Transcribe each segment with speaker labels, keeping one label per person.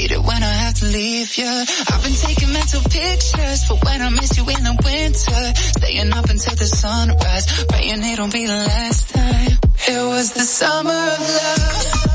Speaker 1: hate it when I have to leave you. I've been taking mental pictures for when I miss you in the winter. Staying up until the sunrise, praying it'll be the last time. It was the summer of love.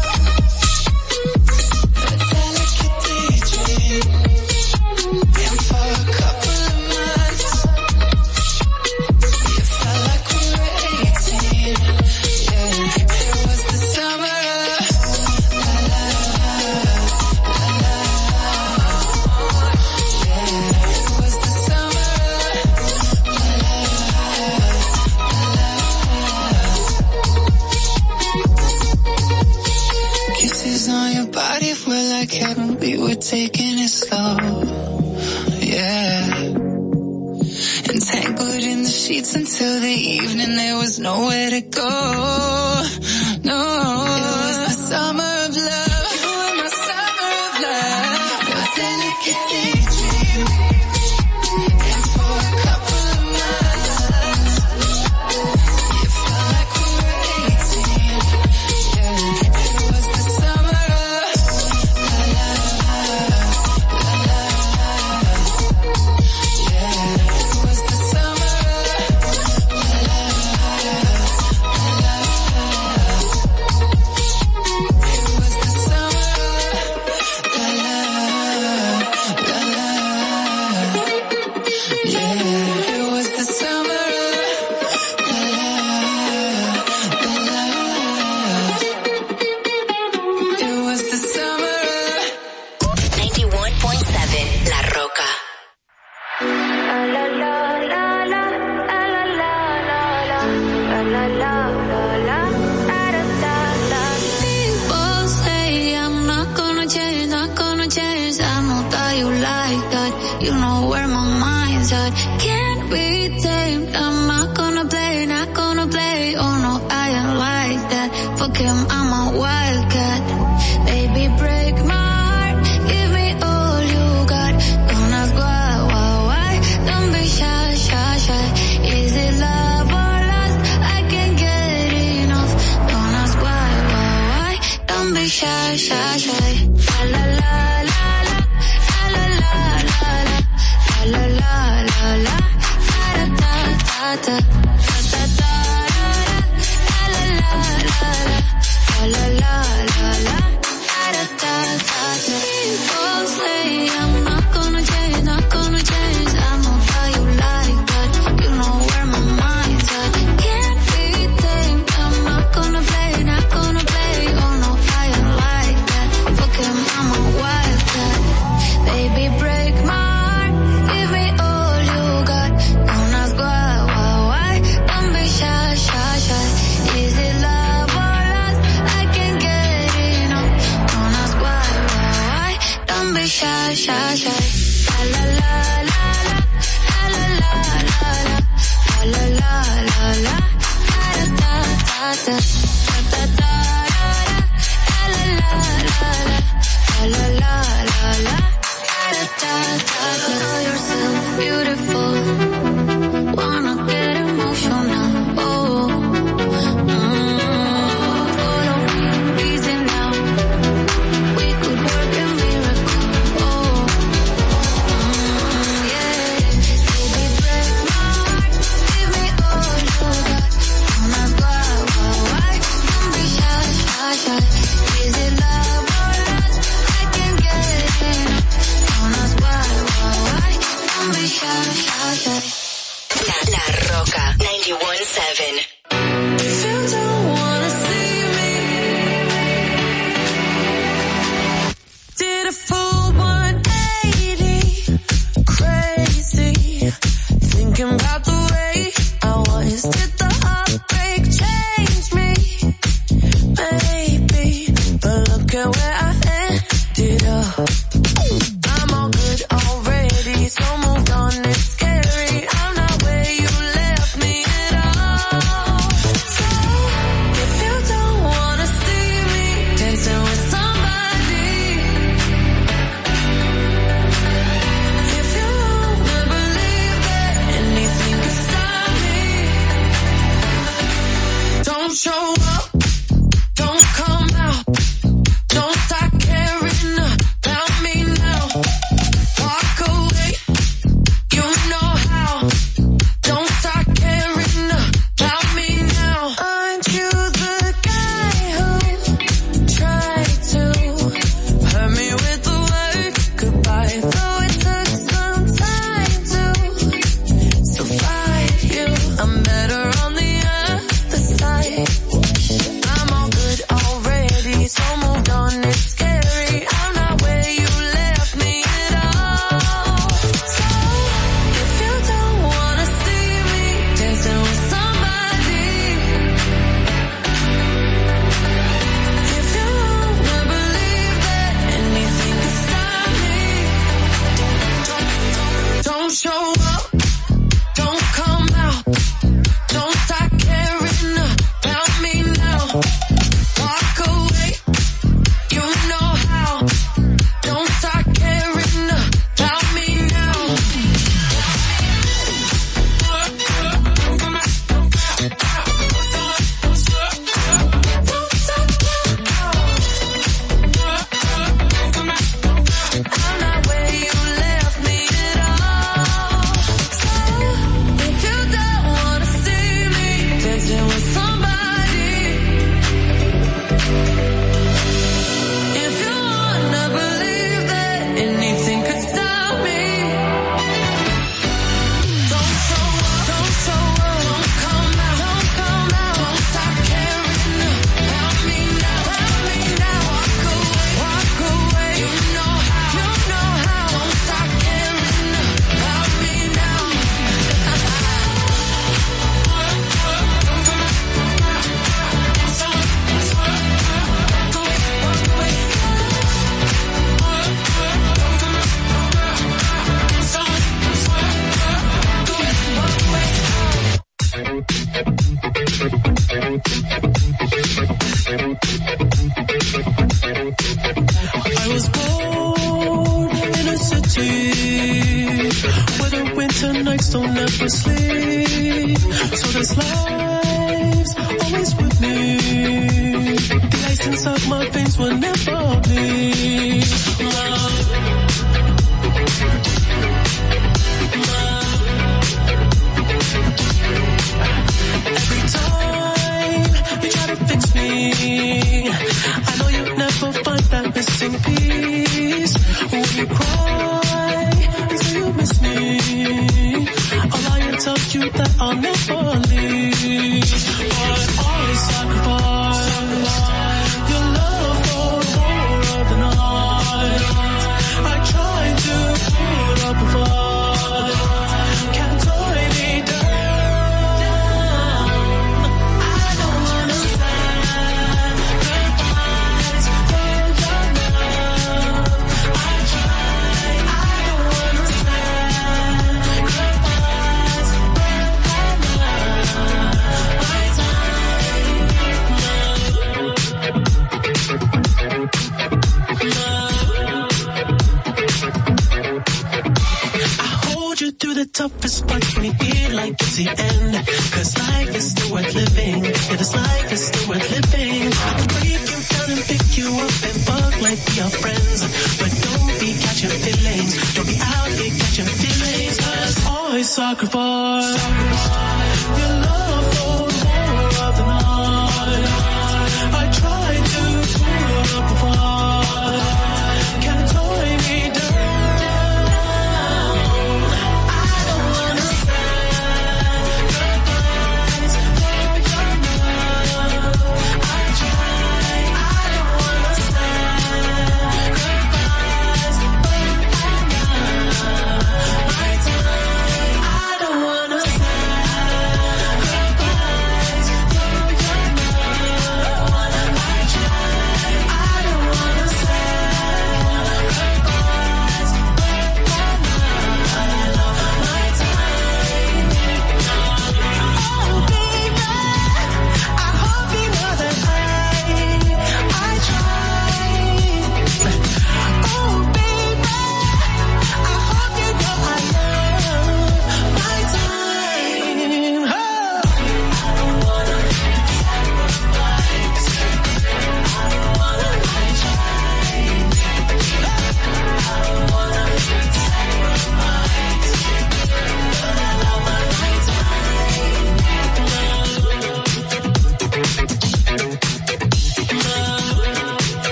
Speaker 1: nowhere to go.
Speaker 2: Show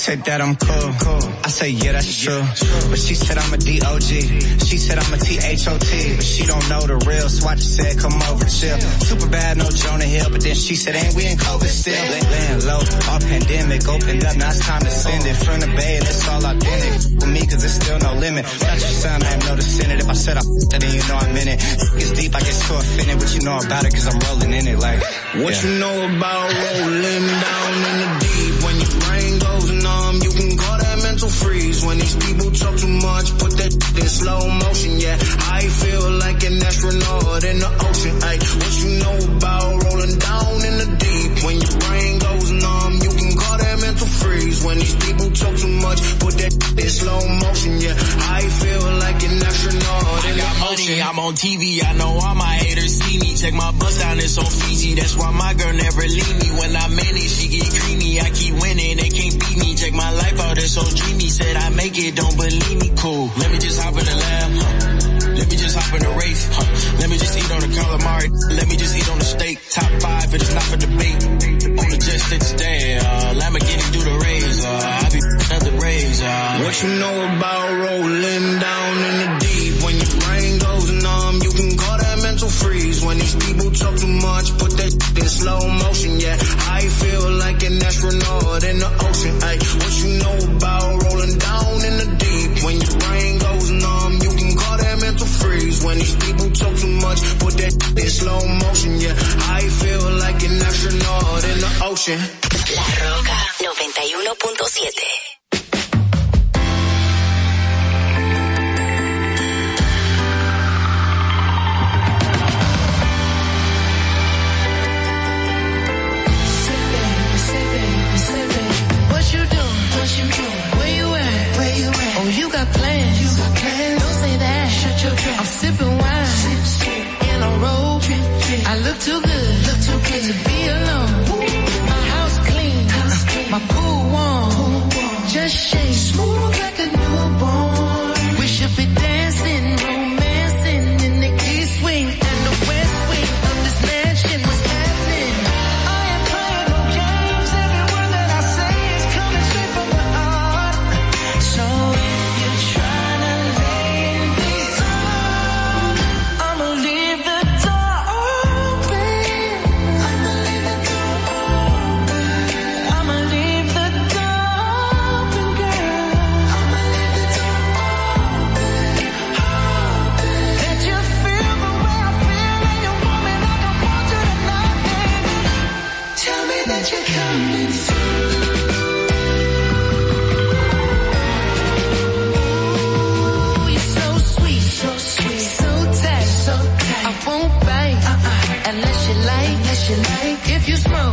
Speaker 3: said
Speaker 2: that I'm
Speaker 4: cool. I say, yeah, that's true. But she said I'm a D-O-G. She said I'm a T-H-O-T. But she don't know the real, so I just said, come over, chill. Super bad, no Jonah Hill. But then she said, ain't we in COVID still? Laying low, our pandemic opened up, now it's time to send it. From the bay, that's all authentic. With me, cause there's still no limit. Not your son, I ain't no descendant. If I said I that, then you know I'm in it. It's deep, I get so offended. What you know about it, cause I'm rolling in it like.
Speaker 5: What
Speaker 4: yeah.
Speaker 5: you know about rolling down in the deep? When these people talk too much, put that in slow motion, yeah. I feel like an astronaut in the ocean, Like, What you know about rolling down in the deep when your brain goes numb? freeze when these people talk too much. Put that in slow motion,
Speaker 6: yeah. I feel like an astronaut. I got money, I'm on TV. I know all my haters see me. Check my bus down, it's on Fiji. That's why my girl never leave me. When I'm in it, she get creamy. I keep winning, they can't beat me. Check my life out, it's so dreamy. Said I make it, don't believe me. Cool. Let me just hop in the lab. Let me just hop in the Wraith. Huh? Let me just eat on the calamari. Let me just eat on the steak. Top five, it is not for debate. On the jet set today, uh, Lamborghini do the. Uh, I be another raise. Uh.
Speaker 5: What you know about rolling down in the deep? When your brain goes numb, you can call that mental freeze. When these people talk too much, put that in slow motion. Yeah, I feel like an astronaut in the ocean. Ay, what you know about rolling down in the deep? When freeze. When these people talk too much, put that in slow motion. Yeah, I feel like an astronaut in the ocean.
Speaker 7: La Roca 91.7.
Speaker 8: I look too good. Look too good to be alone. My house clean. House clean. My pool warm. Just shake. Smooth like a newborn. Smoke,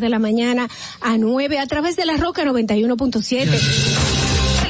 Speaker 9: de 7 de la mañana a 9 a través de la Roca 91.7.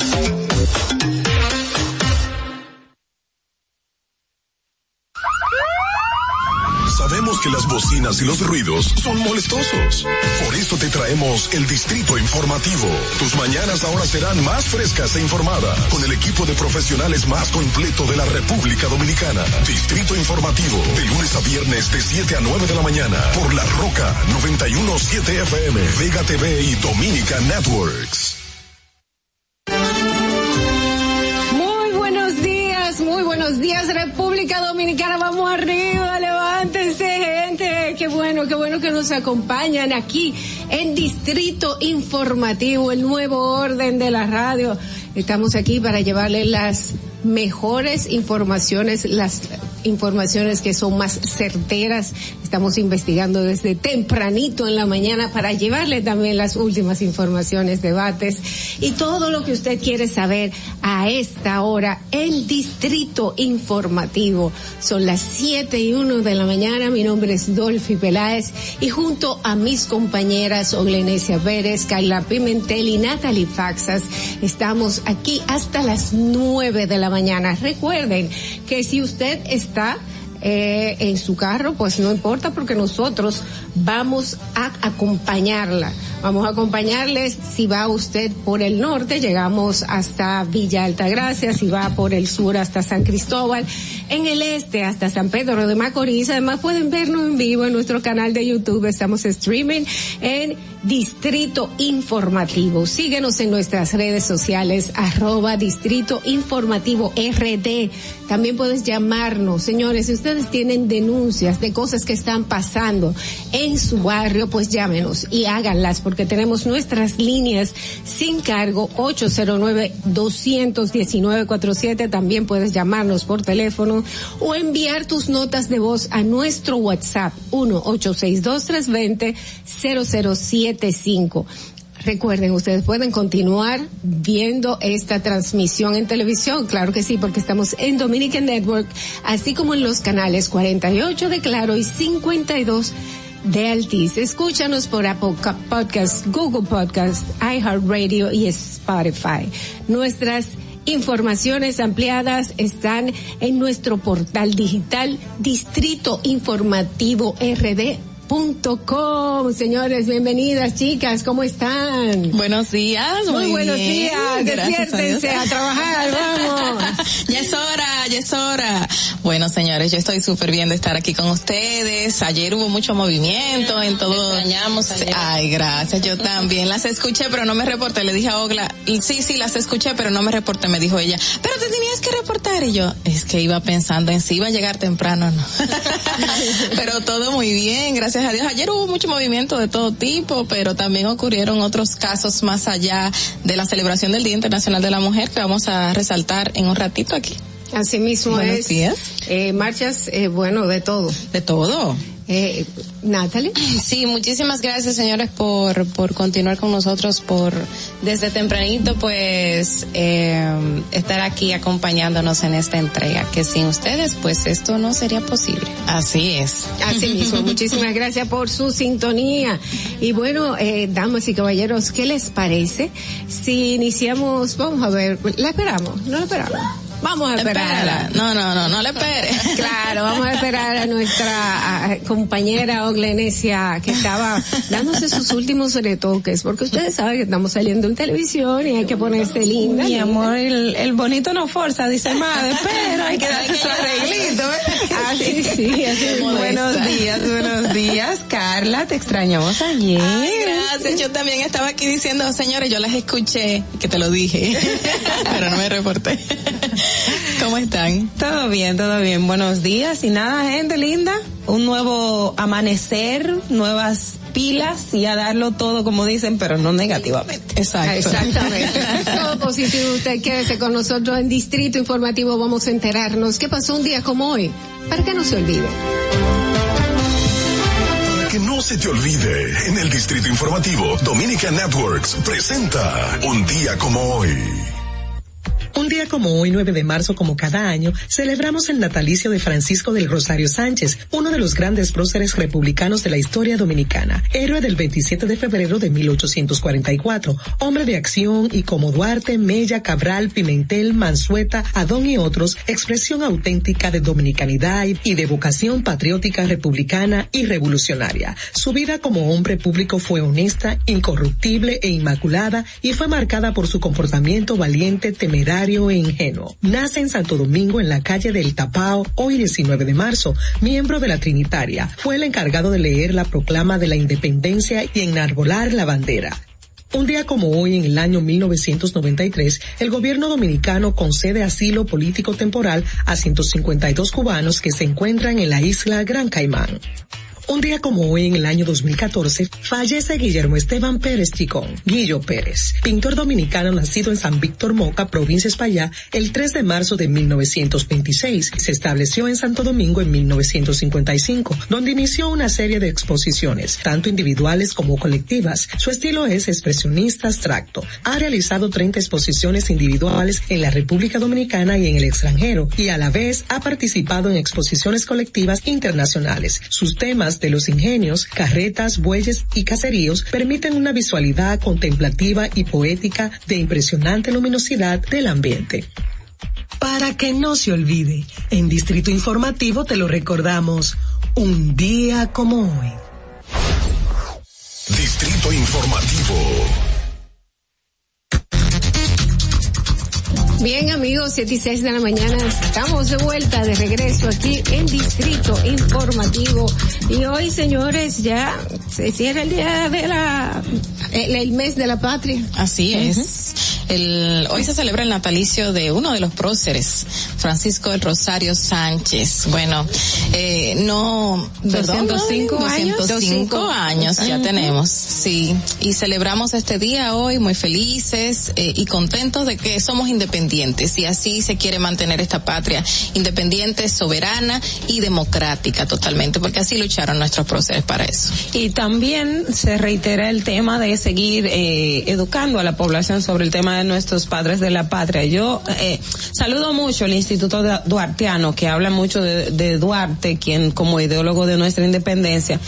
Speaker 10: Y los ruidos son molestosos. Por eso te traemos el Distrito Informativo. Tus mañanas ahora serán más frescas e informadas con el equipo de profesionales más completo de la República Dominicana. Distrito Informativo, de lunes a viernes de 7 a 9 de la mañana por La Roca 917 FM, Vega TV y Dominica Networks.
Speaker 9: Muy buenos días, muy buenos días República Dominicana, vamos arriba, bueno, qué bueno que nos acompañan aquí en Distrito Informativo, el nuevo orden de la radio. Estamos aquí para llevarles las mejores informaciones, las informaciones que son más certeras. Estamos investigando desde tempranito en la mañana para llevarle también las últimas informaciones, debates y todo lo que usted quiere saber a esta hora en Distrito Informativo. Son las 7 y 1 de la mañana. Mi nombre es Dolphy Peláez y junto a mis compañeras Oglenesia Pérez, Carla Pimentel y Natalie Faxas estamos aquí hasta las 9 de la mañana. Recuerden que si usted está eh, en su carro, pues no importa porque nosotros vamos a acompañarla. Vamos a acompañarles si va usted por el norte, llegamos hasta Villa Altagracia, si va por el sur hasta San Cristóbal, en el este hasta San Pedro de Macorís. Además pueden vernos en vivo en nuestro canal de YouTube. Estamos streaming en Distrito Informativo. Síguenos en nuestras redes sociales, arroba Distrito Informativo RD. También puedes llamarnos, señores, si ustedes tienen denuncias de cosas que están pasando en su barrio, pues llámenos y háganlas porque tenemos nuestras líneas sin cargo 809-219-47. También puedes llamarnos por teléfono o enviar tus notas de voz a nuestro WhatsApp 1-862-320-0075. Recuerden, ustedes pueden continuar viendo esta transmisión en televisión, claro que sí, porque estamos en Dominican Network, así como en los canales 48 de Claro y 52 de Altiz. Escúchanos por Apple Podcast, Google Podcast, iHeartRadio y Spotify. Nuestras informaciones ampliadas están en nuestro portal digital Distrito Informativo RD com. Señores, bienvenidas chicas, ¿cómo están?
Speaker 11: Buenos días,
Speaker 9: muy, buenos días. Despiértense a, trabajar, vamos.
Speaker 11: ya es hora, ya es hora. Bueno, señores, yo estoy súper bien de estar aquí con ustedes. Ayer hubo mucho movimiento en todo.
Speaker 12: Extrañamos ayer.
Speaker 11: Ay, gracias. Yo también las escuché, pero no me reporté. Le dije a Ogla, sí, sí, las escuché, pero no me reporté. Me dijo ella, pero te tenías que reportar. Y yo, es que iba pensando en si iba a llegar temprano, no. pero todo muy bien, gracias a Dios. Ayer hubo mucho movimiento de todo tipo, pero también ocurrieron otros casos más allá de la celebración del Día Internacional de la Mujer que vamos a resaltar en un ratito aquí.
Speaker 9: Así mismo
Speaker 11: Buenos
Speaker 9: es.
Speaker 11: días.
Speaker 9: Eh, marchas, eh, bueno, de todo.
Speaker 11: De todo.
Speaker 9: Eh, Natalie.
Speaker 12: Sí, muchísimas gracias señores por, por continuar con nosotros, por desde tempranito pues eh, estar aquí acompañándonos en esta entrega, que sin ustedes pues esto no sería posible.
Speaker 11: Así es.
Speaker 9: Así mismo, muchísimas gracias por su sintonía. Y bueno, eh, damas y caballeros, ¿qué les parece si iniciamos, vamos a ver, la esperamos, no la esperamos. Vamos a esperar.
Speaker 11: Espera. No, no, no, no le espere.
Speaker 9: Claro, vamos a esperar a nuestra a, compañera Oglenesia que estaba dándose sus últimos retoques, porque ustedes saben que estamos saliendo en televisión y hay que ponerse linda.
Speaker 12: Mi amor, el, el bonito no forza, dice madre, pero hay que darse su arreglito.
Speaker 9: Así sí, así
Speaker 12: Buenos días, buenos días, Carla, te extrañamos ayer.
Speaker 11: Ay, gracias. Yo también estaba aquí diciendo, señores, yo las escuché, que te lo dije, pero no me reporté. ¿Cómo están?
Speaker 12: Todo bien, todo bien. Buenos días y nada, gente linda. Un nuevo amanecer, nuevas pilas y a darlo todo como dicen, pero no negativamente.
Speaker 11: Exacto.
Speaker 9: Exactamente. todo positivo. Usted quédese con nosotros en Distrito Informativo. Vamos a enterarnos qué pasó un día como hoy. Para que no se olvide.
Speaker 10: Para que no se te olvide, en el Distrito Informativo, Dominica Networks presenta Un día como hoy.
Speaker 13: Un día como hoy, 9 de marzo, como cada año, celebramos el natalicio de Francisco del Rosario Sánchez, uno de los grandes próceres republicanos de la historia dominicana, héroe del 27 de febrero de 1844, hombre de acción y como Duarte, Mella, Cabral, Pimentel, Mansueta, Adón y otros, expresión auténtica de dominicanidad y de vocación patriótica republicana y revolucionaria. Su vida como hombre público fue honesta, incorruptible e inmaculada y fue marcada por su comportamiento valiente, temerario Nace en Santo Domingo en la calle del Tapao, hoy 19 de marzo, miembro de la Trinitaria. Fue el encargado de leer la proclama de la independencia y enarbolar la bandera. Un día como hoy, en el año 1993, el gobierno dominicano concede asilo político temporal a 152 cubanos que se encuentran en la isla Gran Caimán. Un día como hoy, en el año 2014, fallece Guillermo Esteban Pérez Chicón, Guillo Pérez, pintor dominicano nacido en San Víctor Moca, provincia España, el 3 de marzo de 1926. Se estableció en Santo Domingo en 1955, donde inició una serie de exposiciones, tanto individuales como colectivas. Su estilo es expresionista abstracto. Ha realizado 30 exposiciones individuales en la República Dominicana y en el extranjero, y a la vez ha participado en exposiciones colectivas internacionales. Sus temas de los ingenios, carretas, bueyes y caseríos permiten una visualidad contemplativa y poética de impresionante luminosidad del ambiente. Para que no se olvide, en Distrito Informativo te lo recordamos, un día como hoy.
Speaker 10: Distrito Informativo.
Speaker 9: Bien amigos, 7 y 6 de la mañana, estamos de vuelta, de regreso aquí en Distrito Informativo. Y hoy, señores, ya se cierra el día de la, el, el mes de la patria.
Speaker 11: Así es. El, hoy se celebra el natalicio de uno de los próceres, Francisco del Rosario Sánchez. Bueno, eh, no, perdón,
Speaker 12: 205 años.
Speaker 11: 205 años ya tenemos, sí. Y celebramos este día hoy muy felices eh, y contentos de que somos independientes y así se quiere mantener esta patria independiente, soberana y democrática totalmente, porque así lucharon nuestros próceres para eso.
Speaker 12: Y también se reitera el tema de seguir eh, educando a la población sobre el tema de
Speaker 14: nuestros padres de la patria. Yo eh, saludo mucho el Instituto Duarteano, que habla mucho de, de Duarte, quien como ideólogo de nuestra independencia,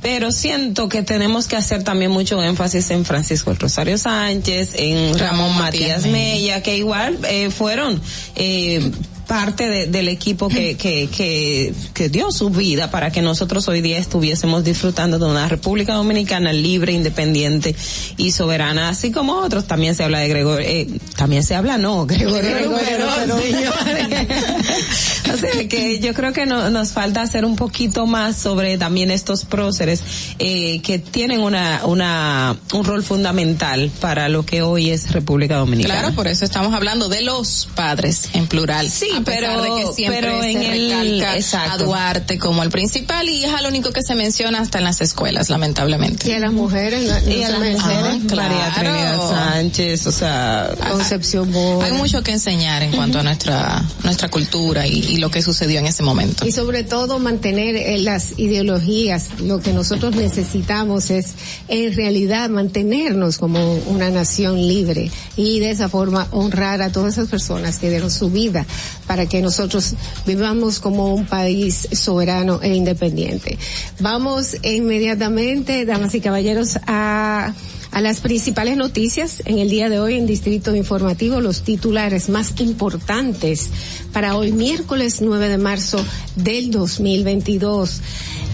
Speaker 14: pero siento que tenemos que hacer también mucho énfasis en Francisco el Rosario Sánchez, en Ramón Matías Mella, que igual eh, fueron eh, parte de- del equipo que, que, que, que dio su vida para que nosotros hoy día estuviésemos disfrutando de una República Dominicana libre, independiente y soberana, así como otros. También se habla de Gregorio, eh, también se habla, no, Gregorio,
Speaker 9: Gregorio
Speaker 14: o sea que yo creo que no- nos falta hacer un poquito más sobre también estos próceres eh, que tienen una, una, un rol fundamental para lo que hoy es República Dominicana.
Speaker 11: Claro, por eso estamos hablando de los padres en plural.
Speaker 14: Sí,
Speaker 11: a pesar
Speaker 14: pero-
Speaker 11: de que siempre
Speaker 14: pero
Speaker 11: se
Speaker 14: en el-
Speaker 11: recalca
Speaker 14: exacto.
Speaker 11: a Duarte como el principal y es al único que se menciona hasta en las escuelas, lamentablemente.
Speaker 9: Y a las mujeres, no-
Speaker 14: y a las
Speaker 9: se
Speaker 14: mujeres,
Speaker 9: menciona.
Speaker 14: María Trinidad Sánchez, o sea,
Speaker 9: Concepción Boy.
Speaker 11: Hay mucho que enseñar en cuanto a nuestra nuestra cultura y, y lo que sucedió en ese momento.
Speaker 9: Y sobre todo mantener eh, las ideologías. Lo que nosotros necesitamos es en realidad mantenernos como una nación libre y de esa forma honrar a todas esas personas que dieron su vida para que nosotros vivamos como un país soberano e independiente. Vamos inmediatamente, damas y caballeros, a a las principales noticias en el día de hoy en Distrito Informativo, los titulares más importantes para hoy miércoles 9 de marzo del 2022.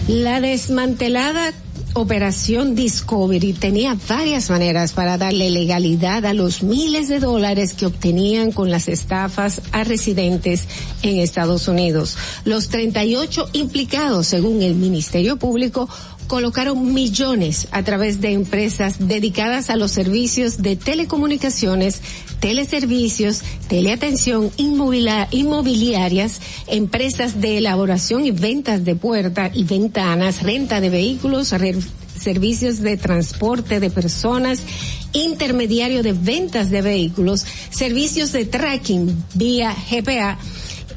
Speaker 9: La desmantelada Operación Discovery tenía varias maneras para darle legalidad a los miles de dólares que obtenían con las estafas a residentes en Estados Unidos. Los 38 implicados, según el Ministerio Público, colocaron millones a través de empresas dedicadas a los servicios de telecomunicaciones, teleservicios, teleatención inmobiliarias, empresas de elaboración y ventas de puertas y ventanas, renta de vehículos, servicios de transporte de personas, intermediario de ventas de vehículos, servicios de tracking vía GPA,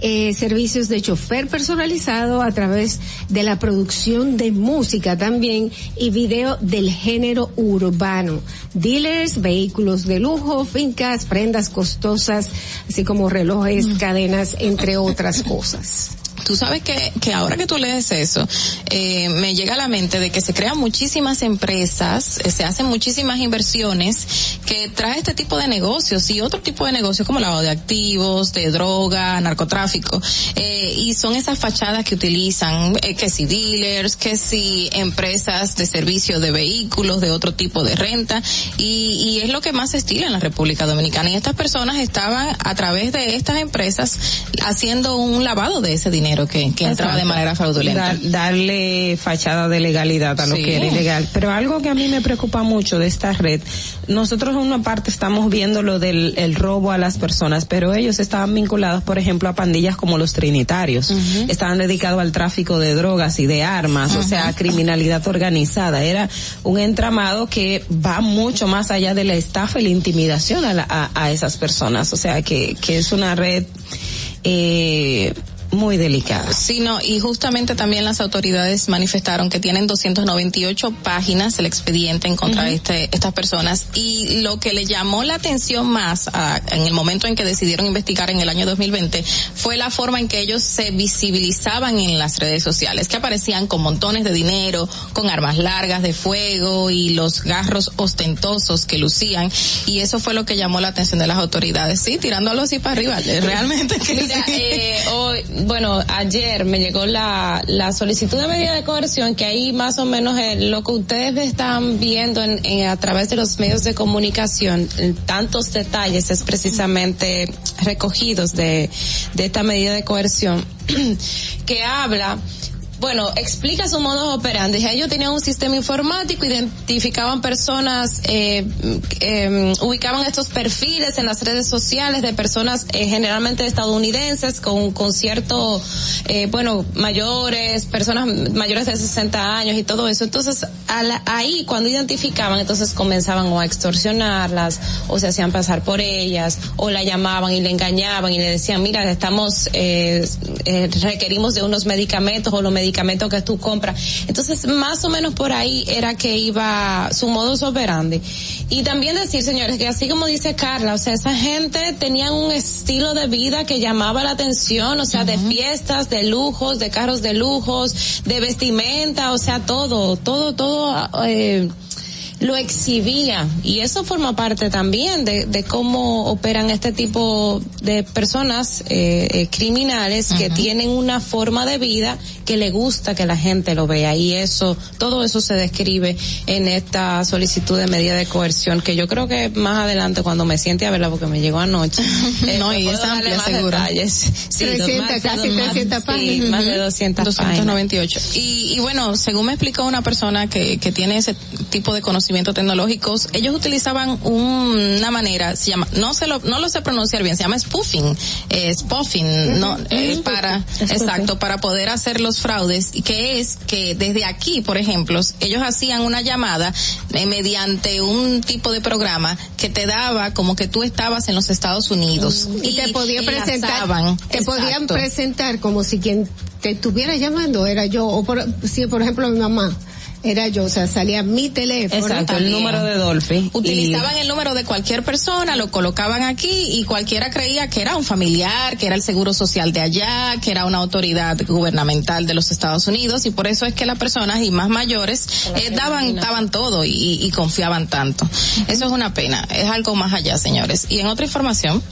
Speaker 9: eh, servicios de chofer personalizado a través de la producción de música también y video del género urbano. Dealers, vehículos de lujo, fincas, prendas costosas, así como relojes, cadenas, entre otras cosas.
Speaker 11: Tú sabes que, que ahora que tú lees eso, eh, me llega a la mente de que se crean muchísimas empresas, eh, se hacen muchísimas inversiones que trae este tipo de negocios y otro tipo de negocios como lavado de activos, de droga, narcotráfico, eh, y son esas fachadas que utilizan, eh, que si dealers, que si empresas de servicio de vehículos, de otro tipo de renta, y, y es lo que más se estila en la República Dominicana. Y estas personas estaban a través de estas empresas haciendo un lavado de ese dinero que, que entraba de manera fraudulenta.
Speaker 14: Dar- darle fachada de legalidad a lo
Speaker 11: Sí.
Speaker 14: que era ilegal. Pero algo que a mí me preocupa mucho de esta red, nosotros en una parte estamos viendo lo del el robo a las personas, pero ellos estaban vinculados, por ejemplo, a pandillas como los trinitarios. Estaban dedicados al tráfico de drogas y de armas, o sea, a criminalidad organizada. Era un entramado que va mucho más allá de la estafa y la intimidación a, la- a, a esas personas. O sea, que, que es una red eh, muy delicada.
Speaker 11: Sí, no, y justamente también las autoridades manifestaron que tienen 298 páginas el expediente en contra de este, estas personas. Y lo que le llamó la atención más a- en el momento en que decidieron investigar en el año 2020 fue la forma en que ellos se visibilizaban en las redes sociales, que aparecían con montones de dinero, con armas largas de fuego y los garros ostentosos que lucían. Y eso fue lo que llamó la atención de las autoridades, sí, tirándolo así para arriba, realmente que
Speaker 15: Mira,
Speaker 11: sí.
Speaker 15: eh, hoy, bueno, ayer me llegó la, la solicitud de medida de coerción que ahí más o menos eh, lo que ustedes están viendo en, a través de los medios de comunicación, tantos detalles es precisamente recogidos de, de esta medida de coerción que habla bueno, explica su modo operandi. Ellos tenían un sistema informático, identificaban personas, eh, eh, ubicaban estos perfiles en las redes sociales de personas eh, generalmente estadounidenses con, con cierto, eh, bueno, mayores, personas mayores de 60 años y todo eso. Entonces, a la- ahí cuando identificaban, entonces comenzaban o a extorsionarlas o se hacían pasar por ellas o la llamaban y le engañaban y le decían, mira, estamos, eh, eh, requerimos de unos medicamentos o los medicamentos medicamentos que tú compras. Entonces, más o menos por ahí era que iba su modus operandi. Y también decir, señores, que así como dice Carla, o sea, esa gente tenía un estilo de vida que llamaba la atención, o sea, de fiestas, de lujos, de carros de lujos, de vestimenta, o sea, todo, todo, todo, eh, lo exhibía y eso forma parte también de, de cómo operan este tipo de personas eh, eh, criminales que tienen una forma de vida que le gusta que la gente lo vea y eso todo eso se describe en esta solicitud de medida de coerción que yo creo que más adelante cuando me siente a verla porque me llegó anoche eh,
Speaker 11: No, y es amplia, seguro.
Speaker 15: detalles. Sí,
Speaker 9: 300,
Speaker 15: más de-
Speaker 9: casi
Speaker 15: más-
Speaker 9: 300
Speaker 15: sí,
Speaker 9: páginas.
Speaker 15: más de 200 páginas
Speaker 11: 298. Y, y bueno, según me explicó una persona que, que tiene ese tipo de conocimientos tecnológicos, ellos utilizaban un- una manera, se llama, no se lo, no lo sé pronunciar bien, se llama spoofing, eh, spoofing, no, eh, para, exacto, para poder hacer los fraudes, y que es que desde aquí, por ejemplo, ellos hacían una llamada eh, mediante un tipo de programa que te daba como que tú estabas en los Estados Unidos.
Speaker 9: y te podía presentar
Speaker 11: enlazaban.
Speaker 9: te podían
Speaker 11: Exacto.
Speaker 9: presentar como si quien te estuviera llamando era yo o por, si por ejemplo mi mamá era yo o sea salía mi teléfono
Speaker 15: Exacto, el número de Dolphy.
Speaker 11: Utilizaban el número de cualquier persona, lo colocaban aquí y cualquiera creía que era un familiar, que era el seguro social de allá, que era una autoridad gubernamental de los Estados Unidos y por eso es que las personas y más mayores eh, daban, daban todo y, y confiaban tanto. Eso es una pena, es algo más allá, señores. Y en otra información,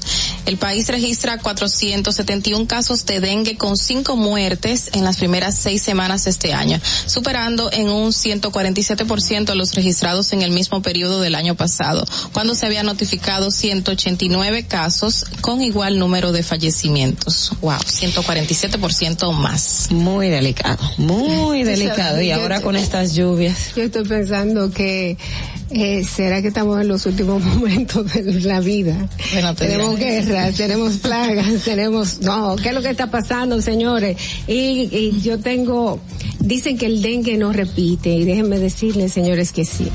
Speaker 11: el país registra 471 casos de dengue con cinco muertes en las primeras seis semanas de este año, superando en un 147% los registrados en el mismo periodo del año pasado, cuando se había notificado 189 casos con igual número de fallecimientos. Wow, 147% más.
Speaker 15: Muy delicado, muy delicado. Y ahora con estas lluvias.
Speaker 9: yo estoy pensando que eh, será que estamos en los últimos momentos de la vida
Speaker 11: Bueno,
Speaker 9: tenemos guerras tenemos plagas tenemos no qué es lo que está pasando señores y, y yo tengo dicen que el dengue no repite y déjenme decirles señores que sí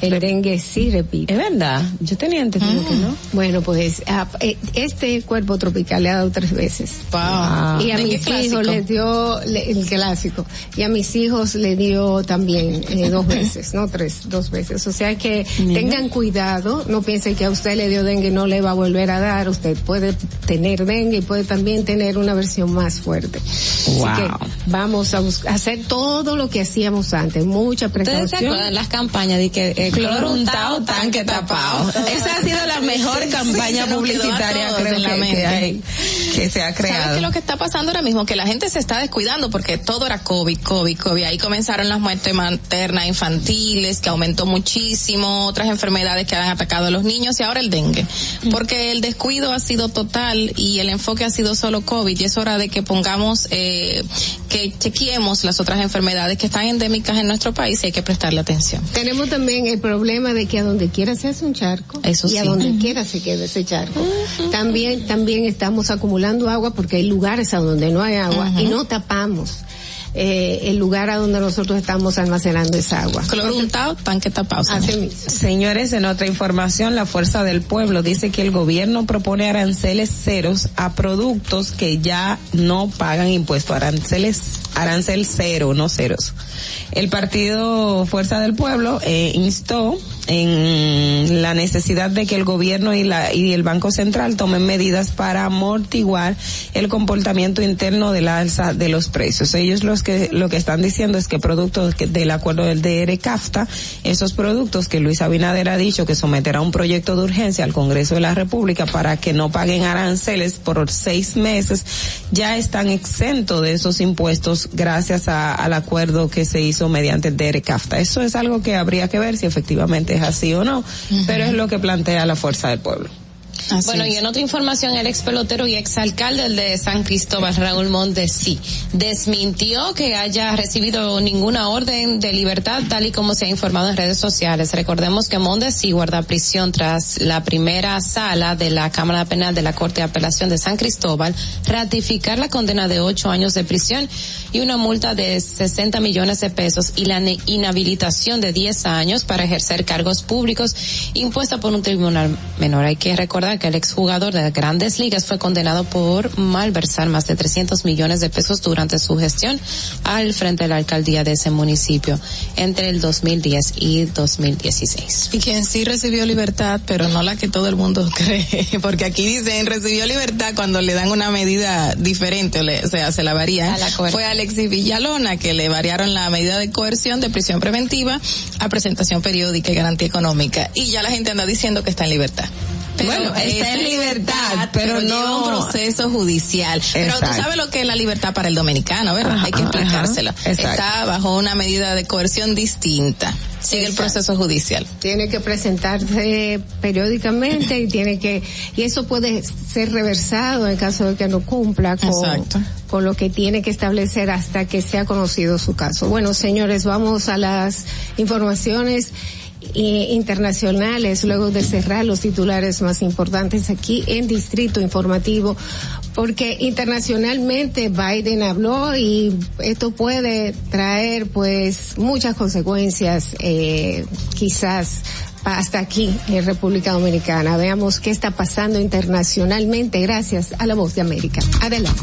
Speaker 9: el dengue sí repite.
Speaker 15: Es verdad, yo tenía entendido que no.
Speaker 9: Bueno, pues ah, eh, este cuerpo tropical le ha dado tres veces.
Speaker 11: Wow.
Speaker 9: Y a mis
Speaker 11: clásico.
Speaker 9: hijos les dio el clásico. Y a mis hijos le dio también eh, dos veces, no tres, dos veces. O sea que tengan cuidado, no piensen que a usted le dio dengue y no le va a volver a dar. Usted puede tener dengue y puede también tener una versión más fuerte.
Speaker 15: Wow.
Speaker 9: Así que vamos a hacer todo lo que hacíamos antes, mucha
Speaker 15: ¿Ustedes se
Speaker 9: precaución.
Speaker 15: acuerdan las campañas de que eh, cloro untado, tanque tapado? Esa ha sido la mejor campaña publicitaria
Speaker 11: todos
Speaker 15: creo
Speaker 11: en la
Speaker 15: que,
Speaker 11: mente.
Speaker 15: que hay, que se ha
Speaker 11: ¿Sabes qué
Speaker 15: creado.
Speaker 11: lo que está pasando ahora mismo? Que la gente se está descuidando porque todo era COVID, COVID, COVID. Ahí comenzaron las muertes maternas infantiles, que aumentó muchísimo, otras enfermedades que han atacado a los niños y ahora el dengue. Porque el descuido ha sido total y el enfoque ha sido solo COVID y es hora de que pongamos, eh, que chequeemos las otras enfermedades que están endémicas en nuestro país y hay que prestarle atención.
Speaker 9: Tenemos también el problema de que a donde quiera se hace un charco
Speaker 11: Eso
Speaker 9: y a donde quiera se queda ese charco. También también estamos acumulando agua porque hay lugares a donde no hay agua y no tapamos eh, el lugar a donde nosotros estamos almacenando esa agua.
Speaker 11: Cloro untado, tanque tapado. señor.
Speaker 9: Así mismo.
Speaker 15: Señores, en otra información, la Fuerza del Pueblo dice que el gobierno propone aranceles ceros a productos que ya no pagan impuesto. Aranceles, arancel cero, no ceros. El partido Fuerza del Pueblo eh, instó en la necesidad de que el gobierno y la y el Banco Central tomen medidas para amortiguar el comportamiento interno de la alza de los precios. Ellos los que lo que están diciendo es que productos del acuerdo del DR CAFTA, esos productos que Luis Abinader ha dicho que someterá un proyecto de urgencia al Congreso de la República para que no paguen aranceles por seis meses, ya están exentos de esos impuestos gracias a- al acuerdo que se hizo mediante el DR CAFTA. Eso es algo que habría que ver si efectivamente es así o no, pero es lo que plantea la Fuerza del Pueblo. Bueno, y en otra información, el ex pelotero y ex alcalde de San Cristóbal, Raúl Mondesi, desmintió que haya recibido ninguna orden de libertad, tal y como se ha informado en redes sociales. Recordemos que Mondesi guarda prisión tras la primera sala de la Cámara Penal de la Corte de Apelación de San Cristóbal ratificar la condena de ocho años de prisión y una multa de 60 millones de pesos y la inhabilitación de 10 años para ejercer cargos públicos impuesta por un tribunal menor. Hay que recordar que el exjugador de grandes ligas fue condenado por malversar más de 300 millones de pesos durante su gestión al frente de la alcaldía de ese municipio entre el 2010 y 2016.
Speaker 11: Y quien sí recibió libertad, pero no la que todo el mundo cree, porque aquí dicen recibió libertad cuando le dan una medida diferente, o, le, o sea, se la varía. Fue Alexis Villalona que le variaron la medida de coerción de prisión preventiva a presentación periódica y garantía económica. Y ya la gente anda diciendo que está en libertad. Pero
Speaker 9: Bueno, está en libertad, pero
Speaker 11: lleva
Speaker 9: no-
Speaker 11: un proceso judicial. Pero tú sabes lo que es la libertad para el dominicano, ¿verdad? Hay que explicárselo.
Speaker 9: ajá.
Speaker 11: Está bajo una medida de coerción distinta. Sigue el proceso judicial.
Speaker 9: Tiene que presentarse periódicamente y tiene que, y eso puede ser reversado en caso de que no cumpla con,
Speaker 11: Exacto.
Speaker 9: con lo que tiene que establecer hasta que sea conocido su caso. Bueno, señores, vamos a las informaciones eh, internacionales luego de cerrar los titulares más importantes aquí en Distrito Informativo porque internacionalmente Biden habló y esto puede traer pues muchas consecuencias eh, quizás hasta aquí en República Dominicana. Veamos qué está pasando internacionalmente gracias a la voz de América. Adelante.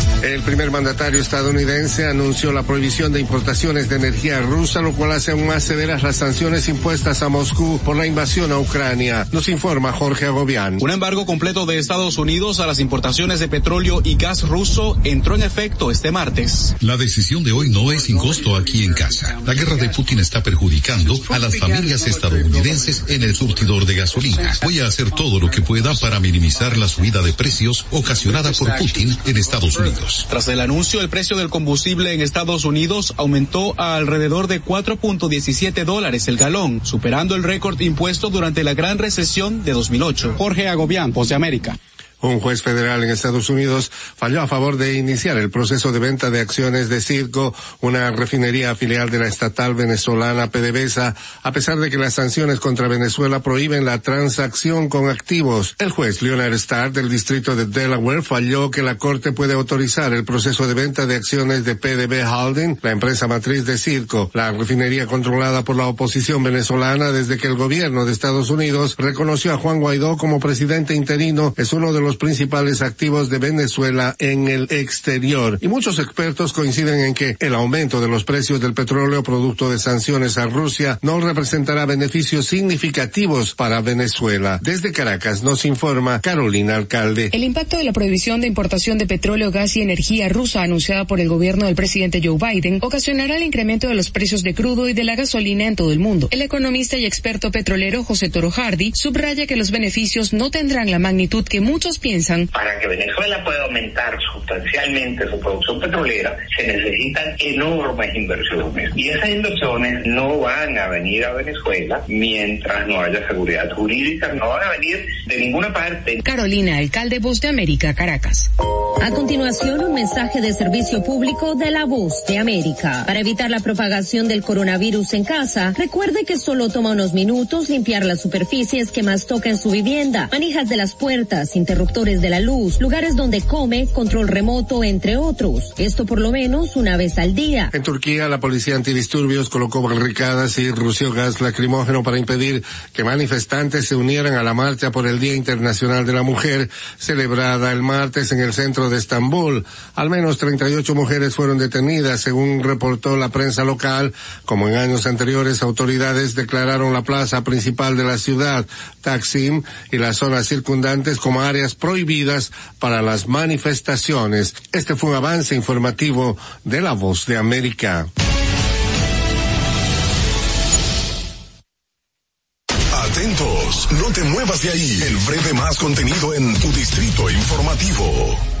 Speaker 16: El primer mandatario estadounidense anunció la prohibición de importaciones de energía rusa, lo cual hace aún más severas las sanciones impuestas a Moscú por la invasión a Ucrania. Nos informa Jorge Agobián.
Speaker 17: Un embargo completo de Estados Unidos a las importaciones de petróleo y gas ruso entró en efecto este martes.
Speaker 18: La decisión de hoy no es sin costo aquí en casa. La guerra de Putin está perjudicando a las familias estadounidenses en el surtidor de gasolina. Voy a hacer todo lo que pueda para minimizar la subida de precios ocasionada por Putin en Estados Unidos.
Speaker 17: Tras el anuncio, el precio del combustible en Estados Unidos aumentó a alrededor de 4.17 dólares el galón, superando el récord impuesto durante la gran recesión de 2008. Jorge Agobián, Voz de América.
Speaker 16: Un juez federal en Estados Unidos falló a favor de iniciar el proceso de venta de acciones de Circo, una refinería filial de la estatal venezolana PDVSA, a pesar de que las sanciones contra Venezuela prohíben la transacción con activos. El juez Leonard Starr del distrito de Delaware falló que la corte puede autorizar el proceso de venta de acciones de PDB Holding, la empresa matriz de Circo, la refinería controlada por la oposición venezolana desde que el gobierno de Estados Unidos reconoció a Juan Guaidó como presidente interino, es uno de los principales activos de Venezuela en el exterior. Y muchos expertos coinciden en que el aumento de los precios del petróleo producto de sanciones a Rusia no representará beneficios significativos para Venezuela. Desde Caracas nos informa Carolina Alcalde.
Speaker 19: El impacto de la prohibición de importación de petróleo, gas y energía rusa anunciada por el gobierno del presidente Joe Biden ocasionará el incremento de los precios de crudo y de la gasolina en todo el mundo. El economista y experto petrolero José Toro Hardy subraya que los beneficios no tendrán la magnitud que muchos piensan.
Speaker 20: Para que Venezuela pueda aumentar sustancialmente su producción petrolera, se necesitan enormes inversiones. Y esas inversiones no van a venir a Venezuela mientras no haya seguridad jurídica, no van a venir de ninguna parte.
Speaker 19: Carolina, alcalde Voz de América, Caracas.
Speaker 21: A continuación, un mensaje de servicio público de la voz de América. Para evitar la propagación del coronavirus en casa, recuerde que solo toma unos minutos limpiar las superficies que más toca en su vivienda, manijas de las puertas, interruptores de la luz, lugares donde come, control remoto, entre otros. Esto por lo menos una vez al día.
Speaker 16: En Turquía, la policía antidisturbios colocó barricadas y rució gas lacrimógeno para impedir que manifestantes se unieran a la marcha por el Día Internacional de la Mujer, celebrada el martes en el centro de Estambul. Al menos 38 mujeres fueron detenidas, según reportó la prensa local. Como en años anteriores, autoridades declararon la plaza principal de la ciudad, Taksim, y las zonas circundantes como áreas prohibidas para las manifestaciones. Este fue un avance informativo de La Voz de América.
Speaker 10: Atentos, no te muevas de ahí. El breve más contenido en tu distrito informativo.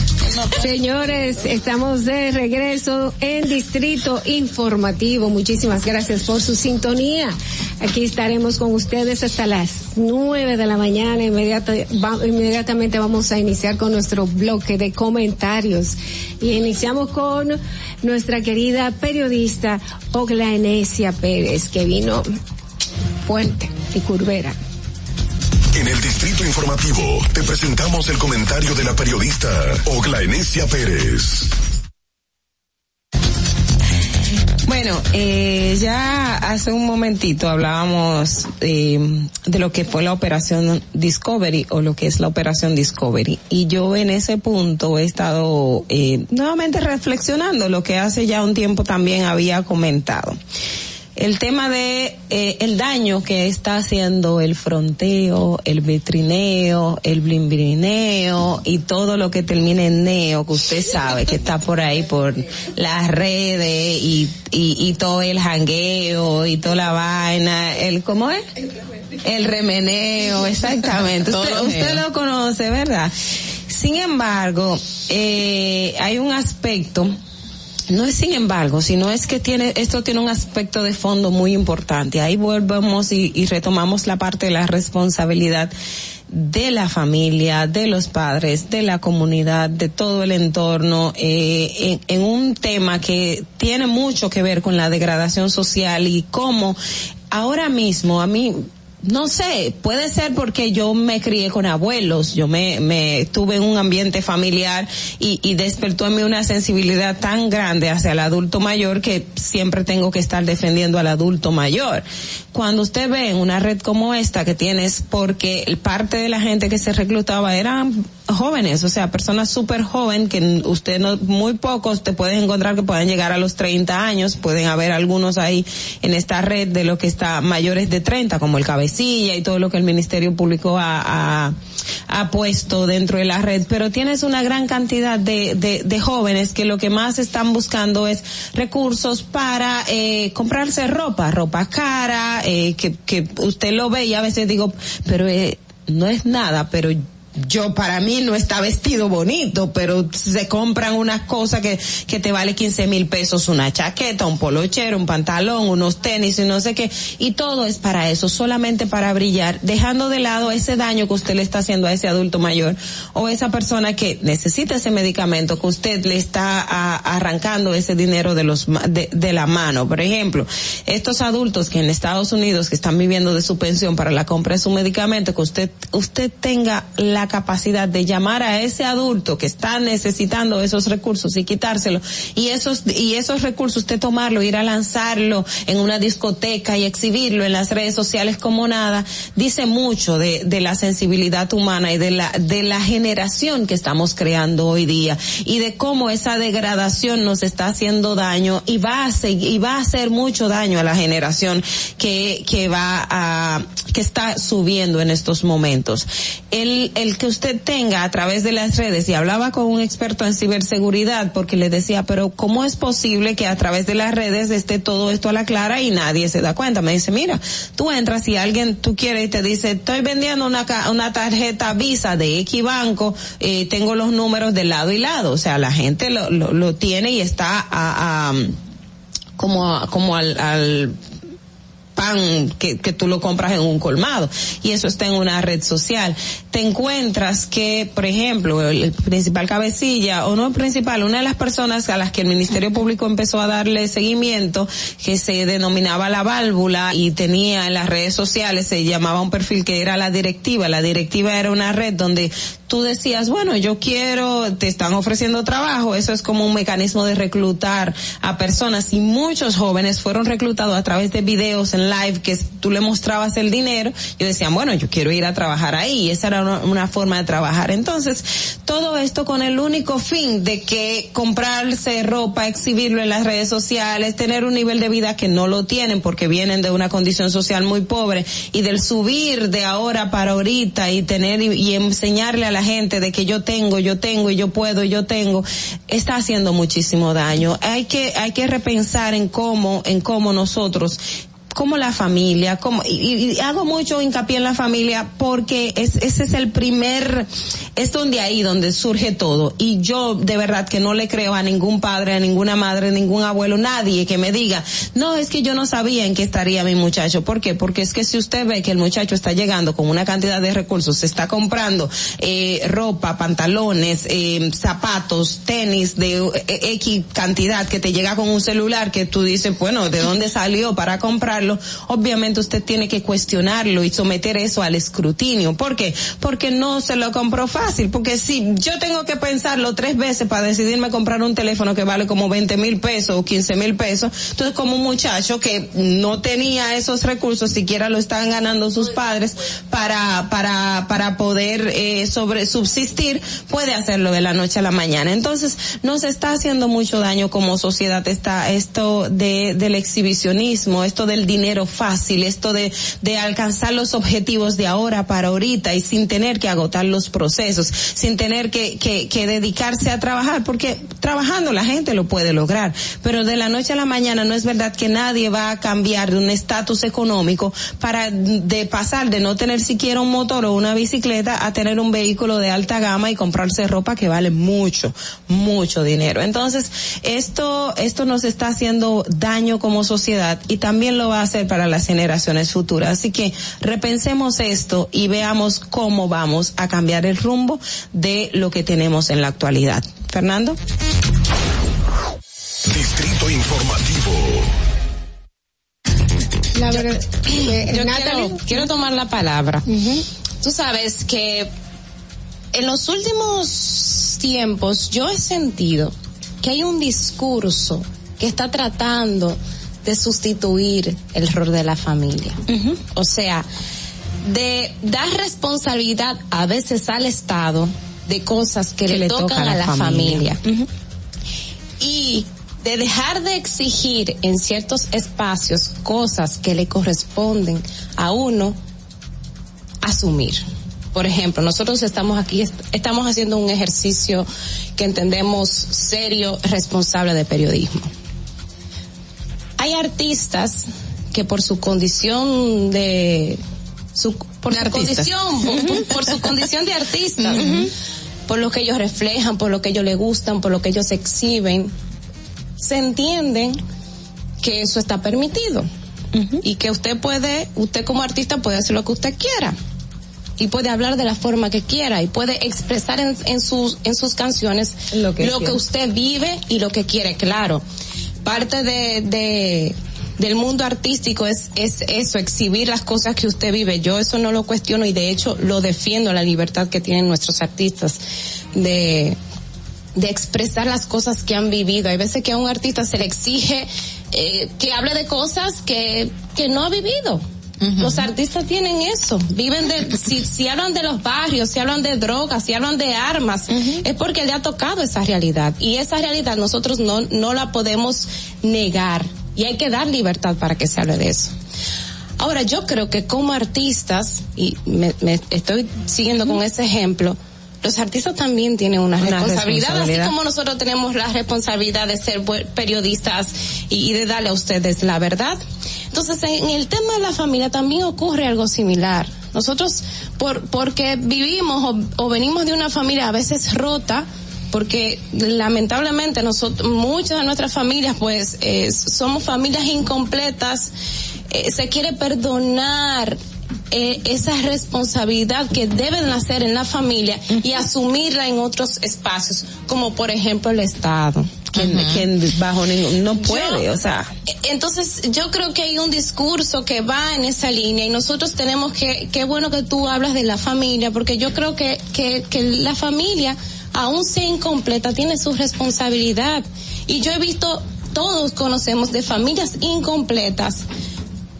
Speaker 9: Señores, estamos de regreso en Distrito Informativo. Muchísimas gracias por su sintonía. Aquí estaremos con ustedes hasta las nueve de la mañana. Inmediatamente vamos a iniciar con nuestro bloque de comentarios. Y iniciamos con nuestra querida periodista Ogla Enesia Pérez, que vino fuerte y curvera.
Speaker 10: En el Distrito Informativo te presentamos el comentario de la periodista Ogla Enesia Pérez.
Speaker 14: Bueno, eh, ya hace un momentito hablábamos eh, de lo que fue la operación Discovery o lo que es la operación Discovery. Y yo en ese punto he estado eh, nuevamente reflexionando lo que hace ya un tiempo también había comentado. El tema de eh, el daño que está haciendo el fronteo, el vitrineo, el blimbrineo y todo lo que termine en neo, que usted sabe que está por ahí por las redes y, y, y todo el jangueo y toda la vaina, el ¿cómo es? El remeneo, exactamente. Usted, usted lo conoce, ¿verdad? Sin embargo, eh, hay un aspecto no es sin embargo, sino es que tiene, esto tiene un aspecto de fondo muy importante. Ahí volvemos y, y retomamos la parte de la responsabilidad de la familia, de los padres, de la comunidad, de todo el entorno, eh, en, en un tema que tiene mucho que ver con la degradación social y cómo ahora mismo a mí no sé, puede ser porque yo me crié con abuelos, yo me, me tuve en un ambiente familiar y, y despertó en mí una sensibilidad tan grande hacia el adulto mayor que siempre tengo que estar defendiendo al adulto mayor. Cuando usted ve en una red como esta que tienes, porque parte de la gente que se reclutaba eran jóvenes, o sea, personas súper joven que usted no, muy pocos te puedes encontrar que pueden llegar a los 30 años, pueden haber algunos ahí en esta red de lo que está mayores de 30, como el cabecilla y todo lo que el Ministerio Público ha, puesto dentro de la red, pero tienes una gran cantidad de jóvenes que lo que más están buscando es recursos para eh, comprarse ropa, ropa cara, eh, que, que usted lo ve y a veces digo, pero eh, no es nada, pero yo para mí no está vestido bonito, pero se compran unas cosas que, que te vale 15 mil pesos, una chaqueta, un polochero, un pantalón, unos tenis y no sé qué, y todo es para eso, solamente para brillar, dejando de lado ese daño que usted le está haciendo a ese adulto mayor o esa persona que necesita ese medicamento que usted le está arrancando ese dinero de los de, de la mano. Por ejemplo, estos adultos que en Estados Unidos que están viviendo de su pensión para la compra de su medicamento, que usted usted tenga la capacidad de llamar a ese adulto que está necesitando esos recursos y quitárselo y esos y esos recursos usted tomarlo, ir a lanzarlo en una discoteca y exhibirlo en las redes sociales como nada, dice mucho de, de la sensibilidad humana y de la de la generación que estamos creando hoy día y de cómo esa degradación nos está haciendo daño y va a seguir, y va a hacer mucho daño a la generación que que va a que está subiendo en estos momentos. El el que usted tenga a través de las redes y hablaba con un experto en ciberseguridad porque le decía, pero ¿cómo es posible que a través de las redes esté todo esto a la clara y nadie se da cuenta? Me dice, mira, tú entras y alguien tú quieres y te dice, estoy vendiendo una, una tarjeta Visa de X banco, eh, tengo los números de lado y lado, o sea, la gente lo, lo, lo tiene y está a, a como, como al, al que, que tú lo compras en un colmado y eso está en una red social. Te encuentras que, por ejemplo, el, principal cabecilla, o no el principal, una de las personas a las que el Ministerio Público empezó a darle seguimiento, que se denominaba la válvula y tenía en las redes sociales, se llamaba un perfil que era la directiva. La directiva era una red donde tú decías, bueno, yo quiero, te están ofreciendo trabajo, eso es como un mecanismo de reclutar a personas y muchos jóvenes fueron reclutados a través de videos en live que tú le mostrabas el dinero, yo decía, bueno, yo quiero ir a trabajar ahí, esa era una, una forma de trabajar. Entonces, todo esto con el único fin de que comprarse ropa, exhibirlo en las redes sociales, tener un nivel de vida que no lo tienen porque vienen de una condición social muy pobre y del subir de ahora para ahorita y tener y, y enseñarle a la gente de que yo tengo, yo tengo y yo puedo, yo tengo, está haciendo muchísimo daño. Hay que, hay que repensar en cómo, en cómo nosotros como la familia, como, y, y, hago mucho hincapié en la familia porque es, ese es el primer, es donde ahí donde surge todo. Y yo de verdad que no le creo a ningún padre, a ninguna madre, ningún abuelo, nadie que me diga, no, es que yo no sabía en qué estaría mi muchacho. ¿Por qué? Porque es que si usted ve que el muchacho está llegando con una cantidad de recursos, se está comprando eh, ropa, pantalones, eh, zapatos, tenis de eh, X cantidad que te llega con un celular que tú dices, bueno, ¿de dónde salió para comprar? Obviamente usted tiene que cuestionarlo y someter eso al escrutinio. ¿Por qué? Porque no se lo compró fácil, porque si yo tengo que pensarlo tres veces para decidirme comprar un teléfono que vale como 20 mil pesos o 15 mil pesos, entonces como un muchacho que no tenía esos recursos, siquiera lo estaban ganando sus padres para, para, para poder eh, sobre subsistir, puede hacerlo de la noche a la mañana. Entonces, nos está haciendo mucho daño como sociedad está esto de, del exhibicionismo, esto del dinero fácil, esto de, de alcanzar los objetivos de ahora para ahorita y sin tener que agotar los procesos, sin tener que, que, que dedicarse a trabajar, porque trabajando la gente lo puede lograr, pero de la noche a la mañana no es verdad que nadie va a cambiar de un estatus económico para de pasar de no tener siquiera un motor o una bicicleta a tener un vehículo de alta gama y comprarse ropa que vale mucho, mucho dinero. Entonces, esto, esto nos está haciendo daño como sociedad y también lo va va a ser para las generaciones futuras. Así que repensemos esto y veamos cómo vamos a cambiar el rumbo de lo que tenemos en la actualidad. Fernando.
Speaker 10: Distrito Informativo.
Speaker 15: La verdad, eh, yo quiero, quiero, tomar la palabra. Tú sabes que en los últimos tiempos yo he sentido que hay un discurso que está tratando de sustituir el rol de la familia. O sea, de dar responsabilidad a veces al Estado de cosas que, le, tocan a la, familia. Y de dejar de exigir en ciertos espacios cosas que le corresponden a uno asumir. Por ejemplo, nosotros estamos aquí, estamos haciendo un ejercicio que entendemos serio, responsable de periodismo. Hay artistas que por su condición de su, por su condición, por, su condición de artistas, por lo que ellos reflejan, por lo que ellos les gustan, por lo que ellos exhiben, se entienden que eso está permitido. Y que usted puede, usted como artista puede hacer lo que usted quiera. Y puede hablar de la forma que quiera y puede expresar en, sus en sus canciones lo que, usted vive y lo que quiere, claro. Parte de, de del mundo artístico es, es eso, exhibir las cosas que usted vive. Yo eso no lo cuestiono y de hecho lo defiendo, la libertad que tienen nuestros artistas de, de expresar las cosas que han vivido. Hay veces que a un artista se le exige eh, que hable de cosas que, que no ha vivido. Los artistas tienen eso, viven de, si, si hablan de los barrios, si hablan de drogas, si hablan de armas, es porque le ha tocado esa realidad. Y esa realidad nosotros no, no la podemos negar. Y hay que dar libertad para que se hable de eso. Ahora, yo creo que como artistas, y me, me estoy siguiendo con ese ejemplo, los artistas también tienen una, responsabilidad, así como nosotros tenemos la responsabilidad de ser periodistas y, de darle a ustedes la verdad. Entonces, en el tema de la familia también ocurre algo similar. Nosotros, por, porque vivimos o, venimos de una familia a veces rota, porque lamentablemente nosotros, muchas de nuestras familias, pues, eh, somos familias incompletas, eh, se quiere perdonar eh, esa responsabilidad que deben hacer en la familia y asumirla en otros espacios, como por ejemplo el Estado.
Speaker 14: Que, bajo no puede, o sea.
Speaker 15: Entonces, yo creo que hay un discurso que va en esa línea y nosotros tenemos que, qué bueno que tú hablas de la familia, porque yo creo que, que, que la familia, aún sea incompleta, tiene su responsabilidad. Y yo he visto, todos conocemos de familias incompletas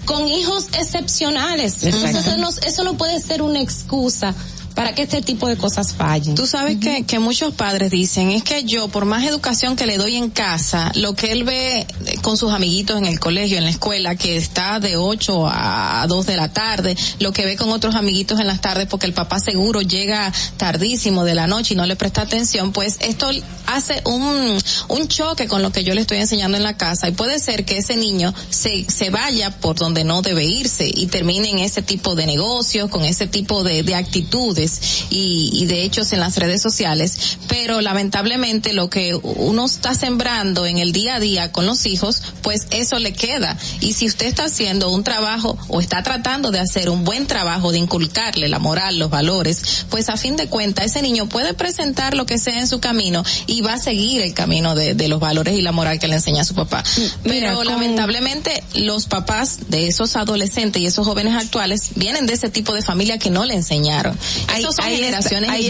Speaker 15: con hijos excepcionales. Entonces eso no, eso no puede ser una excusa para que este tipo de cosas fallen.
Speaker 11: Tú sabes que, que muchos padres dicen, es que yo, por más educación que le doy en casa, lo que él ve con sus amiguitos en el colegio, en la escuela, que está de 8 a 2 de la tarde, lo que ve con otros amiguitos en las tardes, porque el papá seguro llega tardísimo de la noche y no le presta atención, pues esto hace un, un choque con lo que yo le estoy enseñando en la casa. Y puede ser que ese niño se, se vaya por donde no debe irse y termine en ese tipo de negocios, con ese tipo de, de actitudes y, de hechos en las redes sociales, pero lamentablemente lo que uno está sembrando en el día a día con los hijos, pues eso le queda. Y si usted está haciendo un trabajo o está tratando de hacer un buen trabajo de inculcarle la moral, los valores, pues a fin de cuentas ese niño puede presentar lo que sea en su camino y va a seguir el camino de, los valores y la moral que le enseña a su papá. Pero lamentablemente los papás de esos adolescentes y esos jóvenes actuales vienen de ese tipo de familia que no le enseñaron
Speaker 14: ahí,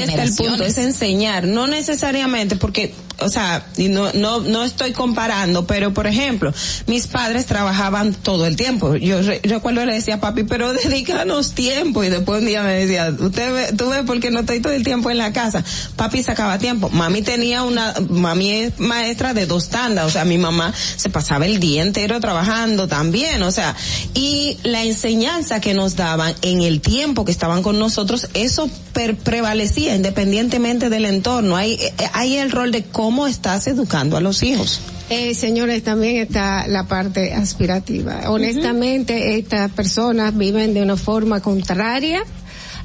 Speaker 14: está, el punto, es enseñar, no necesariamente porque o sea, y no, no, no estoy comparando, pero por ejemplo, mis padres trabajaban todo el tiempo. Yo recuerdo le decía, papi, pero dedícanos tiempo. Y después un día me decía, usted ve, tú ves porque no estoy todo el tiempo en la casa. Papi sacaba tiempo. Mami tenía una, mami es maestra de dos tandas. O sea, mi mamá se pasaba el día entero trabajando también. O sea, y la enseñanza que nos daban en el tiempo que estaban con nosotros, eso prevalecía independientemente del entorno. Hay, eh, hay el rol de cómo estás educando a los hijos.
Speaker 9: Eh, señores, también está la parte aspirativa. Honestamente, estas personas viven de una forma contraria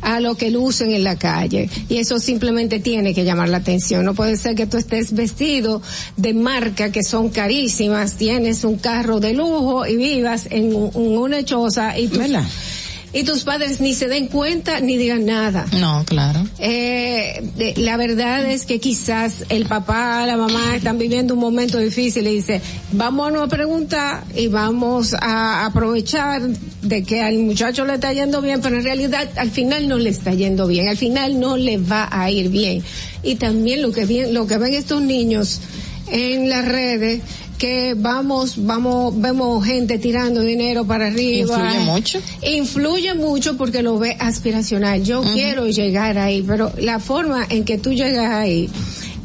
Speaker 9: a lo que lucen en la calle. Y eso simplemente tiene que llamar la atención. No puede ser que tú estés vestido de marca que son carísimas, tienes un carro de lujo y vivas en, una choza y tú y tus padres ni se den cuenta ni digan nada.
Speaker 11: No, claro.
Speaker 9: Eh, la verdad es que quizás el papá, la mamá están viviendo un momento difícil y dice, vamos a preguntar y vamos a aprovechar de que al muchacho le está yendo bien, pero en realidad al final no le está yendo bien, al final no le va a ir bien. Y también lo que, bien, lo que ven estos niños en las redes que vamos, vamos, vemos gente tirando dinero para arriba.
Speaker 11: Influye mucho.
Speaker 9: Influye mucho porque lo ve aspiracional. Yo quiero llegar ahí, pero la forma en que tú llegas ahí,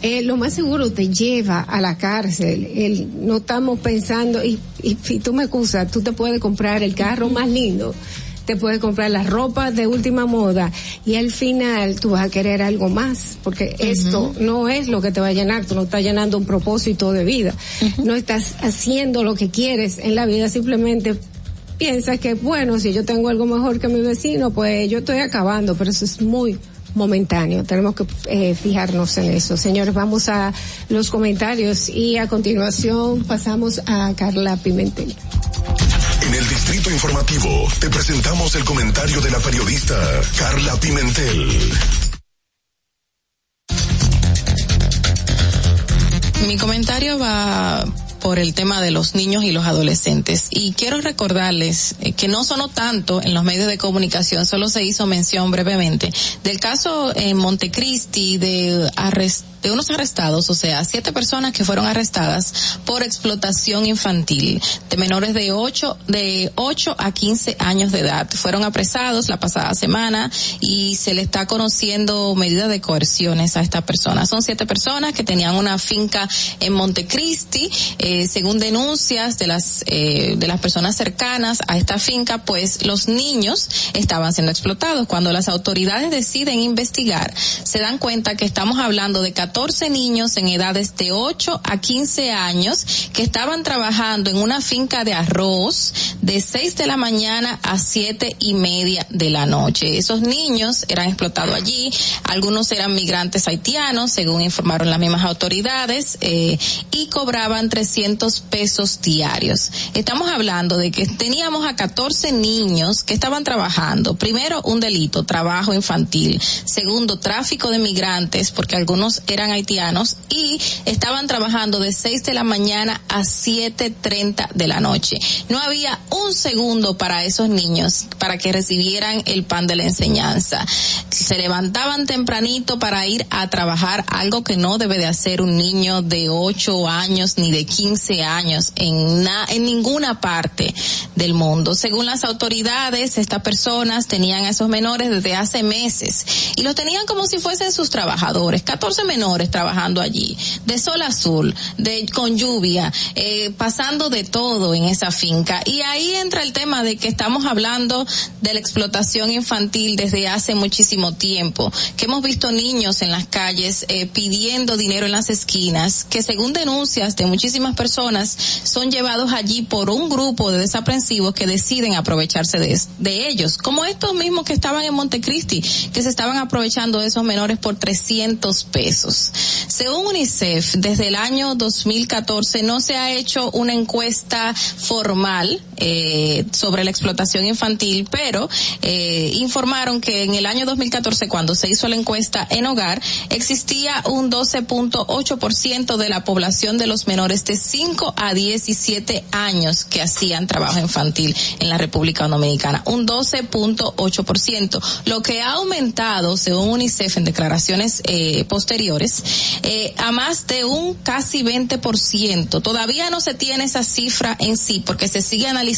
Speaker 9: eh, lo más seguro te lleva a la cárcel. El, no estamos pensando, y, y si tú me excusas, tú te puedes comprar el carro más lindo te puedes comprar la ropa de última moda y al final tú vas a querer algo más, porque esto no es lo que te va a llenar, tú no estás llenando un propósito de vida, no estás haciendo lo que quieres en la vida, simplemente piensas que bueno, si yo tengo algo mejor que mi vecino, pues yo estoy acabando, pero eso es muy momentáneo. Tenemos que eh, fijarnos en eso. Señores, vamos a los comentarios y a continuación pasamos a Carla Pimentel.
Speaker 10: En el Distrito Informativo te presentamos el comentario de la periodista Carla Pimentel.
Speaker 11: Mi comentario va por el tema de los niños y los adolescentes. Y quiero recordarles eh, que no sonó tanto en los medios de comunicación, solo se hizo mención brevemente del caso en Montecristi de arrest de unos arrestados, o sea, siete personas que fueron arrestadas por explotación infantil de menores de 8, de 8 a 15 años de edad. Fueron apresados la pasada semana y se le está conociendo medidas de coerciones a estas personas. Son siete personas que tenían una finca en Montecristi, eh, según denuncias de las, eh, de las personas cercanas a esta finca, pues los niños estaban siendo explotados. Cuando las autoridades deciden investigar, se dan cuenta que estamos hablando de 14 niños en edades de 8 a 15 años que estaban trabajando en una finca de arroz de 6 de la mañana a 7 y media de la noche. Esos niños eran explotados allí, algunos eran migrantes haitianos, según informaron las mismas autoridades, eh, y cobraban 300 pesos diarios. Estamos hablando de que teníamos a 14 niños que estaban trabajando. Primero, un delito, trabajo infantil. Segundo, tráfico de migrantes, porque algunos eran haitianos y estaban trabajando de 6 de la mañana a 7.30 de la noche. No había un segundo para esos niños para que recibieran el pan de la enseñanza. Se levantaban tempranito para ir a trabajar, algo que no debe de hacer un niño de 8 años ni de 15 años en, en ninguna parte del mundo. Según las autoridades, estas personas tenían a esos menores desde hace meses y los tenían como si fuesen sus trabajadores. 14 menores trabajando allí, de sol azul, de con lluvia, eh, pasando de todo en esa finca. Y ahí entra el tema de que estamos hablando de la explotación infantil desde hace muchísimo tiempo, que hemos visto niños en las calles eh, pidiendo dinero en las esquinas, que según denuncias de muchísimas personas son llevados allí por un grupo de desaprensivos que deciden aprovecharse de, de ellos, como estos mismos que estaban en Montecristi, que se estaban aprovechando de esos menores por 300 pesos. Según UNICEF, desde el año 2014 no se ha hecho una encuesta formal eh, sobre la explotación infantil, pero eh, informaron que en el año 2014, cuando se hizo la encuesta en hogar, existía un 12.8% de la población de los menores de 5 a 17 años que hacían trabajo infantil en la República Dominicana. Un 12.8%, lo que ha aumentado, según UNICEF en declaraciones eh, posteriores, eh, a más de un casi 20%. Todavía no se tiene esa cifra en sí porque se sigue analizando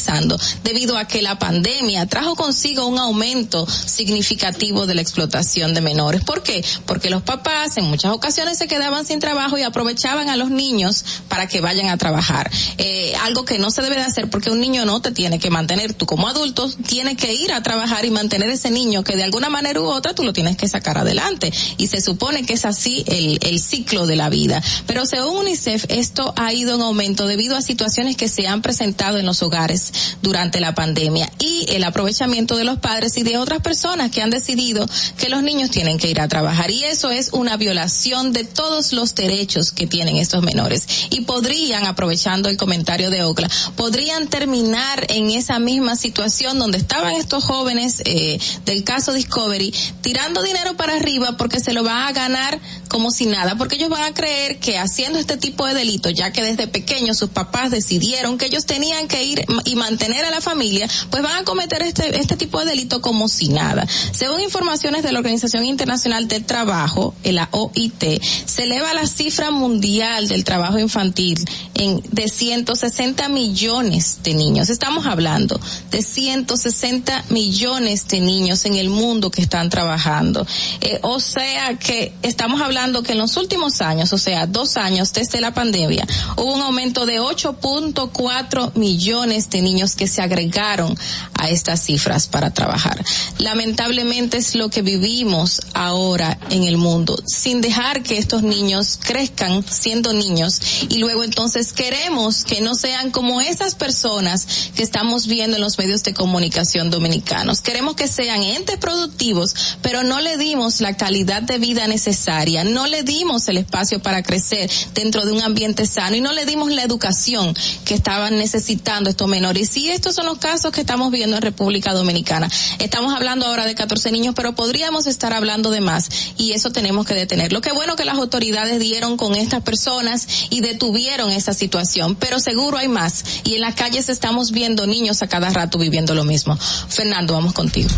Speaker 11: debido a que la pandemia trajo consigo un aumento significativo de la explotación de menores. ¿Por qué? Porque los papás en muchas ocasiones se quedaban sin trabajo y aprovechaban a los niños para que vayan a trabajar. Eh, algo que no se debe de hacer porque un niño no te tiene que mantener. Tú como adulto tienes que ir a trabajar y mantener ese niño que de alguna manera u otra tú lo tienes que sacar adelante. Y se supone que es así el, el ciclo de la vida. Pero según UNICEF, esto ha ido en aumento debido a situaciones que se han presentado en los hogares durante la pandemia y el aprovechamiento de los padres y de otras personas que han decidido que los niños tienen que ir a trabajar. Y eso es una violación de todos los derechos que tienen estos menores. Y podrían, aprovechando el comentario de Ocla, podrían terminar en esa misma situación donde estaban estos jóvenes eh, del caso Discovery tirando dinero para arriba porque se lo van a ganar como si nada, porque ellos van a creer que haciendo este tipo de delitos, ya que desde pequeños sus papás decidieron que ellos tenían que ir y mantener a la familia, pues van a cometer este, este tipo de delito como si nada. Según informaciones de la Organización Internacional del Trabajo, la OIT, se eleva la cifra mundial del trabajo infantil en, de 160 millones de niños. Estamos hablando de 160 millones de niños en el mundo que están trabajando. Eh, o sea que estamos hablando que en los últimos años, o sea, dos años desde la pandemia, hubo un aumento de 8.4 millones de niños que se agregaron a estas cifras para trabajar. Lamentablemente es lo que vivimos ahora en el mundo, sin dejar que estos niños crezcan siendo niños y luego entonces queremos que no sean como esas personas que estamos viendo en los medios de comunicación dominicanos. Queremos que sean entes productivos, pero no le dimos la calidad de vida necesaria, no le dimos el espacio para crecer dentro de un ambiente sano y no le dimos la educación que estaban necesitando estos menores. Y estos son los casos que estamos viendo en República Dominicana. Estamos hablando ahora de 14 niños, pero podríamos estar hablando de más y eso tenemos que detenerlo. Qué bueno que las autoridades dieron con estas personas y detuvieron esa situación, pero seguro hay más y en las calles estamos viendo niños a cada rato viviendo lo mismo. Fernando, vamos contigo.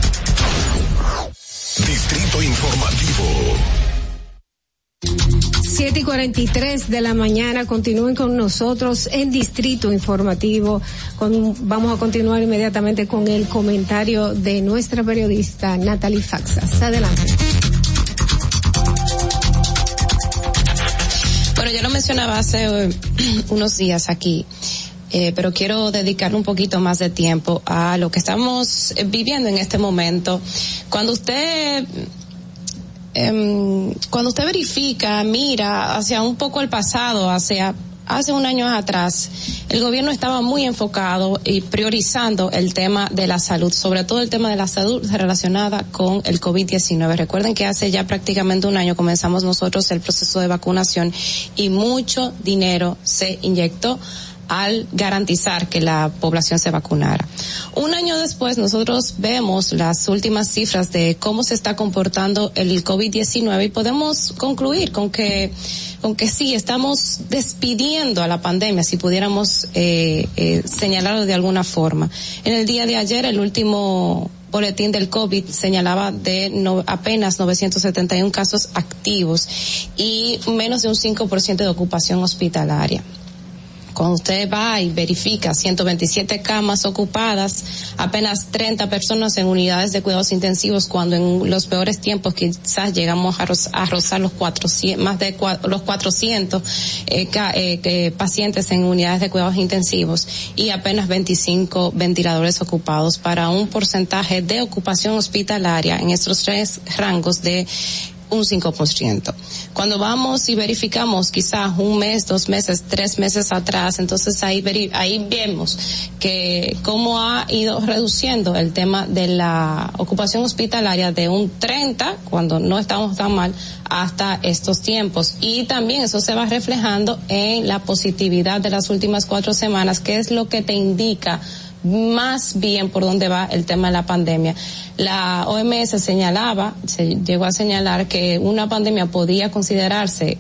Speaker 10: Distrito Informativo.
Speaker 9: 7 y 43 de la mañana. Continúen con nosotros en Distrito Informativo. Con, vamos a continuar inmediatamente con el comentario de nuestra periodista Natalie Faxas. Adelante.
Speaker 15: Bueno, yo lo mencionaba hace eh, unos días aquí. Eh, pero quiero dedicarle un poquito más de tiempo a lo que estamos eh, viviendo en este momento. Cuando usted eh, cuando usted verifica, mira hacia un poco el pasado, hacia hace un año atrás, el gobierno estaba muy enfocado y priorizando el tema de la salud, sobre todo el tema de la salud relacionada con el COVID-19. Recuerden que hace ya prácticamente un año comenzamos nosotros el proceso de vacunación y mucho dinero se inyectó al garantizar que la población se vacunara. Un año después nosotros vemos las últimas cifras de cómo se está comportando el COVID-19 y podemos concluir con que con que sí estamos despidiendo a la pandemia, si pudiéramos eh, eh, señalarlo de alguna forma. En el día de ayer, el último boletín del COVID señalaba de no, apenas 971 casos activos y menos de un 5% de ocupación hospitalaria cuando usted va y verifica 127 camas ocupadas, apenas 30 personas en unidades de cuidados intensivos, cuando en los peores tiempos quizás llegamos a, rozar los 400, más de los 400 eh, eh, pacientes en unidades de cuidados intensivos y apenas 25 ventiladores ocupados para un porcentaje de ocupación hospitalaria en estos tres rangos de un 5%. Cuando vamos y verificamos quizás un mes, dos meses, tres meses atrás, entonces ahí, ahí vemos que cómo ha ido reduciendo el tema de la ocupación hospitalaria de un 30, cuando no estamos tan mal, hasta estos tiempos. Y también eso se va reflejando en la positividad de las últimas cuatro semanas, que es lo que te indica más bien por dónde va el tema de la pandemia. La OMS señalaba, se llegó a señalar que una pandemia podía considerarse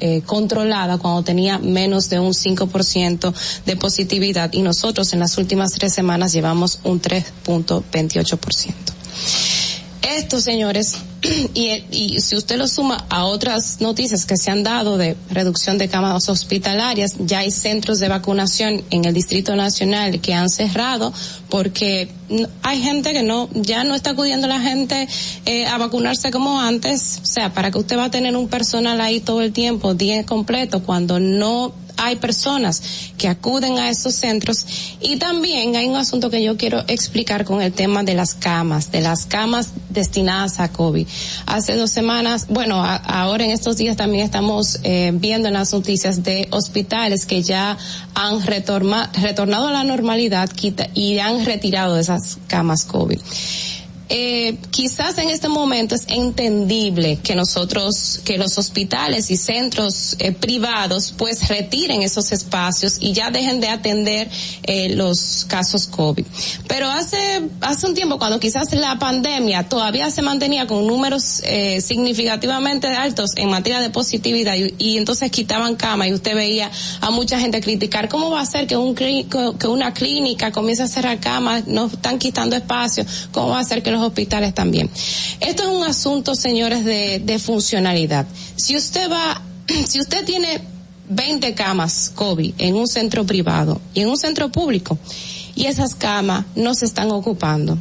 Speaker 15: eh, controlada cuando tenía menos de un 5% de positividad y nosotros en las últimas tres semanas llevamos un 3.28%. Esto, señores, y, y, si usted lo suma a otras noticias que se han dado de reducción de camas hospitalarias, ya hay centros de vacunación en el Distrito Nacional que han cerrado porque hay gente que no, ya no está acudiendo la gente eh, a vacunarse como antes. O sea, para que usted va a tener un personal ahí todo el tiempo, día completo, cuando no hay personas que acuden a esos centros y también hay un asunto que yo quiero explicar con el tema de las camas, de las camas destinadas a COVID. Hace dos semanas, bueno, ahora en estos días también estamos eh, viendo en las noticias de hospitales que ya han retornado a la normalidad y han retirado esas camas COVID eh, quizás en este momento es entendible que nosotros, que los hospitales y centros eh, privados pues retiren esos espacios y ya dejen de atender eh, los casos COVID. Pero hace, hace un tiempo cuando quizás la pandemia todavía se mantenía con números eh, significativamente altos en materia de positividad y, entonces quitaban cama y usted veía a mucha gente criticar cómo va a ser que, un, que una clínica comience a cerrar camas, no están quitando espacio, cómo va a ser que los hospitales también. Esto es un asunto, señores, de, de funcionalidad. Si usted va, si usted tiene 20 camas COVID en un centro privado y en un centro público y esas camas no se están ocupando,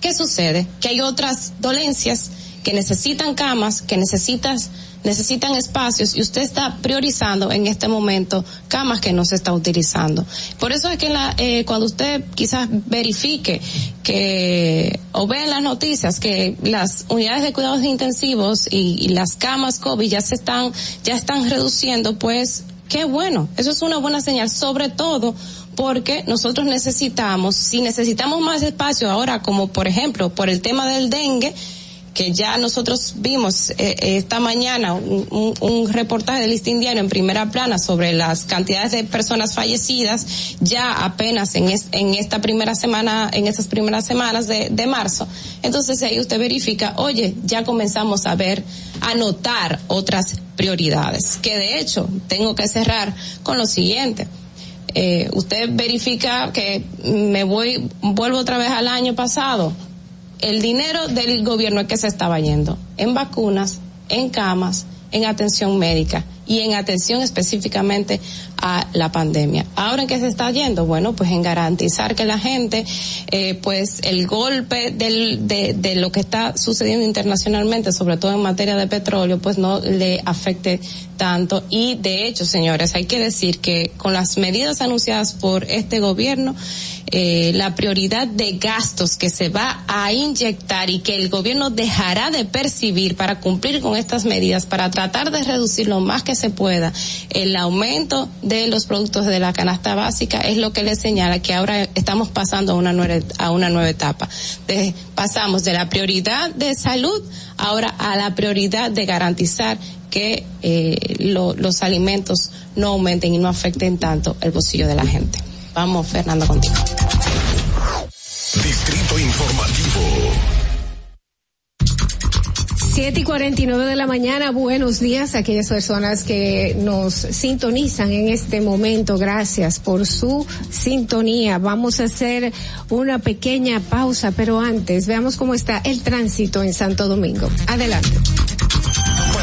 Speaker 15: ¿qué sucede? Que hay otras dolencias que necesitan camas, que necesitas necesitan espacios y usted está priorizando en este momento camas que no se está utilizando. Por eso es que la, eh, cuando usted quizás verifique que o vea en las noticias que las unidades de cuidados intensivos y, y las camas COVID ya se están ya están reduciendo, pues qué bueno, eso es una buena señal, sobre todo porque nosotros necesitamos, si necesitamos más espacio ahora, como por ejemplo por el tema del dengue, que ya nosotros vimos eh, esta mañana un, un, reportaje del listín diario en primera plana sobre las cantidades de personas fallecidas ya apenas en, en esta primera semana, en estas primeras semanas de, de marzo. Entonces ahí usted verifica, oye, ya comenzamos a ver, a notar otras prioridades. Que de hecho, tengo que cerrar con lo siguiente. Eh, usted verifica que me voy, vuelvo otra vez al año pasado, el dinero del gobierno que se estaba yendo en vacunas, en camas, en atención médica y en atención específicamente a la pandemia. Ahora en qué se está yendo, bueno, pues en garantizar que la gente, eh, pues el golpe de lo que está sucediendo internacionalmente, sobre todo en materia de petróleo, pues no le afecte tanto. Y de hecho, señores, hay que decir que con las medidas anunciadas por este gobierno, eh, la prioridad de gastos que se va a inyectar y que el gobierno dejará de percibir para cumplir con estas medidas, para tratar de reducir lo más que se pueda el aumento de los productos de la canasta básica, es lo que le señala que ahora estamos pasando a una nueva, a una nueva etapa. Pasamos de la prioridad de salud ahora a la prioridad de garantizar que eh, lo, los alimentos no aumenten y no afecten tanto el bolsillo de la gente. Vamos, Fernando, contigo.
Speaker 10: Distrito Informativo.
Speaker 9: 7 y 49 de la mañana, buenos días a aquellas personas que nos sintonizan en este momento. Gracias por su sintonía. Vamos a hacer una pequeña pausa, pero antes veamos cómo está el tránsito en Santo Domingo. Adelante.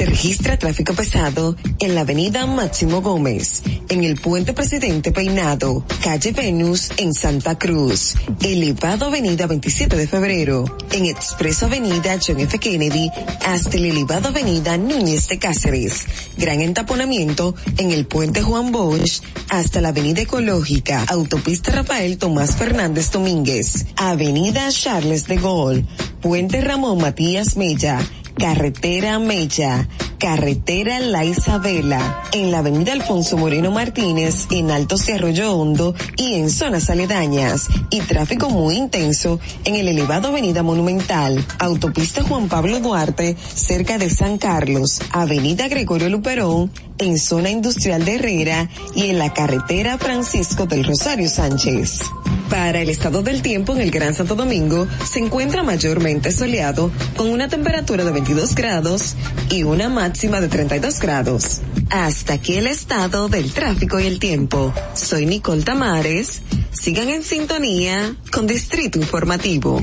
Speaker 22: Se registra tráfico pesado en la avenida Máximo Gómez, en el puente Presidente Peinado, calle Venus en Santa Cruz, elevado avenida 27 de febrero, en expreso avenida John F. Kennedy hasta el elevado avenida Núñez de Cáceres, gran entaponamiento en el puente Juan Bosch hasta la avenida Ecológica, autopista Rafael Tomás Fernández Domínguez, avenida Charles de Gaulle, puente Ramón Matías Mella, Carretera Mella, Carretera La Isabela, en la Avenida Alfonso Moreno Martínez, en Altos de Arroyo Hondo y en zonas aledañas, y tráfico muy intenso en el elevado Avenida Monumental, Autopista Juan Pablo Duarte, cerca de San Carlos, Avenida Gregorio Luperón, en zona industrial de Herrera y en la carretera Francisco del Rosario Sánchez. Para el estado del tiempo en el Gran Santo Domingo se encuentra mayormente soleado con una temperatura de 22 grados y una máxima de 32 grados. Hasta aquí el estado del tráfico y el tiempo. Soy Nicole Tamares. Sigan en sintonía con Distrito Informativo.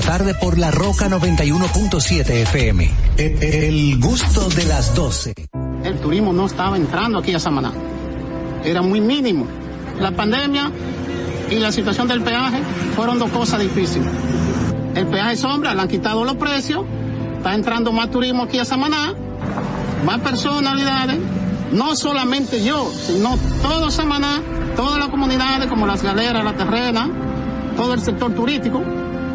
Speaker 23: tarde por La Roca 91.7 FM. El, el gusto de las 12.
Speaker 24: El turismo no estaba entrando aquí a Samaná. Era muy mínimo. La pandemia y la situación del peaje fueron dos cosas difíciles. El peaje sombra, le han quitado los precios, está entrando más turismo aquí a Samaná, más personalidades, no solamente yo, sino todo Samaná, todas las comunidades como las galeras, la terrena, todo el sector turístico,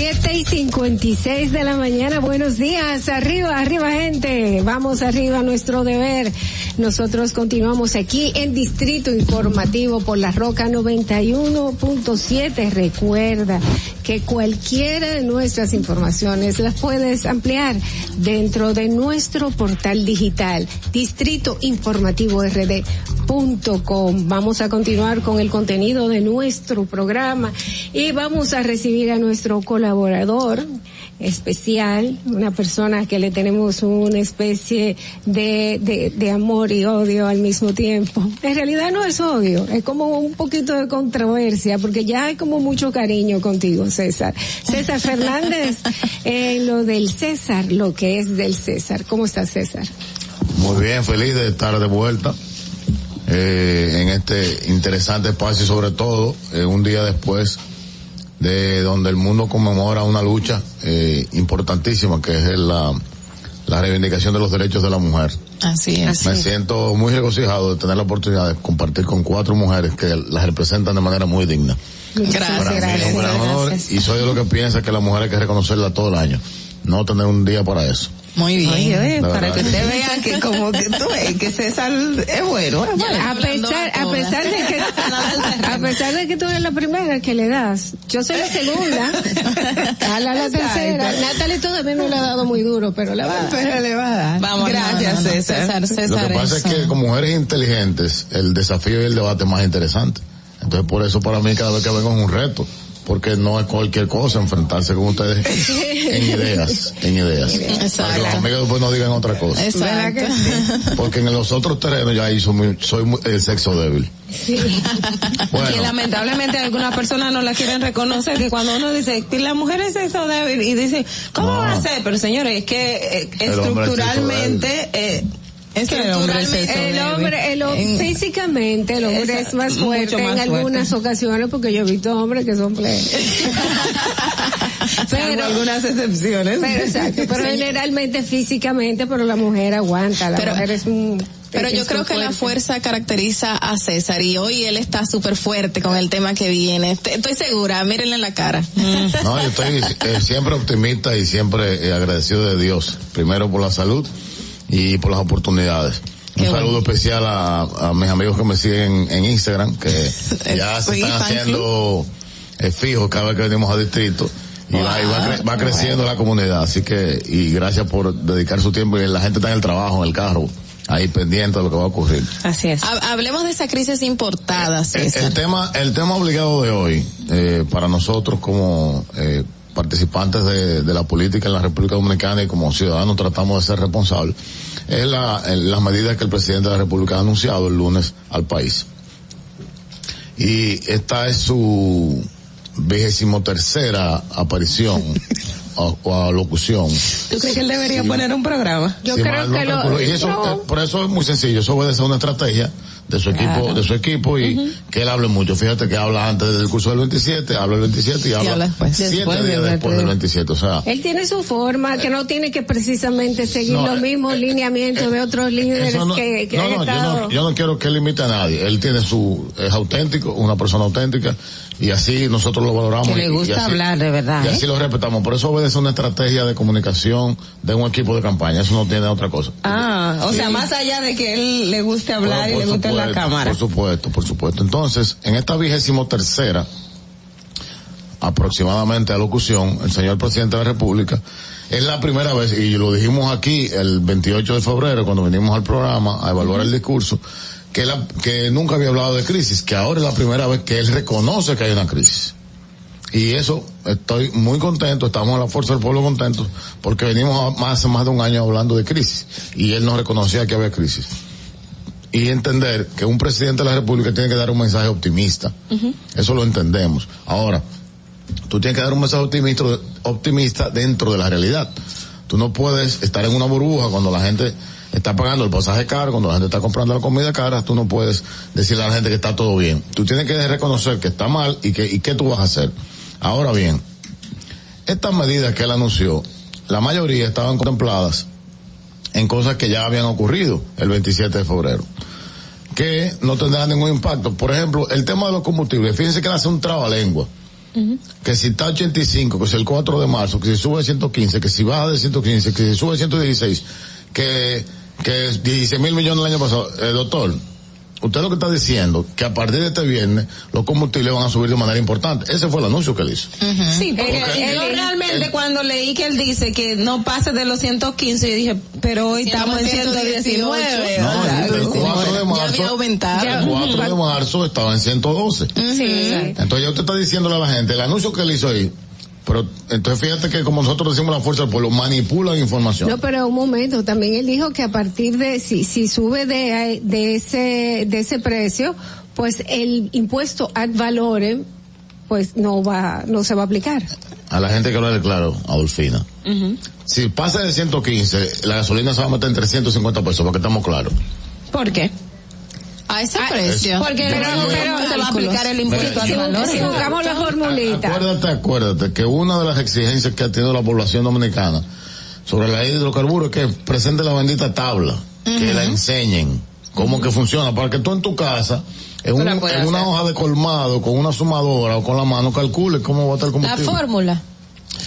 Speaker 9: 7 y 56 de la mañana, buenos días, arriba, arriba gente, vamos arriba, nuestro deber, Nosotros continuamos aquí en Distrito Informativo por la Roca 91.7. Recuerda que cualquiera de nuestras informaciones las puedes ampliar dentro de nuestro portal digital Distrito Informativo RD.com. Vamos a continuar con el contenido de nuestro programa y vamos a recibir a nuestro colaborador especial, una persona que le tenemos una especie de, de, de, amor y odio al mismo tiempo. En realidad no es odio, es como un poquito de controversia, porque ya hay como mucho cariño contigo, César. César Fernández, en lo del César, lo que es del César. ¿Cómo estás, César?
Speaker 25: Muy bien, feliz de estar de vuelta. Eh, en este interesante espacio, sobre todo eh, un día después de donde el mundo conmemora una lucha eh, importantísima que es la, la reivindicación de los derechos de la mujer.
Speaker 11: Así es.
Speaker 25: Me siento muy regocijado de tener la oportunidad de compartir con cuatro mujeres que las representan de manera muy digna.
Speaker 11: Gracias,
Speaker 25: Para mí
Speaker 11: gracias,
Speaker 25: es un gran honor
Speaker 11: gracias.
Speaker 25: y soy de lo que piensa que la mujer hay que reconocerla todo el año, no tener un día para eso.
Speaker 11: Muy bien.
Speaker 14: Oye, oye,
Speaker 25: La
Speaker 14: para que usted vea que como que tú ves que César es bueno. es bueno.
Speaker 9: A pesar, a pesar de que, a pesar de que tú eres la primera que le das, yo soy la segunda, a la, la tercera, Natalie todavía no le ha dado muy duro, pero le va a dar.
Speaker 14: Pero le va a dar.
Speaker 11: Vamos,
Speaker 14: Gracias,
Speaker 11: no, no, no,
Speaker 14: César.
Speaker 11: César,
Speaker 25: Lo que pasa es que con mujeres inteligentes el desafío y el debate es más interesante. Entonces por eso para mí cada vez que vengo es un reto. Porque no es cualquier cosa enfrentarse con ustedes en ideas, en ideas. Para que los amigos después no digan otra cosa.
Speaker 11: Exacto.
Speaker 25: Porque en los otros terrenos ya ahí soy, muy- soy muy- el sexo débil. Bueno.
Speaker 14: Y lamentablemente algunas personas no la quieren reconocer que cuando uno dice que la mujer es eso débil y dice, ¿cómo
Speaker 25: No.
Speaker 14: va a ser? Pero señores, es que eh,
Speaker 25: es
Speaker 14: estructuralmente, eh, es que el hombre es eso
Speaker 9: El hombre, el hom-
Speaker 14: En-
Speaker 9: físicamente el hombre
Speaker 14: Esa-
Speaker 9: es más fuerte
Speaker 14: más
Speaker 9: en
Speaker 14: fuerte.
Speaker 9: algunas ocasiones porque yo he visto hombres que son plenos.
Speaker 14: Salvo algunas excepciones.
Speaker 9: Pero exacto, pero
Speaker 14: Sí.
Speaker 9: generalmente físicamente, pero la mujer aguanta, la
Speaker 11: Pero-
Speaker 9: mujer es un
Speaker 11: Pero yo creo que la fuerza caracteriza a César y hoy él está súper fuerte con el tema que viene. Est- Estoy segura, mírenle en la cara.
Speaker 25: No, yo estoy eh, siempre optimista y siempre eh, agradecido de Dios. Primero por la salud y por las oportunidades. Un saludo especial a, a mis amigos que me siguen en Instagram, que ya se
Speaker 11: Sí,
Speaker 25: están haciendo eh, fijos cada vez que venimos a distrito. Y, va, y va cre- va creciendo la comunidad. Así que, y gracias por dedicar su tiempo. Y la gente está en el trabajo, en el carro, ahí pendiente de lo que va a ocurrir.
Speaker 14: Así es.
Speaker 11: Ha- Hablemos de esa crisis importada,
Speaker 25: El,
Speaker 11: César.
Speaker 25: el tema, el tema obligado de hoy, eh, para nosotros como eh, participantes de, de la política en la República Dominicana y como ciudadanos tratamos de ser responsables, es la, las medidas que el presidente de la República ha anunciado el lunes al país. Y esta es su vigésimo tercera aparición o, o alocución.
Speaker 14: ¿Tú crees que él debería poner un programa?
Speaker 9: Yo creo que lo.
Speaker 25: Y eso,
Speaker 9: no.
Speaker 25: eh, por eso es muy sencillo, eso obedece a una estrategia de su equipo, de su equipo y que él hable mucho. Fíjate que habla antes del curso del 27, habla el 27 y habla,
Speaker 11: habla después.
Speaker 25: siete
Speaker 9: Después
Speaker 25: días después del 27. O sea,
Speaker 9: Él tiene su forma, que no tiene que precisamente seguir
Speaker 25: No,
Speaker 9: los
Speaker 25: eh,
Speaker 9: mismos lineamientos de otros líderes
Speaker 25: no,
Speaker 9: que, que
Speaker 25: no,
Speaker 9: han
Speaker 25: no, yo
Speaker 9: estado.
Speaker 25: no, yo no quiero que él imite a nadie. Él tiene su, es auténtico, una persona auténtica y así nosotros lo valoramos.
Speaker 14: Que le
Speaker 25: y- y
Speaker 14: gusta
Speaker 25: así-
Speaker 14: hablar, de verdad,
Speaker 25: Y
Speaker 14: ¿eh?
Speaker 25: así lo respetamos. Por eso obedece una estrategia de comunicación de un equipo de campaña. Eso no tiene otra cosa.
Speaker 14: Ah, o sea, más allá de que él le guste hablar
Speaker 25: Bueno,
Speaker 14: y le guste en la
Speaker 25: supuesto,
Speaker 14: cámara.
Speaker 25: Por supuesto, por supuesto. Entonces, en esta vigésimo tercera, aproximadamente alocución, el señor presidente de la República, es la primera vez, y lo dijimos aquí el 28 de febrero, cuando vinimos al programa a evaluar el discurso, que, la, que nunca había hablado de crisis, que ahora es la primera vez que él reconoce que hay una crisis. Y eso, estoy muy contento, estamos en la Fuerza del Pueblo contentos, porque venimos a- más, hace más de un año hablando de crisis, y él no reconocía que había crisis. Y entender que un presidente de la República tiene que dar un mensaje optimista. Eso lo entendemos. Ahora, tú tienes que dar un mensaje optimista, optimista dentro de la realidad. Tú no puedes estar en una burbuja cuando la gente está pagando el pasaje caro, cuando la gente está comprando la comida cara, tú no puedes decirle a la gente que está todo bien. Tú tienes que reconocer que está mal y que, y qué tú vas a hacer. Ahora bien, estas medidas que él anunció, la mayoría estaban contempladas en cosas que ya habían ocurrido el 27 de febrero que no tendrán ningún impacto. Por ejemplo, el tema de los combustibles, fíjense que él hace un trabalengua. Que si está 85, que si el 4 de marzo, que si sube a 115, que si baja de 115, que si sube a 116, que, que es 16 mil millones el año pasado. Eh, doctor, usted lo que está diciendo, que a partir de este viernes los combustibles van a subir de manera importante. Ese fue el anuncio que él hizo.
Speaker 14: Sí, porque yo realmente cuando leí que él dice que no pase de los 115, yo dije, pero hoy estamos en 119.
Speaker 25: No,
Speaker 14: o sea,
Speaker 25: el 4 de marzo,
Speaker 11: había aumentado.
Speaker 25: el 4 de marzo estaba en 112.
Speaker 14: Sí.
Speaker 25: Entonces ya usted está diciéndole a la gente, el anuncio que él hizo ahí, pero entonces fíjate que como nosotros decimos la fuerza del pueblo, manipulan información.
Speaker 9: No, pero un momento, también él dijo que a partir de, si, si sube de, de ese, de ese precio, pues el impuesto ad valorem, pues no va, no se va a aplicar.
Speaker 25: A la gente que habla claro, Adolfina. Si pasa de 115, la gasolina se va a meter en 350 pesos, porque estamos claros.
Speaker 14: ¿Por qué?
Speaker 11: A ese
Speaker 25: Ah,
Speaker 11: precio.
Speaker 14: Porque
Speaker 25: Pero-
Speaker 14: pero,
Speaker 25: pero-
Speaker 14: se va a aplicar el impuesto
Speaker 25: Mira,
Speaker 14: al valor.
Speaker 9: Si buscamos la formulita.
Speaker 25: Acuérdate, acuérdate que una de las exigencias que ha tenido la población dominicana sobre la ley de hidrocarburos es que presente la bendita tabla, que la enseñen cómo que funciona, para que tú en tu casa, en, un-
Speaker 11: la
Speaker 25: en una hoja de colmado, con una sumadora o con la mano, calcule cómo va a estar el
Speaker 11: La
Speaker 25: combustible.
Speaker 11: fórmula.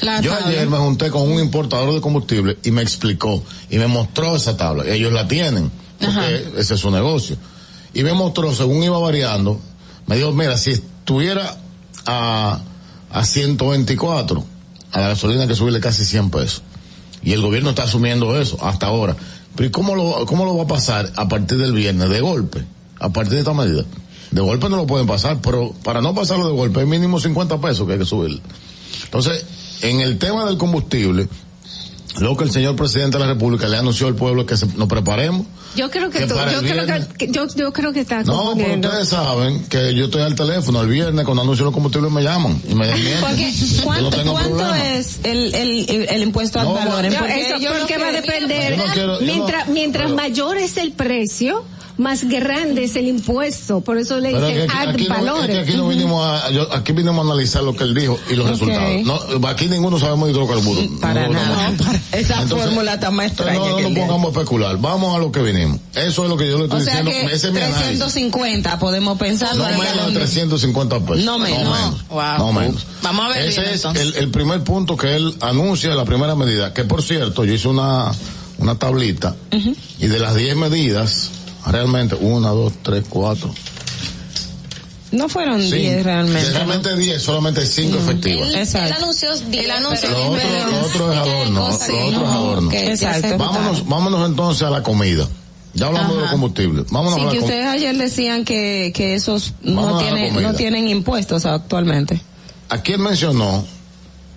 Speaker 11: La
Speaker 25: Yo
Speaker 11: tabla.
Speaker 25: ayer me junté con un importador de combustible y me explicó y me mostró esa tabla. Ellos la tienen, porque
Speaker 11: Ajá.
Speaker 25: ese es su negocio. Y me mostró, según iba variando, me dijo, mira, si estuviera a, a 124, a la gasolina hay que subirle casi 100 pesos. Y el gobierno está asumiendo eso hasta ahora. Pero ¿y cómo lo, cómo lo va a pasar a partir del viernes? De golpe, a partir de esta medida. De golpe no lo pueden pasar, pero para no pasarlo de golpe, es mínimo 50 pesos que hay que subir. Entonces, en el tema del combustible, lo que el señor presidente de la República le anunció al pueblo es que se- nos preparemos.
Speaker 9: Yo creo que,
Speaker 25: Que
Speaker 9: tú- yo creo que, yo, yo creo que está
Speaker 25: No, pero ustedes saben que yo estoy al teléfono el viernes cuando anuncio los combustibles me llaman y me desmienten.
Speaker 14: Porque,
Speaker 25: Yo no
Speaker 14: ¿cuánto, cuánto es el, el, el, el impuesto al
Speaker 25: No,
Speaker 14: valor?
Speaker 9: No,
Speaker 14: Porque
Speaker 9: eso porque
Speaker 14: que-
Speaker 9: va a depender. Mientras mientras mayor es el precio, más grande es el impuesto. Por eso le
Speaker 25: Pero
Speaker 9: dicen
Speaker 25: aquí,
Speaker 9: ad
Speaker 25: aquí no, es que aquí no vinimos a, yo- aquí vinimos a analizar lo que él dijo y los resultados. No, aquí ninguno sabemos hidrocarburos.
Speaker 14: Para
Speaker 25: No,
Speaker 14: nada.
Speaker 25: no, no.
Speaker 14: Esa
Speaker 25: Entonces,
Speaker 14: fórmula está más extraña
Speaker 25: no, no
Speaker 14: que
Speaker 25: nos pongamos a especular. Vamos a lo que vinimos. Eso es lo que yo le estoy
Speaker 14: O sea
Speaker 25: diciendo.
Speaker 14: que
Speaker 25: Ese es mi análisis.
Speaker 14: 350 podemos pensar.
Speaker 25: No menos de 350 pesos.
Speaker 14: No menos.
Speaker 11: Wow.
Speaker 25: No menos.
Speaker 11: Vamos a ver
Speaker 25: Ese
Speaker 11: bien,
Speaker 25: es el primer punto que él anuncia, la primera medida. Que por cierto, yo hice una, una tablita y de las 10 medidas, realmente, una, dos, tres, cuatro.
Speaker 14: No fueron
Speaker 25: cinco.
Speaker 14: 10 realmente.
Speaker 25: Realmente 10, solamente 5 efectivas.
Speaker 15: Él, él
Speaker 14: Exacto.
Speaker 15: anunció 10,
Speaker 11: Él anunció
Speaker 15: pero-
Speaker 25: Lo otro,
Speaker 11: pero-
Speaker 25: lo otro es adorno, lo
Speaker 15: Sí,
Speaker 25: otro es
Speaker 15: no,
Speaker 25: adorno.
Speaker 14: Exacto.
Speaker 25: Vámonos, vámonos entonces a la comida. Ya hablamos de los
Speaker 11: Ajá.
Speaker 25: combustibles. Vámonos
Speaker 14: Sí,
Speaker 25: a la
Speaker 14: que
Speaker 25: com-
Speaker 14: ustedes ayer decían que, que esos
Speaker 25: Vamos
Speaker 14: no
Speaker 25: a la
Speaker 14: tienen, no tienen impuestos actualmente.
Speaker 25: Aquí él mencionó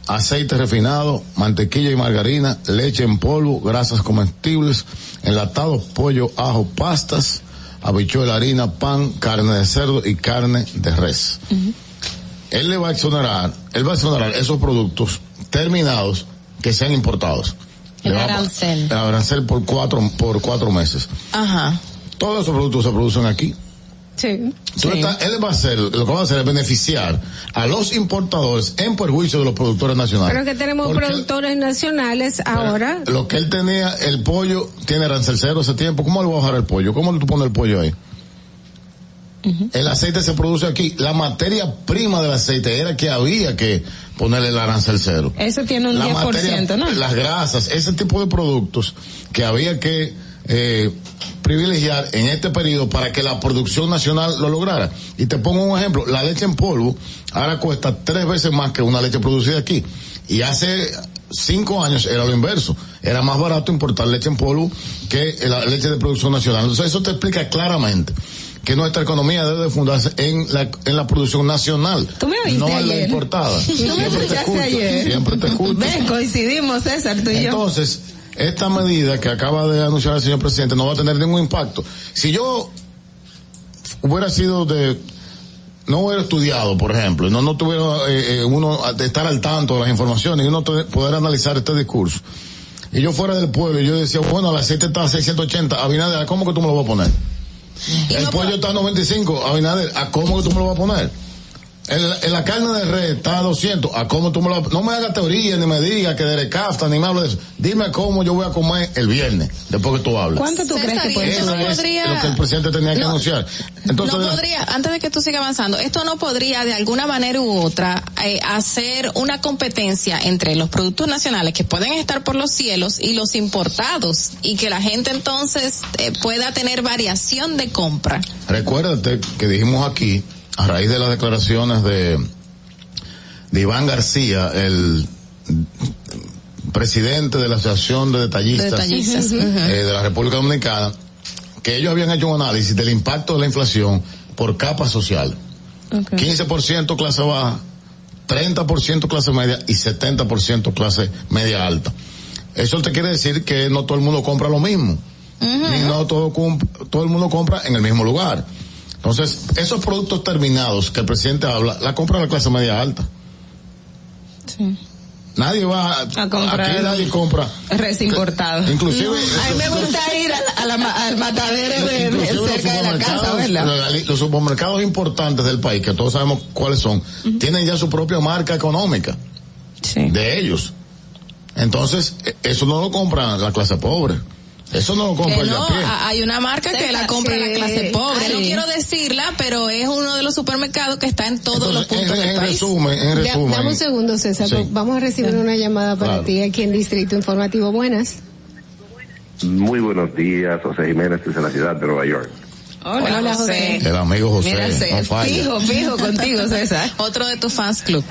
Speaker 25: aceite refinado, mantequilla y margarina, leche en polvo, grasas comestibles, enlatados, pollo, ajo, pastas, habichuela, harina, pan, carne de cerdo y carne de res. Él le va a exonerar, él va a exonerar esos productos terminados que sean importados.
Speaker 11: El
Speaker 25: Le va a pa-
Speaker 11: arancel.
Speaker 25: El arancel por cuatro, por cuatro meses.
Speaker 11: Ajá.
Speaker 25: Todos esos productos se producen aquí.
Speaker 9: Sí.
Speaker 25: Estás- él va a hacer, lo que va a hacer es beneficiar a los importadores en perjuicio de los productores nacionales.
Speaker 9: Pero que tenemos
Speaker 25: Porque
Speaker 9: productores nacionales ahora.
Speaker 25: Lo que él tenía, el pollo, tiene arancel cero hace tiempo. ¿Cómo le va a bajar el pollo? ¿Cómo tú pones el pollo ahí? El aceite se produce aquí. La materia prima del aceite era que había que ponerle el arancel cero.
Speaker 14: Eso tiene un
Speaker 25: La
Speaker 14: 10%, ¿no?
Speaker 25: Las grasas, ese tipo de productos que había que eh, privilegiar en este periodo para que la producción nacional lo lograra. Y te pongo un ejemplo, la leche en polvo ahora cuesta tres veces más que una leche producida aquí. Y hace cinco años era lo inverso. Era más barato importar leche en polvo que la leche de producción nacional. Entonces eso te explica claramente que nuestra economía debe fundarse en la, en la producción nacional.
Speaker 14: ¿Tú me
Speaker 25: no en la
Speaker 14: ayer?
Speaker 25: importada.
Speaker 14: ¿Tú me
Speaker 25: Siempre te escucho,
Speaker 14: ayer?
Speaker 25: Siempre te escucho.
Speaker 14: Ven, coincidimos, César, tú y yo.
Speaker 25: Esta medida que acaba de anunciar el señor presidente no va a tener ningún impacto. Si yo hubiera sido de no hubiera estudiado, por ejemplo, no no tuviera eh, eh, uno de estar al tanto de las informaciones y uno poder analizar este discurso. Y yo fuera del pueblo y yo decía, bueno, el aceite está a 680, Abinader, ¿a cómo que tú me lo vas a poner? El pollo está a 95, Abinader, ¿a cómo que tú me lo vas a poner? En la, en la carne de red está a 200. ¿A cómo tú me lo, no me hagas teoría ni me digas que de cafta ni me hables de eso. Dime cómo yo voy a comer el viernes, después que tú hables.
Speaker 14: ¿Cuánto tú crees que puede
Speaker 25: Eso
Speaker 11: no
Speaker 25: es
Speaker 11: podría-
Speaker 25: lo que el presidente tenía que
Speaker 11: No.
Speaker 25: anunciar. Entonces,
Speaker 11: no podría, antes de que tú sigas avanzando, esto no podría de alguna manera u otra eh, hacer una competencia entre los productos nacionales que pueden estar por los cielos y los importados y que la gente entonces eh, pueda tener variación de compra.
Speaker 25: Recuérdate que dijimos aquí, a raíz de las declaraciones de, de Iván García, el presidente de la Asociación de Detallistas,
Speaker 11: Detallistas,
Speaker 25: eh, de la República Dominicana, que ellos habían hecho un análisis del impacto de la inflación por capa social. 15% clase baja, 30% clase media y 70% clase media alta. Eso te quiere decir que no todo el mundo compra lo mismo. Ni no todo, todo el mundo compra en el mismo lugar. Entonces, esos productos terminados que el presidente habla, la compra la clase media alta. Nadie va a,
Speaker 14: comprar
Speaker 25: aquí nadie compra.
Speaker 14: Res importado.
Speaker 25: Inclusive-
Speaker 14: a mí me gusta ir a la- a la ma- al matadero de, cerca de la casa,
Speaker 25: supermercados,
Speaker 14: ¿verdad?
Speaker 25: los- Los supermercados importantes del país, que todos sabemos cuáles son, tienen ya su propia marca económica de ellos. Entonces, e- eso no lo compra la clase pobre. Eso no lo compra
Speaker 11: Que
Speaker 25: el de
Speaker 11: no,
Speaker 25: a pie.
Speaker 11: a- hay una marca que la compra la clase pobre. Quiero decirla, pero es uno de los supermercados que está en todos los puntos del país.
Speaker 9: Ya, dame un segundo, César.
Speaker 11: Sí.
Speaker 9: Vamos a recibir una llamada para
Speaker 26: Claro.
Speaker 9: ti aquí en Distrito Informativo. Buenas.
Speaker 26: Muy buenos días, José Jiménez desde la ciudad de Nueva York.
Speaker 14: Hola,
Speaker 9: Hola,
Speaker 14: José.
Speaker 25: El amigo José,
Speaker 14: Mira,
Speaker 25: no falla.
Speaker 14: fijo, fijo contigo, César.
Speaker 11: Otro de tus fans club.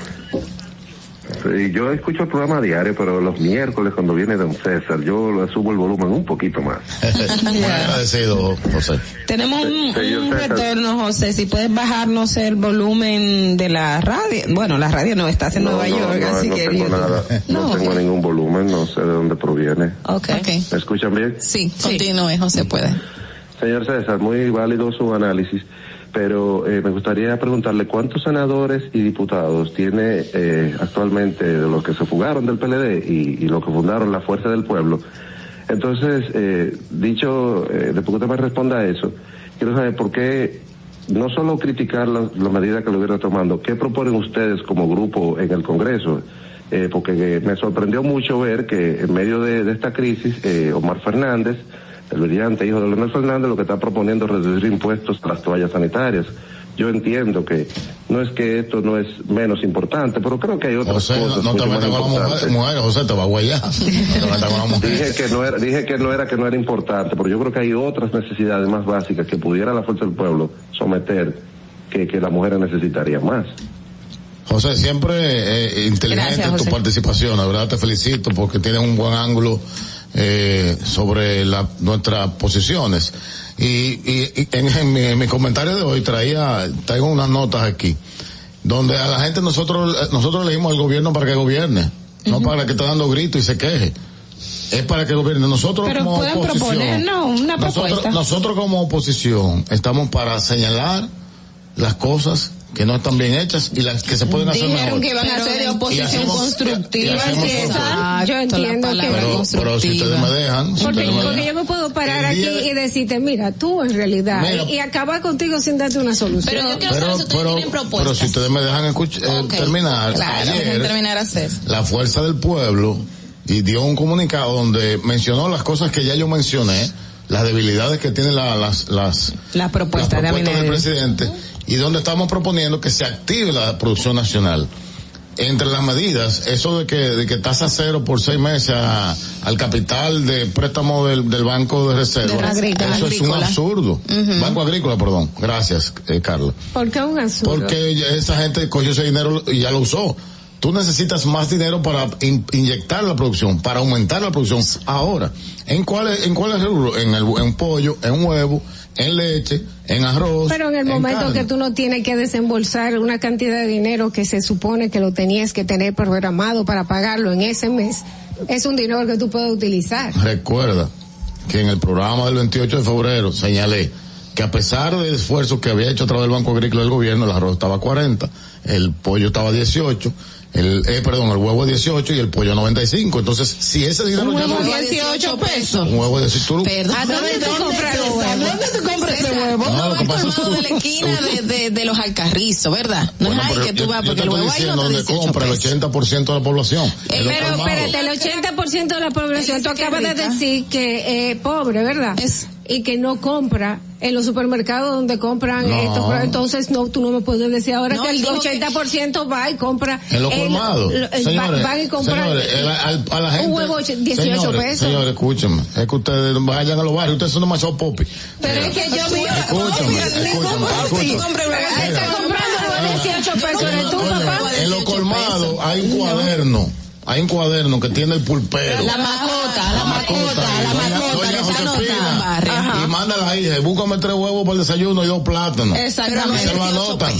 Speaker 26: Sí, yo escucho el programa diario, pero los miércoles cuando viene Don César, yo le subo el volumen un poquito más.
Speaker 25: Muy agradecido, José.
Speaker 14: Tenemos un, retorno, José. Si puedes bajarnos el volumen de la radio. Bueno, la radio no estás en
Speaker 26: No,
Speaker 14: Nueva
Speaker 26: no,
Speaker 14: York,
Speaker 26: no,
Speaker 14: así
Speaker 26: no
Speaker 14: que.
Speaker 26: tengo nada, no, tengo ningún volumen, no sé de dónde proviene.
Speaker 14: Okay.
Speaker 26: ¿Me escuchan bien?
Speaker 11: Sí, continúe, José, puede.
Speaker 26: Señor César, muy válido su análisis, pero eh, me gustaría preguntarle cuántos senadores y diputados tiene eh, actualmente de los que se fugaron del PLD y, y los que fundaron la Fuerza del Pueblo. Entonces, eh, dicho, después que usted me responda a eso, quiero saber por qué no solo criticar las medidas que lo hubiera tomando, ¿qué proponen ustedes como grupo en el Congreso? Eh, porque me sorprendió mucho ver que en medio de, de esta crisis, eh, Omar Fernández, el brillante hijo de Leonel Fernández, lo que está proponiendo es reducir impuestos a las toallas sanitarias. Yo entiendo que no es que esto no es menos importante, pero creo que hay otras
Speaker 25: José, no,
Speaker 26: cosas
Speaker 25: no te metas con la mujer, José, te va a guayar. No te metas con la mujer.
Speaker 26: Dije que no era, dije que no era que no era importante, pero yo creo que hay otras necesidades más básicas que pudiera la fuerza del pueblo someter que, que las mujeres necesitarían más.
Speaker 25: José, siempre eh, inteligente
Speaker 26: Gracias,
Speaker 25: tu participación, la verdad te felicito porque tienes un buen ángulo eh, sobre la, nuestras posiciones. Y, y- y en, en mi, en mi comentario de hoy traía, traigo unas notas aquí, donde a la gente nosotros, nosotros elegimos al gobierno para que gobierne, no para que esté dando gritos y se queje. Es para que gobierne. Nosotros
Speaker 14: Pero
Speaker 25: como oposición,
Speaker 14: proponer, no, una
Speaker 25: nosotros como oposición estamos para señalar las cosas que no están bien hechas y las que se pueden hacer
Speaker 14: Dijeron
Speaker 25: mejor.
Speaker 14: que iban a ser de oposición
Speaker 25: hacemos-
Speaker 14: constructiva.
Speaker 25: y hacemos
Speaker 14: César.
Speaker 9: Yo entiendo que...
Speaker 25: pero, pero si ustedes me dejan, si
Speaker 9: Porque,
Speaker 25: ustedes me
Speaker 9: porque
Speaker 25: dejan.
Speaker 9: yo me puedo parar aquí
Speaker 25: de-
Speaker 9: y decirte, mira, tú en realidad,
Speaker 25: Mira.
Speaker 9: y, y acabar contigo sin darte una solución.
Speaker 25: pero, pero, pero si ustedes me dejan escuch- eh, terminar,
Speaker 11: Claro,
Speaker 25: ayer
Speaker 11: terminar a hacer.
Speaker 25: la fuerza del pueblo y dio un comunicado donde mencionó las cosas que ya yo mencioné, las debilidades que tienen la- las, las,
Speaker 14: La propuesta
Speaker 25: las
Speaker 14: de
Speaker 25: propuestas del
Speaker 14: Abinader.
Speaker 25: presidente y donde estamos proponiendo que se active la producción nacional. Entre las medidas, eso de que, de que tasa cero por seis meses a- al capital de préstamo del, del Banco de Reserva,
Speaker 9: agrícola.
Speaker 25: eso es un absurdo. Banco Agrícola, perdón. Gracias, eh, Carla.
Speaker 9: ¿Por qué un absurdo?
Speaker 25: Porque esa gente cogió ese dinero y ya lo usó. Tú necesitas más dinero para in- inyectar la producción, para aumentar la producción. Ahora, ¿en cuáles en cuáles rubros? En el en pollo, en huevo, en leche, en arroz.
Speaker 9: Pero en el momento
Speaker 25: carne.
Speaker 9: que tú no tienes que desembolsar una cantidad de dinero que se supone que lo tenías que tener programado para pagarlo en ese mes, es un dinero que tú puedes utilizar.
Speaker 25: Recuerda que en el programa del 28 de febrero señalé que a pesar del esfuerzo que había hecho a través del Banco Agrícola del gobierno, el arroz estaba a 40, el pollo estaba a 18, el, eh, perdón, el huevo 18 y el pollo 95. Entonces, si ese dinero
Speaker 14: Un
Speaker 25: ya
Speaker 14: huevo
Speaker 25: no-
Speaker 14: 18 pesos.
Speaker 25: un huevo de si tú,
Speaker 11: Perdón.
Speaker 14: ¿A dónde tú compras? ¿Dónde tú compras ese huevo?
Speaker 25: No, lo que pasa es
Speaker 11: colmado de la esquina de, de, de los alcarrizos, ¿verdad? No
Speaker 25: Bueno,
Speaker 11: es ahí que tú
Speaker 25: yo-
Speaker 11: vas
Speaker 25: yo
Speaker 11: porque
Speaker 25: te
Speaker 11: el huevo ahí no
Speaker 25: donde
Speaker 11: 18
Speaker 25: compra el
Speaker 11: pesos.
Speaker 25: 80% de la población. los
Speaker 9: Pero espérate, el 80% de la población, tú acabas de decir que es pobre, ¿verdad? Y que no compra en los supermercados donde compran
Speaker 25: No.
Speaker 9: esto. pero Entonces, no, tú no me puedes decir ahora
Speaker 11: No,
Speaker 9: que el
Speaker 11: digo que-
Speaker 9: 80% va y compra.
Speaker 25: En los colmados. Señores,
Speaker 9: va- van y compran
Speaker 25: señores, el- al- a la gente,
Speaker 9: un huevo och- 18
Speaker 25: señores,
Speaker 9: pesos.
Speaker 25: Señores, escúchenme. Es que ustedes vayan a los barrios, ustedes son demasiado popi.
Speaker 14: Pero es que yo vi.
Speaker 25: Escúchame, escúchame,
Speaker 9: está comprando huevo 18 pesos, ¿eres tú, papá?
Speaker 25: En los colmados hay un cuaderno. Hay un cuaderno que tiene el pulpero.
Speaker 14: La mascota, la mascota, la mascota.
Speaker 25: Y manda a la hija, búscame tres huevos para el desayuno y dos plátanos.
Speaker 14: Exactamente.
Speaker 25: Y se lo anotan.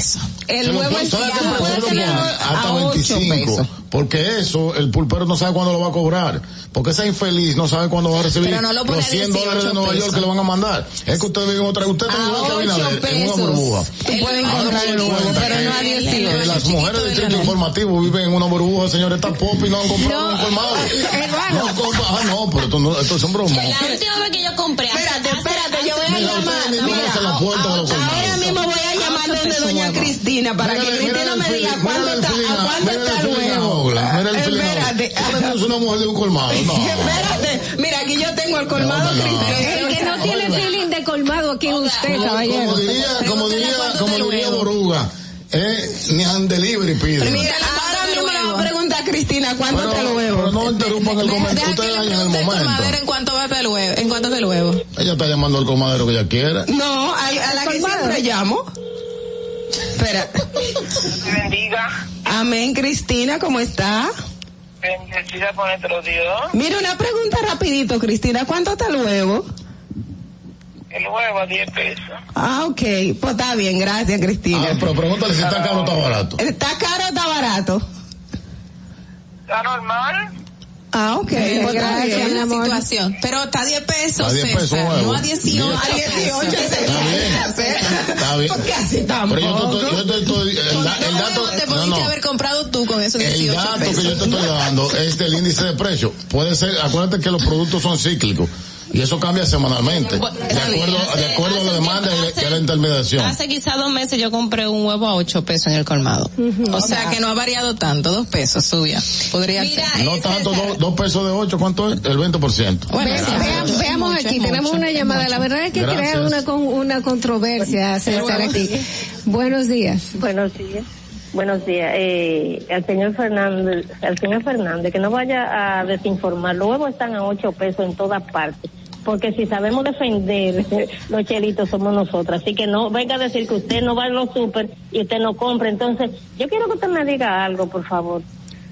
Speaker 14: El huevo
Speaker 25: pon- ¿sabe
Speaker 14: es-
Speaker 25: Hasta
Speaker 14: a ocho
Speaker 25: 25.
Speaker 14: pesos.
Speaker 25: Porque eso, el pulpero no sabe cuándo lo va a cobrar. Porque esa infeliz no sabe cuándo va a recibir
Speaker 11: no lo
Speaker 25: los
Speaker 11: a
Speaker 25: 100 dólares de
Speaker 11: 18
Speaker 25: Nueva York que le van a mandar. Es que usted vive en otra, usted está
Speaker 14: A
Speaker 25: igual que Abinader,
Speaker 14: ocho
Speaker 25: en una burbuja.
Speaker 14: Tú puedes
Speaker 25: me
Speaker 14: el huevo, pero no a
Speaker 25: que
Speaker 14: 18.
Speaker 25: Las mujeres del distrito informativo viven en una burbuja, señores, está pop y no han comprado un colmado.
Speaker 9: Hermano.
Speaker 25: No ah, no, pero esto, no, esto son bromas.
Speaker 15: La última vez que yo compré.
Speaker 14: espérate, yo voy a
Speaker 25: Mira,
Speaker 14: llamar.
Speaker 25: los
Speaker 14: Ahora mismo voy a llamar donde doña Cristina para que Cristina me diga cuánto
Speaker 25: el
Speaker 14: está, a cuánto está
Speaker 25: el
Speaker 14: huevo. Espérate.
Speaker 25: Es una mujer de un colmado.
Speaker 14: Espérate, mira, aquí yo tengo el colmado. Cristina.
Speaker 9: El que no tiene feeling de colmado aquí es usted, caballero.
Speaker 25: Como diría, como diría, como diría Boruga, eh, ni an delivery pide.
Speaker 14: Mira, Cristina cuánto
Speaker 25: Pero,
Speaker 14: está el
Speaker 25: pero
Speaker 14: huevo.
Speaker 25: no interrumpan el comentario, ustedes dañan el momento.
Speaker 11: colmadero en cuánto va el huevo. En cuánto está el huevo.
Speaker 25: Ella está llamando al colmadero que ella quiera.
Speaker 14: No, a, a la que siempre llamo. Espera.
Speaker 27: Bendiga.
Speaker 14: Amén, Cristina, ¿cómo está?
Speaker 27: Bendecida por nuestro Dios.
Speaker 14: Mira, una pregunta rapidito, Cristina. ¿Cuánto está el huevo?
Speaker 27: El huevo a 10 pesos.
Speaker 14: Ah, ok. Pues está bien, gracias, Cristina.
Speaker 25: Ah, pero pregúntale si está caro o está barato.
Speaker 14: ¿Está caro o está barato?
Speaker 27: ¿Está normal?
Speaker 14: Ah, ok. Pues está
Speaker 11: Gracias,
Speaker 14: bien.
Speaker 11: la situación. Pero está a 10 pesos,
Speaker 25: A 10 pesos
Speaker 11: César, no a 18.
Speaker 14: A 18
Speaker 25: Está bien.
Speaker 14: Porque así tampoco.
Speaker 25: Pero yo te estoy, yo te estoy, el, da- el dato,
Speaker 11: Te
Speaker 25: no,
Speaker 11: pudiste
Speaker 25: no.
Speaker 11: haber comprado tú con esos
Speaker 25: El
Speaker 11: 18
Speaker 25: dato
Speaker 11: pesos.
Speaker 25: que yo te estoy dando es del índice de precio. Puede ser, acuérdate que los productos son cíclicos y eso cambia semanalmente, de acuerdo, de acuerdo a la demanda y a la intermediación.
Speaker 15: Hace quizá dos meses yo compré un huevo a 8 pesos en el colmado.
Speaker 11: O sea que no ha variado tanto, dos pesos subía. Podría
Speaker 15: Mira,
Speaker 11: ser.
Speaker 25: No tanto, dos, dos pesos de ocho, ¿cuánto es? El 20%.
Speaker 11: Bueno,
Speaker 9: veamos
Speaker 11: mucho,
Speaker 9: aquí, tenemos
Speaker 11: mucho,
Speaker 9: una llamada.
Speaker 11: mucho.
Speaker 9: La verdad es que
Speaker 25: Gracias.
Speaker 9: crea una, con, una controversia, César, aquí. Buenos días.
Speaker 27: Buenos días. Buenos días. Eh, al señor Fernández, al señor Fernández, que no vaya a desinformar. Los huevos están a 8 pesos en todas partes. Porque si sabemos defender los chelitos somos nosotros. Así que no venga a decir que usted no va a los super y usted no compra. Entonces, yo quiero que usted me diga algo, por favor.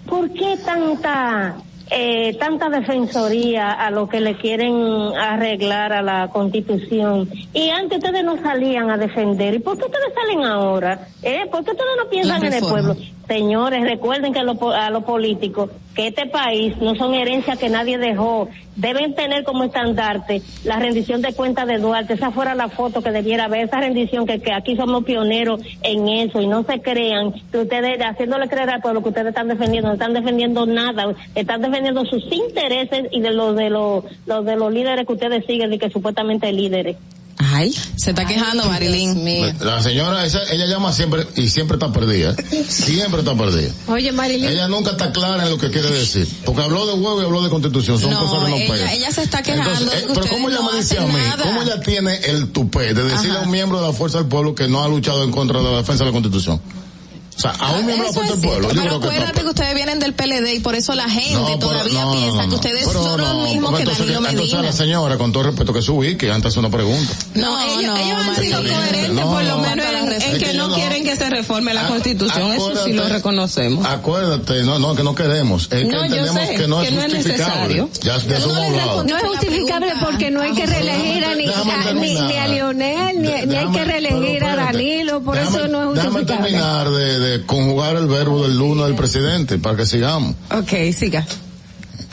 Speaker 27: ¿Por qué tanta eh, tanta defensoría a lo que le quieren arreglar a la constitución? Y antes ustedes no salían a defender. ¿Y por qué ustedes salen ahora? ¿Eh? ¿Por qué ustedes no piensan en el pueblo? Señores, recuerden que a los a los políticos, que este país no son herencias que nadie dejó, deben tener como estandarte la rendición de cuentas de Duarte. Esa fuera la foto que debiera haber, esa rendición que, aquí somos pioneros en eso y no se crean que ustedes, haciéndole creer al pueblo que ustedes están defendiendo, no están defendiendo nada, están defendiendo sus intereses y de los de los, los de los líderes que ustedes siguen y que supuestamente líderes.
Speaker 11: Ay, se está quejando Marilyn.
Speaker 25: La señora, esa, ella llama siempre y siempre está perdida. Siempre está perdida.
Speaker 9: Oye, Marilyn.
Speaker 25: Ella nunca está clara en lo que quiere decir. Porque habló de huevo y habló de constitución. Son
Speaker 11: No,
Speaker 25: cosas que no
Speaker 11: ella-
Speaker 25: pegan.
Speaker 11: ella se está quejando de que
Speaker 25: pero ¿cómo ella
Speaker 11: no
Speaker 25: me dice a mí?
Speaker 11: nada.
Speaker 25: ¿Cómo ella tiene el tupé de decirle a un miembro de la Fuerza del Pueblo que no ha luchado en contra de la defensa de la constitución? O sea, a un miembro
Speaker 11: es
Speaker 25: del Pueblo. Yo
Speaker 11: pero
Speaker 25: creo que
Speaker 11: acuérdate que ustedes vienen del PLD y por eso la gente
Speaker 25: No, pero-
Speaker 11: todavía
Speaker 25: no,
Speaker 11: piensa
Speaker 25: no,
Speaker 11: que ustedes
Speaker 25: pero
Speaker 11: son
Speaker 25: no,
Speaker 11: los mismos que
Speaker 25: entonces,
Speaker 11: Danilo
Speaker 25: entonces a
Speaker 11: Medina.
Speaker 25: la señora, con todo respeto que subí, que antes una pregunta.
Speaker 11: No,
Speaker 14: ellos,
Speaker 11: no,
Speaker 14: ellos han sido coherentes
Speaker 25: No,
Speaker 14: por lo
Speaker 25: no.
Speaker 14: menos en,
Speaker 25: Es que
Speaker 14: que no quieren que se reforme la
Speaker 25: Ac-
Speaker 14: constitución, eso sí lo reconocemos.
Speaker 25: Acuérdate, no, no, que no queremos. Es que
Speaker 14: No,
Speaker 25: entendemos
Speaker 14: sé
Speaker 25: que no es
Speaker 14: que no es
Speaker 25: justificable.
Speaker 14: necesario.
Speaker 25: ya de eso.
Speaker 9: No es justificable porque no hay que reelegir a ni, a, ni,
Speaker 25: terminar.
Speaker 9: ni a Lionel, ni, hay que reelegir a. Danilo, por eso no es
Speaker 25: Déjame
Speaker 9: justificable.
Speaker 25: terminar de, de conjugar el verbo del lunes del presidente para que sigamos.
Speaker 14: Ok, siga.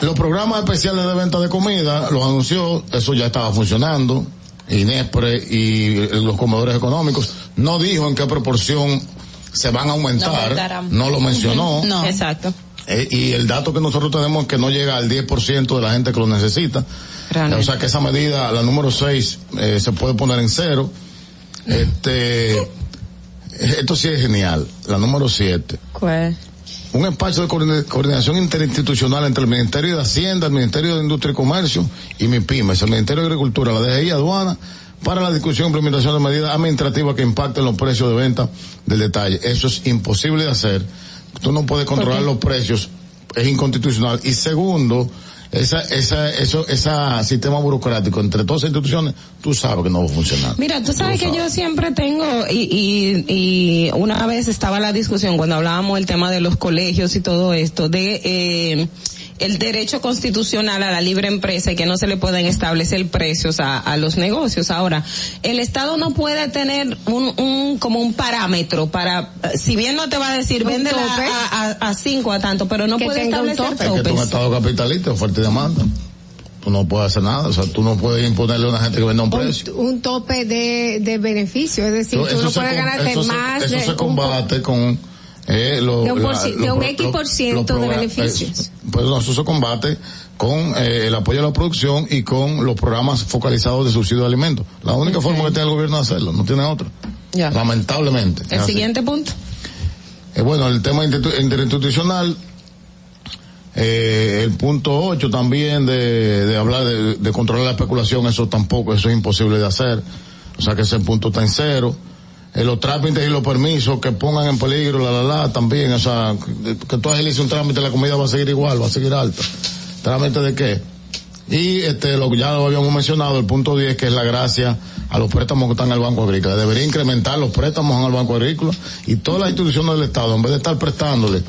Speaker 25: Los programas especiales de venta de comida los anunció, eso ya estaba funcionando. Inespre y los comedores económicos no dijo en qué proporción se van a aumentar. No, lo mencionó.
Speaker 15: No. Exacto.
Speaker 25: Eh, y el dato que nosotros tenemos es que no llega al 10% de la gente que lo necesita. O sea que esa medida, la número 6, eh, se puede poner en cero. Este, esto sí es genial. La número 7.
Speaker 15: ¿Cuál?
Speaker 25: Un espacio de coordinación interinstitucional entre el Ministerio de Hacienda, el Ministerio de Industria y Comercio y MIPIMES, el Ministerio de Agricultura, la DGI, aduana, para la discusión e implementación de medidas administrativas que impacten los precios de venta del detalle. Eso es imposible de hacer. Tú no puedes controlar los precios, es inconstitucional. Y segundo, esa, esa, eso, ese sistema burocrático entre todas las instituciones, tú sabes que no va a funcionar.
Speaker 14: Mira, tú sabes que yo siempre tengo, y, y, y una vez estaba la discusión cuando hablábamos del tema de los colegios y todo esto, de, eh, el derecho constitucional a la libre empresa y que no se le pueden establecer precios a, a los negocios. Ahora, el Estado no puede tener un, un como un parámetro para, si bien no te va a decir, vende a, a, a, cinco a tanto, pero no puede establecer
Speaker 25: un tope. Es que es un Estado capitalista, oferta y demanda tú no puedes hacer nada, o sea, tú no puedes imponerle a una gente que venda un precio.
Speaker 9: Un, tope de, de beneficio, es decir, tú no puedes ganarte más.
Speaker 25: eso se combate con eh, lo,
Speaker 9: de un, la, un X por ciento de beneficios.
Speaker 25: pues eso se combate con eh, el apoyo a la producción y con los programas focalizados de subsidio de alimentos. La única forma que tiene el gobierno de hacerlo, no tiene otra. Ya. Lamentablemente.
Speaker 14: El siguiente punto.
Speaker 25: Eh, bueno, el tema interinstitucional, eh, el punto 8 también de, de hablar de, de, controlar la especulación, eso tampoco, eso es imposible de hacer. O sea que ese punto está en cero eh, los trámites y los permisos que pongan en peligro la la la también, o sea, que, tú agilices un trámite, la comida va a seguir igual, va a seguir alta. ¿Trámite de qué? Y este, lo que ya lo habíamos mencionado, el punto 10, que es la gracia a los préstamos que están en el Banco Agrícola. Debería incrementar los préstamos en el Banco Agrícola y todas las instituciones del Estado, en vez de estar prestándole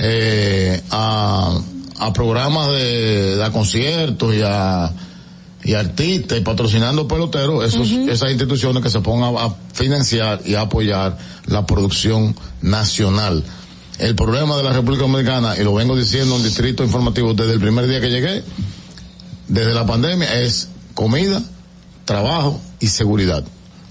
Speaker 25: eh, a, a programas de, de conciertos y a y artistas y patrocinando peloteros, esos, esas instituciones que se pongan a financiar y a apoyar la producción nacional. El problema de la República Dominicana, y lo vengo diciendo en Distrito Informativo desde el primer día que llegué, desde la pandemia, es comida, trabajo y seguridad.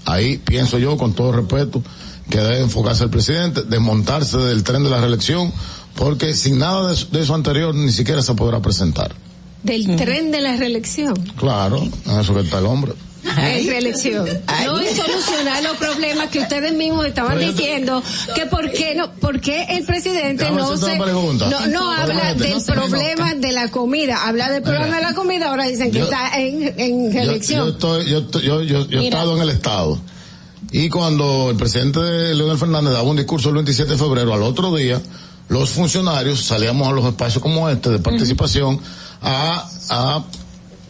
Speaker 25: Ahí pienso yo, con todo respeto, que debe enfocarse el presidente, desmontarse del tren de la reelección, porque sin nada de, de eso anterior ni siquiera se podrá presentar
Speaker 9: del tren de la reelección.
Speaker 25: Claro, en eso que está el hombre.
Speaker 9: En reelección. No es solucionar los problemas que ustedes mismos estaban diciendo, que por qué no, por qué el presidente no se, no, no habla del problema de la comida, habla del problema de la comida, ahora dicen que está en, en reelección.
Speaker 25: Yo, estoy, yo, yo, yo, yo he estado en el Estado. Y cuando el presidente Leonel Fernández daba un discurso el 27 de febrero, al otro día, los funcionarios salíamos a los espacios como este de participación a, a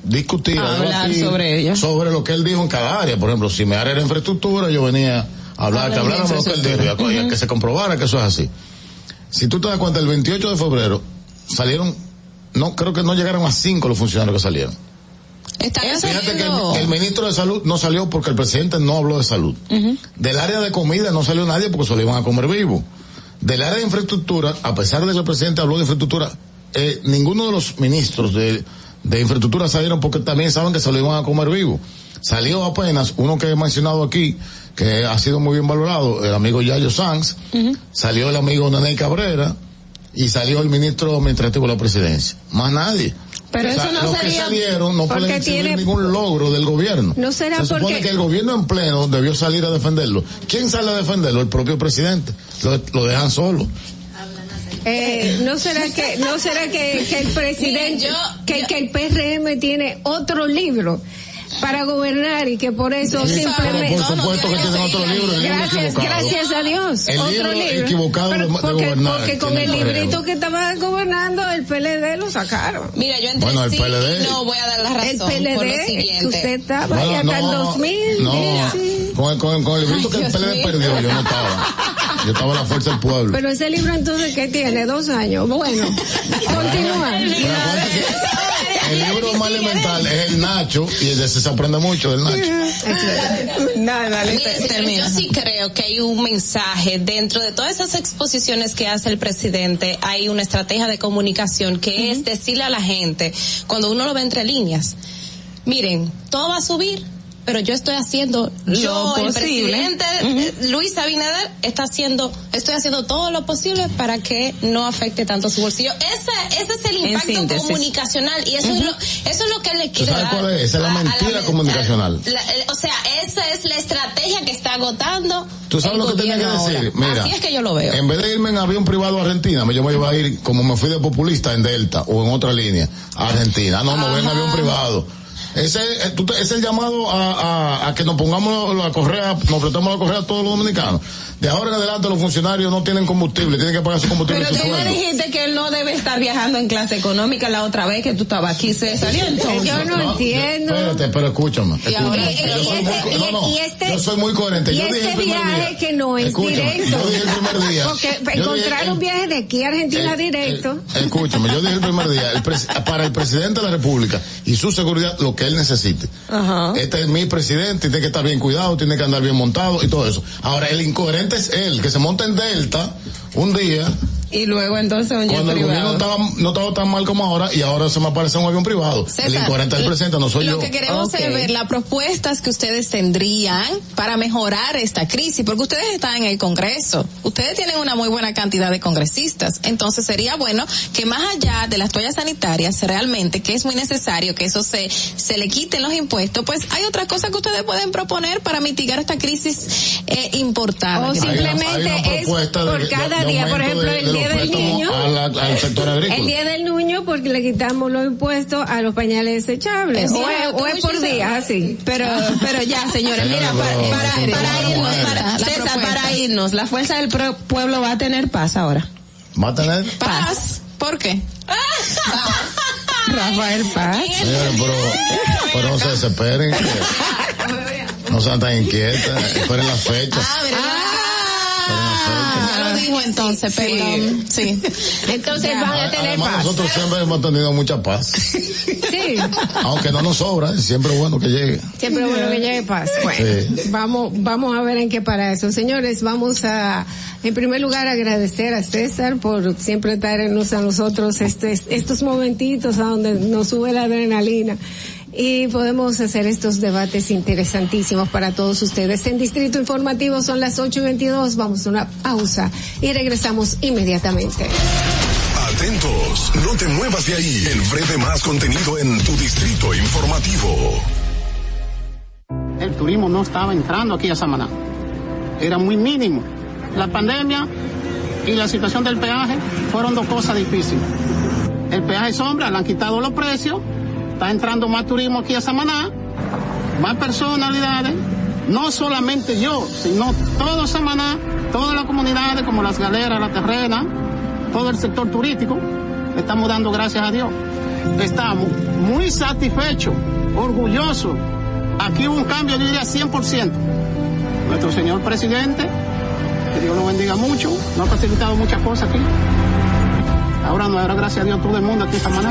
Speaker 25: discutir, a,
Speaker 14: hablar sobre ella.
Speaker 25: sobre lo que él dijo en cada área. Por ejemplo, si me área era infraestructura, yo venía a hablar, que habláramos lo que él dijo, que se comprobara que eso es así. Si tú te das cuenta, el 28 de febrero salieron, no, creo que no llegaron a cinco los funcionarios que salieron. Fíjate que el, el, ministro de salud no salió porque el presidente no habló de salud. Del área de comida no salió nadie porque se lo iban a comer vivo. Del área de infraestructura, a pesar de que el presidente habló de infraestructura, eh, ninguno de los ministros de, de infraestructura salieron porque también saben que se lo iban a comer vivo. Salió apenas uno que he mencionado aquí, que ha sido muy bien valorado, el amigo Yayo Sanz, salió el amigo Nene Cabrera y salió el ministro administrativo de la presidencia. Más nadie.
Speaker 9: Pero eso no
Speaker 25: los que salieron no pueden exhibir ningún logro del gobierno.
Speaker 9: No será
Speaker 25: Se supone
Speaker 9: porque...
Speaker 25: que el gobierno en pleno debió salir a defenderlo. ¿Quién sale a defenderlo? El propio presidente. Lo, lo dejan solo.
Speaker 9: Eh, no será que no será que, que el presidente que, yo, que el PRM tiene otro libro para gobernar y que por eso
Speaker 25: sí,
Speaker 9: simplemente
Speaker 25: por supuesto que tienen otro libro el
Speaker 9: gracias gracias a Dios
Speaker 25: el
Speaker 9: otro
Speaker 25: libro,
Speaker 9: libro.
Speaker 25: equivocado
Speaker 9: Pero
Speaker 25: de,
Speaker 9: porque,
Speaker 25: gobernar
Speaker 9: porque con el librito que estaba gobernando el PLD lo sacaron.
Speaker 15: Mira yo entré
Speaker 25: bueno, el
Speaker 15: sí
Speaker 25: PLD,
Speaker 15: no voy a dar la razón
Speaker 9: el PLD
Speaker 15: por lo siguiente.
Speaker 9: que usted estaba
Speaker 25: bueno,
Speaker 9: ya hasta
Speaker 25: no,
Speaker 9: el 2000
Speaker 25: no,
Speaker 9: sí.
Speaker 25: con, el, con, con el librito que el PLD mío. perdió yo no estaba yo estaba en la fuerza del pueblo
Speaker 9: pero ese libro entonces ¿qué tiene? dos años bueno continúa
Speaker 25: el libro más elemental es el Nacho y de ese se aprende mucho del Nacho.
Speaker 15: dale, Mira, yo sí creo que hay un mensaje dentro de todas esas exposiciones que hace el presidente, hay una estrategia de comunicación que uh -huh. es decirle a la gente, cuando uno lo ve entre líneas, miren, todo va a subir, pero yo estoy haciendo
Speaker 14: Lo
Speaker 15: yo, el
Speaker 14: posible.
Speaker 15: presidente eh, Luis Abinader está haciendo, estoy haciendo todo lo posible para que no afecte tanto su bolsillo. Ese, ese es el impacto comunicacional y eso es lo, eso es lo que le
Speaker 25: ¿Tú
Speaker 15: quiere
Speaker 25: sabes
Speaker 15: dar.
Speaker 25: cuál es? Esa es la mentira comunicacional.
Speaker 15: la- eh, o sea, esa es la estrategia que está agotando.
Speaker 25: ¿Tú sabes
Speaker 15: el
Speaker 25: lo que tenía que decir?
Speaker 15: ahora.
Speaker 25: Mira,
Speaker 15: Así es que yo lo veo.
Speaker 25: En vez de irme en avión privado a Argentina, me- yo me iba a ir, como me fui de populista en Delta o en otra línea, a Argentina. No, me voy en avión privado. Ese, eh, es el llamado a, a- a que nos pongamos la correa, nos prestamos la correa a todos los dominicanos. De ahora en adelante los funcionarios no tienen combustible, tienen que pagar su combustible
Speaker 14: Pero
Speaker 25: y
Speaker 14: tú me dijiste que él no debe estar viajando en clase económica la otra vez que tú estabas aquí, César. ¿Y entonces?
Speaker 9: Yo no entiendo.
Speaker 25: Espérate, pero escúchame. escúchame.
Speaker 9: ahora-
Speaker 25: Yo
Speaker 9: y-
Speaker 25: soy
Speaker 9: y
Speaker 25: muy no, no,
Speaker 9: y este-
Speaker 25: yo soy muy coherente.
Speaker 9: Y
Speaker 25: Yo dije el
Speaker 9: este
Speaker 25: primer
Speaker 9: viaje
Speaker 25: día.
Speaker 9: que no es
Speaker 25: Escúchame,
Speaker 9: directo.
Speaker 25: Yo dije el primer día.
Speaker 9: Porque
Speaker 25: Yo dije
Speaker 9: encontrar
Speaker 25: el-
Speaker 9: un viaje de aquí a Argentina
Speaker 25: el-
Speaker 9: directo.
Speaker 25: Escúchame, yo dije el primer día, el para el presidente de la República y su seguridad, lo que él necesite.
Speaker 14: Ajá.
Speaker 25: Este es mi presidente, tiene que estar bien cuidado, tiene que andar bien montado y todo eso. Ahora, el incoherente es él, que se monta en Delta un día,
Speaker 14: Y luego entonces un jet
Speaker 25: cuando el gobierno
Speaker 14: privado.
Speaker 25: estaba, no estaba tan mal como ahora, y ahora se me aparece un avión privado.
Speaker 11: César,
Speaker 25: el incoherente es el presidente, no soy
Speaker 11: lo
Speaker 25: yo.
Speaker 11: que queremos es ver las propuestas que ustedes tendrían para mejorar esta crisis, porque ustedes están en el Congreso, ustedes tienen una muy buena cantidad de congresistas, entonces sería bueno que más allá de las toallas sanitarias, realmente, que es muy necesario que eso se, se le quiten los impuestos, pues hay otras cosas que ustedes pueden proponer para mitigar esta crisis eh, importada.
Speaker 9: O
Speaker 11: que
Speaker 25: Hay una-
Speaker 9: simplemente
Speaker 25: hay una
Speaker 9: es por
Speaker 25: de-
Speaker 9: cada
Speaker 25: de
Speaker 9: día, por ejemplo,
Speaker 25: de-
Speaker 9: el
Speaker 25: de
Speaker 9: día del
Speaker 25: préstamos
Speaker 9: niño.
Speaker 25: a la- al sector agrícola.
Speaker 9: El día del niño porque le quitamos los impuestos a los pañales desechables.
Speaker 15: Es
Speaker 9: O es,
Speaker 15: cierto,
Speaker 9: o es por día, así.
Speaker 14: Pero, pero ya, señores, mira, para, para- irnos, para, César, para irnos, la fuerza del pueblo va a tener paz ahora.
Speaker 25: ¿Va a tener?
Speaker 11: Paz. ¿Por qué?
Speaker 14: Rafael Paz.
Speaker 25: Señores, pero, pero no se desesperen. que No sean tan inquietas. Esperen la fecha.
Speaker 11: Ah, Ya lo dijo entonces, perdón. Sí.
Speaker 9: Entonces van a tener
Speaker 25: Además,
Speaker 9: paz.
Speaker 25: nosotros siempre hemos tenido mucha paz.
Speaker 9: Sí.
Speaker 25: Aunque no nos sobra, siempre es bueno que llegue.
Speaker 9: Siempre es bueno que llegue paz. Bueno,
Speaker 25: Sí.
Speaker 9: vamos, vamos a ver en qué para eso. Señores, vamos a, en primer lugar, agradecer a César por siempre traernos a nosotros este, estos momentitos a donde nos sube la adrenalina. Y podemos hacer estos debates interesantísimos para todos ustedes. En Distrito Informativo son las 8 y 22. Vamos a una pausa y regresamos inmediatamente.
Speaker 10: Atentos, no te muevas de ahí. El breve más contenido en tu distrito informativo.
Speaker 24: El turismo no estaba entrando aquí a Samaná. Era muy mínimo. La pandemia y la situación del peaje fueron dos cosas difíciles. El peaje sombra, le han quitado los precios, está entrando más turismo aquí a Samaná, más personalidades, no solamente yo, sino todo Samaná, todas las comunidades como las galeras, la terrena, todo el sector turístico, estamos dando gracias a Dios. Estamos muy satisfechos, orgullosos. Aquí hubo un cambio, yo diría 100%. Nuestro señor presidente, que Dios lo bendiga mucho, nos ha facilitado muchas cosas aquí. Ahora nos dará gracias a Dios todo el mundo aquí en Samaná.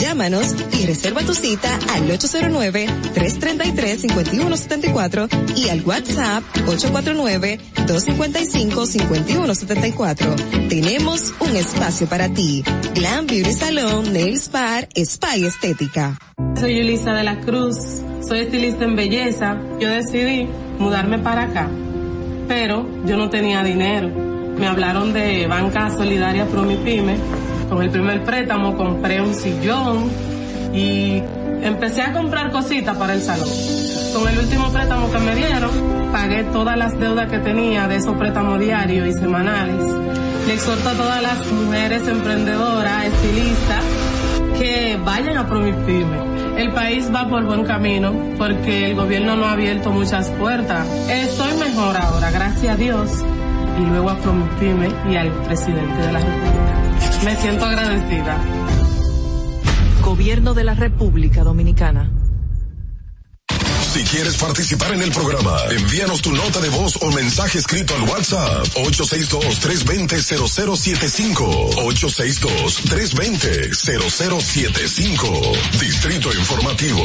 Speaker 22: Llámanos y reserva tu cita al 809-333-5174 y al WhatsApp 849-255-5174. Tenemos un espacio para ti. Glam Beauty Salon, Nails Bar, Spa y Estética.
Speaker 28: Soy Yulisa de la Cruz, soy estilista en belleza. Yo decidí mudarme para acá, pero yo no tenía dinero. me hablaron de Banca Solidaria Promipyme. Con el primer préstamo compré un sillón y empecé a comprar cositas para el salón. Con el último préstamo que me dieron, pagué todas las deudas que tenía de esos préstamos diarios y semanales. Le exhorto a todas las mujeres emprendedoras, estilistas, que vayan a Promipyme. El país va por buen camino porque el gobierno no ha abierto muchas puertas. Estoy mejor ahora, gracias a Dios. Y luego a Promipyme y al presidente de la República. Me siento agradecida.
Speaker 29: Gobierno de la República Dominicana.
Speaker 10: Si quieres participar en el programa, envíanos tu nota de voz o mensaje escrito al WhatsApp 862-320-0075. 862-320-0075. Distrito Informativo.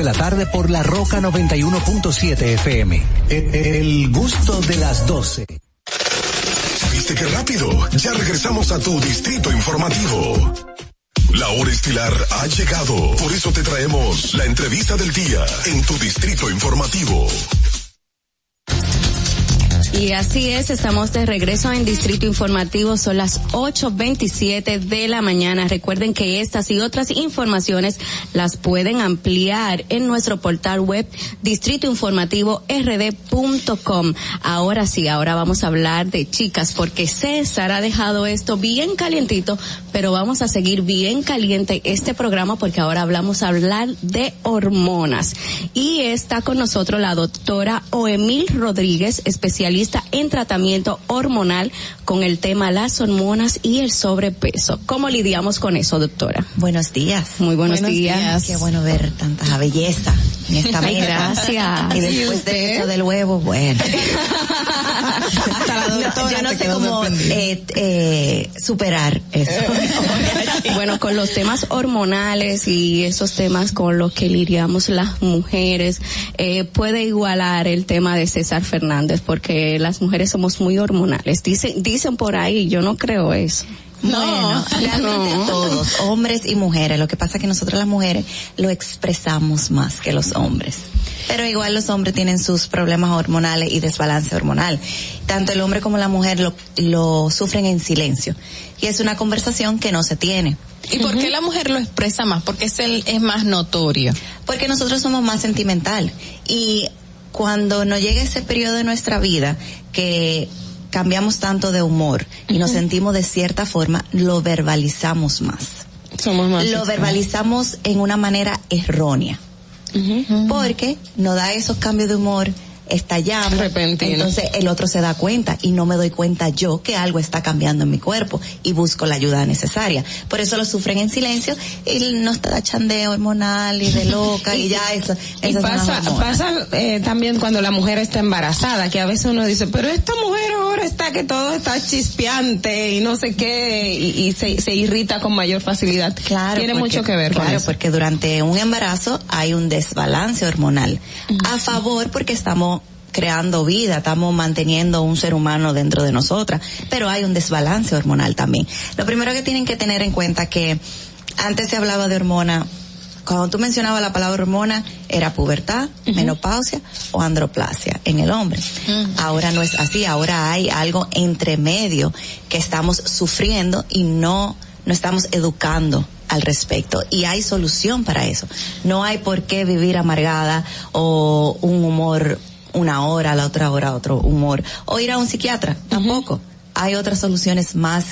Speaker 23: la tarde por La Roca 91.7 FM. El, el gusto de las 12.
Speaker 10: ¿Viste qué rápido? Ya regresamos a tu distrito informativo. La hora estilar ha llegado. Por eso te traemos la entrevista del día en tu distrito informativo.
Speaker 30: Y así es, estamos de regreso en Distrito Informativo, son las 8.27 de la mañana. Recuerden que estas y otras informaciones las pueden ampliar en nuestro portal web distritoinformativord.com. Ahora sí, ahora vamos a hablar de chicas, porque César ha dejado esto bien calientito, pero vamos a seguir bien caliente este programa porque ahora hablamos a hablar de hormonas. Y está con nosotros la doctora Oemil Rodríguez, especialista en tratamiento hormonal con el tema las hormonas y el sobrepeso. ¿Cómo lidiamos con eso, doctora?
Speaker 31: Buenos días.
Speaker 30: Muy buenos, días.
Speaker 31: Qué bueno ver tanta belleza en esta mesa.
Speaker 30: gracias.
Speaker 31: Y después de eso del huevo, bueno.
Speaker 30: Hasta la doctora
Speaker 31: yo no sé cómo eh, eh, superar eso.
Speaker 30: bueno, con los temas hormonales y esos temas con los que lidiamos las mujeres, eh, puede igualar el tema de César Fernández porque las mujeres somos muy hormonales. Dicen, dicen por ahí, yo no creo eso.
Speaker 31: Bueno, realmente todos, hombres y mujeres. Lo que pasa es que nosotros las mujeres lo expresamos más que los hombres. Pero igual los hombres tienen sus problemas hormonales y desbalance hormonal. Tanto el hombre como la mujer lo, lo sufren en silencio. Y es una conversación que no se tiene.
Speaker 11: ¿Y por qué la mujer lo expresa más? Porque es, el, es más notorio.
Speaker 31: Porque nosotros somos más sentimental. Y cuando nos llega ese periodo de nuestra vida que cambiamos tanto de humor y nos sentimos de cierta forma, lo verbalizamos más.
Speaker 14: Somos más.
Speaker 31: Lo verbalizamos en una manera errónea. Porque nos da esos cambios de humor, estallamos.
Speaker 14: Repentino.
Speaker 31: Entonces el otro se da cuenta y no me doy cuenta yo que algo está cambiando en mi cuerpo y busco la ayuda necesaria. Por eso lo sufren en silencio y no está de chandeo hormonal y de loca y ya eso.
Speaker 14: Y pasa, pasa eh, también cuando la mujer está embarazada, que a veces uno dice, pero esta mujer ahora está que todo está chispeante y no sé qué, y, y se, se irrita con mayor facilidad.
Speaker 31: Claro,
Speaker 14: Tiene
Speaker 31: porque-
Speaker 14: mucho que ver con
Speaker 31: claro,
Speaker 14: eso.
Speaker 31: porque durante un embarazo hay un desbalance hormonal. A favor porque estamos creando vida, estamos manteniendo un ser humano dentro de nosotras, pero hay un desbalance hormonal también. Lo primero que tienen que tener en cuenta que antes se hablaba de hormona, cuando tú mencionabas la palabra hormona, era pubertad, menopausia o androplasia en el hombre. Ahora no es así, ahora hay algo entre medio que estamos sufriendo y no, no estamos educando al respecto y hay solución para eso. No hay por qué vivir amargada o un humor una hora, la otra hora otro humor o ir a un psiquiatra, tampoco. Hay otras soluciones más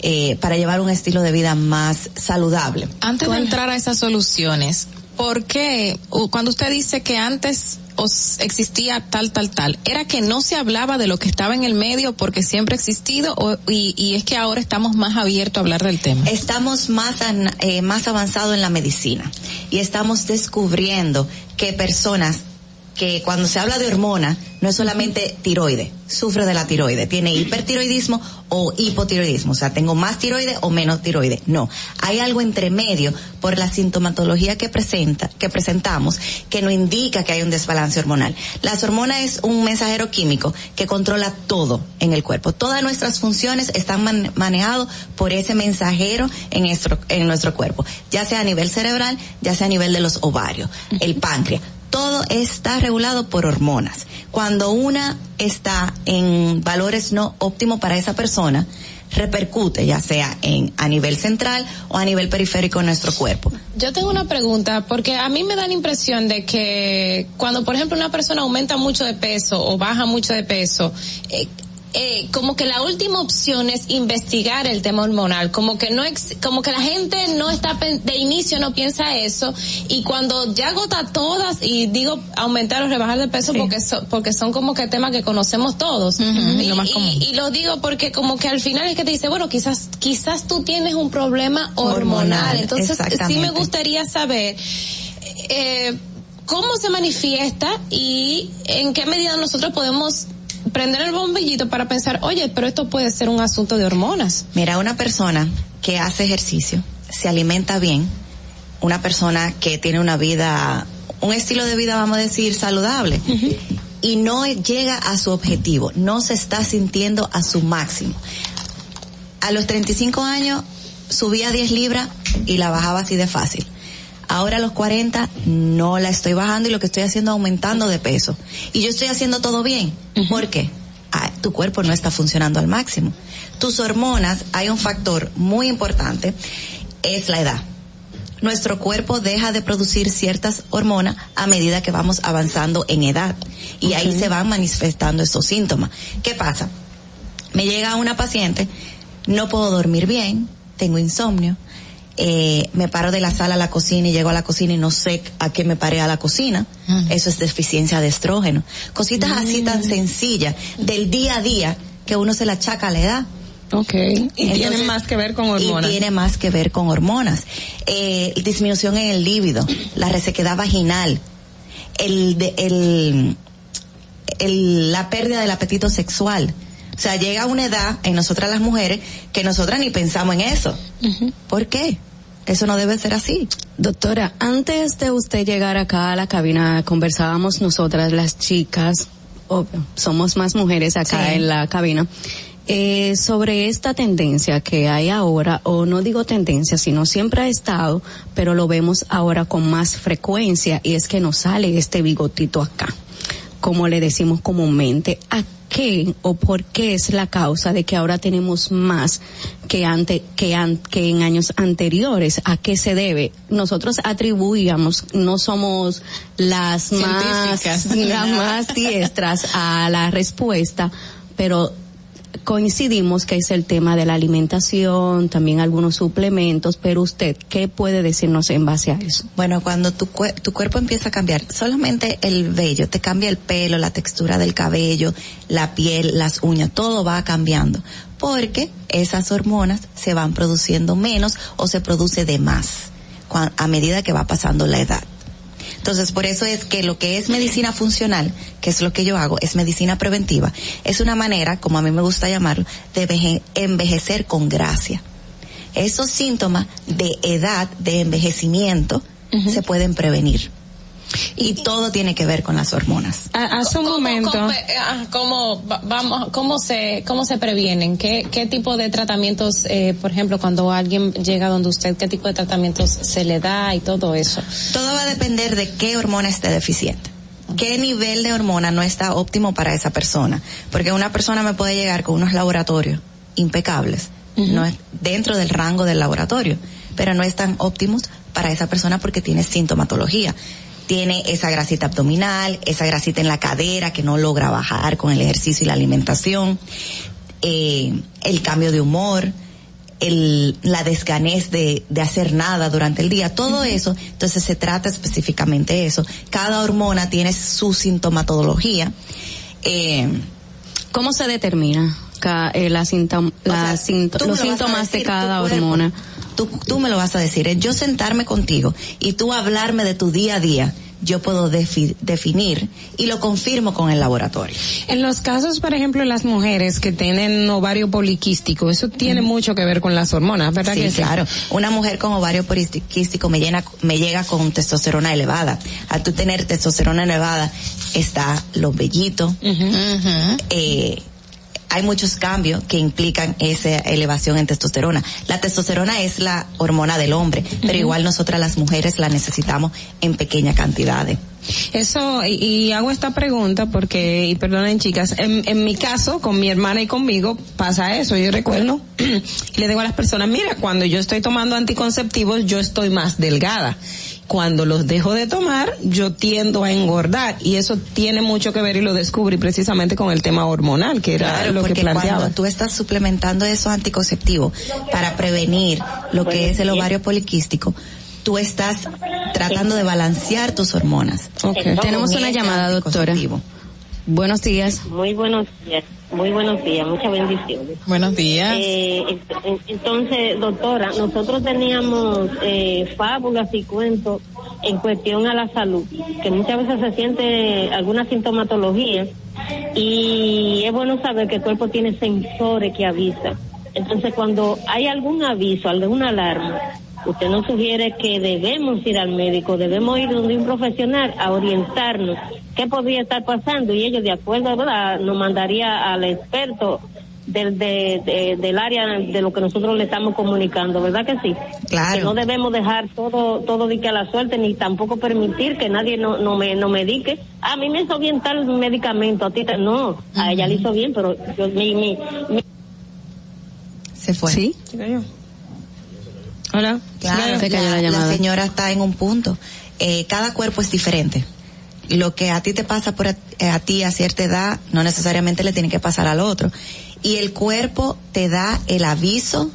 Speaker 31: eh, para llevar un estilo de vida más saludable.
Speaker 11: Antes de entrar a esas soluciones, ¿por qué cuando usted dice que antes os existía tal, tal, tal, era que no se hablaba de lo que estaba en el medio porque siempre ha existido o, y, y es que ahora estamos más abiertos a hablar del tema?
Speaker 31: Estamos más, an- eh, más avanzados en la medicina y estamos descubriendo que personas que cuando se habla de hormona no es solamente tiroide, sufre de la tiroide, tiene hipertiroidismo o hipotiroidismo, o sea, tengo más tiroide o menos tiroide. No, hay algo entre medio por la sintomatología que presenta, que presentamos, que no indica que hay un desbalance hormonal. Las hormonas es un mensajero químico que controla todo en el cuerpo. Todas nuestras funciones están man- manejadas por ese mensajero en nuestro, en nuestro cuerpo, ya sea a nivel cerebral, ya sea a nivel de los ovarios, el páncreas todo está regulado por hormonas. Cuando una está en valores no óptimos para esa persona, repercute ya sea en a nivel central o a nivel periférico en nuestro cuerpo.
Speaker 15: Yo tengo una pregunta, porque a mí me da la impresión de que cuando, por ejemplo, una persona aumenta mucho de peso o baja mucho de peso, eh, eh, como que la última opción es investigar el tema hormonal, como que no, ex- como que la gente no está de inicio no piensa eso y cuando ya agota todas y digo aumentar o rebajar de peso porque so- porque son como que temas que conocemos todos. Y,
Speaker 11: lo más
Speaker 15: y-
Speaker 11: común.
Speaker 15: y lo digo porque como que al final es que te dice bueno quizás quizás tú tienes un problema hormonal,
Speaker 31: Hormonal,
Speaker 15: entonces sí me gustaría saber eh, cómo se manifiesta y en qué medida nosotros podemos prender el bombillito para pensar, oye, pero esto puede ser un asunto de hormonas.
Speaker 31: Mira, una persona que hace ejercicio, se alimenta bien, una persona que tiene una vida, un estilo de vida, vamos a decir, saludable, y no llega a su objetivo, no se está sintiendo a su máximo. A los 35 años subía 10 libras y la bajaba así de fácil. Ahora a los 40 no la estoy bajando y lo que estoy haciendo es aumentando de peso. Y yo estoy haciendo todo bien. ¿Por qué? Ah, tu cuerpo no está funcionando al máximo. Tus hormonas, hay un factor muy importante, es la edad. Nuestro cuerpo deja de producir ciertas hormonas a medida que vamos avanzando en edad. Y ahí se van manifestando estos síntomas. ¿Qué pasa? Me llega una paciente, no puedo dormir bien, tengo insomnio, eh, me paro de la sala a la cocina y llego a la cocina y no sé a qué me paré a la cocina. Eso es deficiencia de estrógeno. Cositas así tan sencillas del día a día que uno se la achaca a la edad.
Speaker 14: Ok. Y tiene más que ver con hormonas.
Speaker 31: Y tiene más que ver con hormonas. Eh, disminución en el líbido, la resequedad vaginal, el, de- el, el- la pérdida del apetito sexual. O sea, llega una edad en nosotras las mujeres que nosotras ni pensamos en eso. ¿Por qué? Eso no debe ser así.
Speaker 30: Doctora, antes de usted llegar acá a la cabina, conversábamos nosotras, las chicas, obvio, somos más mujeres acá
Speaker 31: Sí.
Speaker 30: en la cabina, eh, sobre esta tendencia que hay ahora, o no digo tendencia, sino siempre ha estado, pero lo vemos ahora con más frecuencia, y es que nos sale este bigotito acá, como le decimos comúnmente. ¿A qué o por qué es la causa de que ahora tenemos más que ante, que, an- que en años anteriores? ¿A qué se debe? Nosotros atribuíamos, no somos las más, las más diestras a la respuesta, pero coincidimos que es el tema de la alimentación, también algunos suplementos, pero usted, ¿qué puede decirnos en base a eso?
Speaker 31: Bueno, cuando tu, tu cuerpo empieza a cambiar, solamente el vello, te cambia el pelo, la textura del cabello, la piel, las uñas, todo va cambiando. Porque esas hormonas se van produciendo menos o se produce de más a medida que va pasando la edad. Entonces, por eso es que lo que es medicina funcional, que es lo que yo hago, es medicina preventiva, es una manera, como a mí me gusta llamarlo, de veje- envejecer con gracia. Esos síntomas de edad, de envejecimiento, se pueden prevenir. Y todo tiene que ver con las hormonas.
Speaker 14: Ha- Hace un momento.
Speaker 15: ¿Cómo, ah, cómo va- vamos, cómo se, cómo se previenen? ¿Qué, qué tipo de tratamientos, eh, por ejemplo, cuando alguien llega donde usted, qué tipo de tratamientos se le da y todo eso?
Speaker 31: Todo va a depender de qué hormona esté deficiente. ¿Qué nivel de hormona no está óptimo para esa persona? Porque una persona me puede llegar con unos laboratorios impecables, no es dentro del rango del laboratorio, pero no están óptimos para esa persona porque tiene sintomatología. Tiene esa grasita abdominal, esa grasita en la cadera que no logra bajar con el ejercicio y la alimentación, eh, el cambio de humor, el, la desganez de, de hacer nada durante el día, todo eso, entonces se trata específicamente eso. Cada hormona tiene su sintomatología. Eh,
Speaker 30: ¿Cómo se determina eh, la la
Speaker 31: sea,
Speaker 30: los síntomas de cada hormona?
Speaker 31: Tú, tú me lo vas a decir, es yo sentarme contigo y tú hablarme de tu día a día, yo puedo defi- definir y lo confirmo con el laboratorio.
Speaker 14: En los casos, por ejemplo, de las mujeres que tienen ovario poliquístico, eso tiene mucho que ver con las hormonas, ¿verdad
Speaker 31: Sí,
Speaker 14: que sí?
Speaker 31: claro. Una mujer con ovario poliquístico me llena, me llega con testosterona elevada. Al tú tener testosterona elevada, está los vellitos. eh, hay muchos cambios que implican esa elevación en testosterona. La testosterona es la hormona del hombre, pero igual nosotras las mujeres la necesitamos en pequeñas cantidades.
Speaker 14: Eso, y, y hago esta pregunta porque, y perdonen chicas, en, en mi caso, con mi hermana y conmigo, pasa eso. Yo recuerdo, y le digo a las personas, mira, cuando yo estoy tomando anticonceptivos, yo estoy más delgada. Cuando los dejo de tomar, yo tiendo a engordar. Y eso tiene mucho que ver y lo descubrí precisamente con el tema hormonal, que era
Speaker 31: Claro,
Speaker 14: lo que
Speaker 31: porque
Speaker 14: planteaba.
Speaker 31: cuando tú estás suplementando esos anticonceptivos para prevenir lo que es el ovario poliquístico, tú estás tratando de balancear tus hormonas.
Speaker 30: Ok. Tenemos una llamada, doctora. Buenos días.
Speaker 27: Muy buenos días, muy buenos días, muchas bendiciones.
Speaker 11: Buenos días.
Speaker 27: Eh, ent- en- entonces, doctora, nosotros teníamos eh, fábulas y cuentos en cuestión a la salud, que muchas veces se siente alguna sintomatología y es bueno saber que el cuerpo tiene sensores que avisan. Entonces, cuando hay algún aviso, alguna alarma, usted nos sugiere que debemos ir al médico, debemos ir donde un profesional a orientarnos qué podría estar pasando y ellos, de acuerdo, ¿verdad? nos mandaría al experto del, de- de- del área de lo que nosotros le estamos comunicando, ¿verdad que sí?
Speaker 31: Claro.
Speaker 27: Que no debemos dejar todo todo de que a la suerte ni tampoco permitir que nadie no, no me no medique. "Ah, A mí me hizo bien tal medicamento, a ti te- no, a ella le hizo bien, pero yo mi mi, mi
Speaker 31: Se fue.
Speaker 30: Sí.
Speaker 14: Hola.
Speaker 31: Claro,
Speaker 30: Se cayó la
Speaker 31: la,
Speaker 30: llamada.
Speaker 31: la señora está en un punto. Eh, cada cuerpo es diferente. Lo que a ti te pasa por a, eh, a ti a cierta edad, no necesariamente le tiene que pasar al otro. Y el cuerpo te da el aviso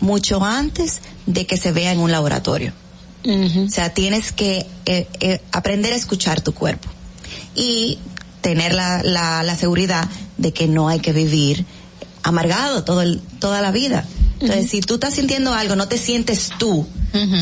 Speaker 31: mucho antes de que se vea en un laboratorio. O sea, tienes que eh, eh, aprender a escuchar tu cuerpo y tener la, la, la seguridad de que no hay que vivir amargado todo el, toda la vida. Entonces, si tú estás sintiendo algo, no te sientes tú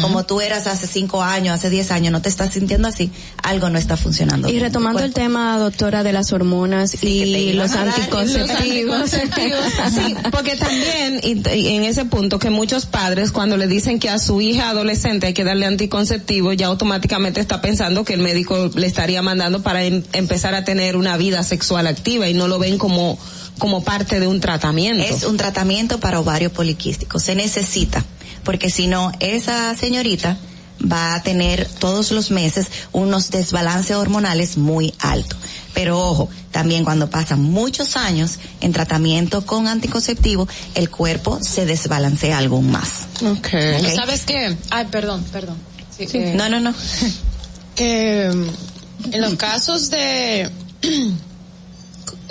Speaker 31: como tú eras hace cinco años, hace diez años, no te estás sintiendo así, algo no está funcionando.
Speaker 30: Y retomando el tema, doctora, de las hormonas y los anticonceptivos.
Speaker 14: Los anticonceptivos. Sí, porque también, y, y en ese punto, que muchos padres cuando le dicen que a su hija adolescente hay que darle anticonceptivo, ya automáticamente está pensando que el médico le estaría mandando para em- empezar a tener una vida sexual activa y no lo ven como, como parte de un tratamiento.
Speaker 31: Es un tratamiento para ovario poliquístico. Se necesita, porque si no, esa señorita va a tener todos los meses unos desbalances hormonales muy altos. Pero ojo, también cuando pasan muchos años en tratamiento con anticonceptivo, el cuerpo se desbalancea algo más.
Speaker 14: Okay.
Speaker 31: Ok.
Speaker 11: ¿Sabes qué? Ay, perdón, perdón. Sí, eh,
Speaker 31: No, no, no.
Speaker 11: que mm, en los casos de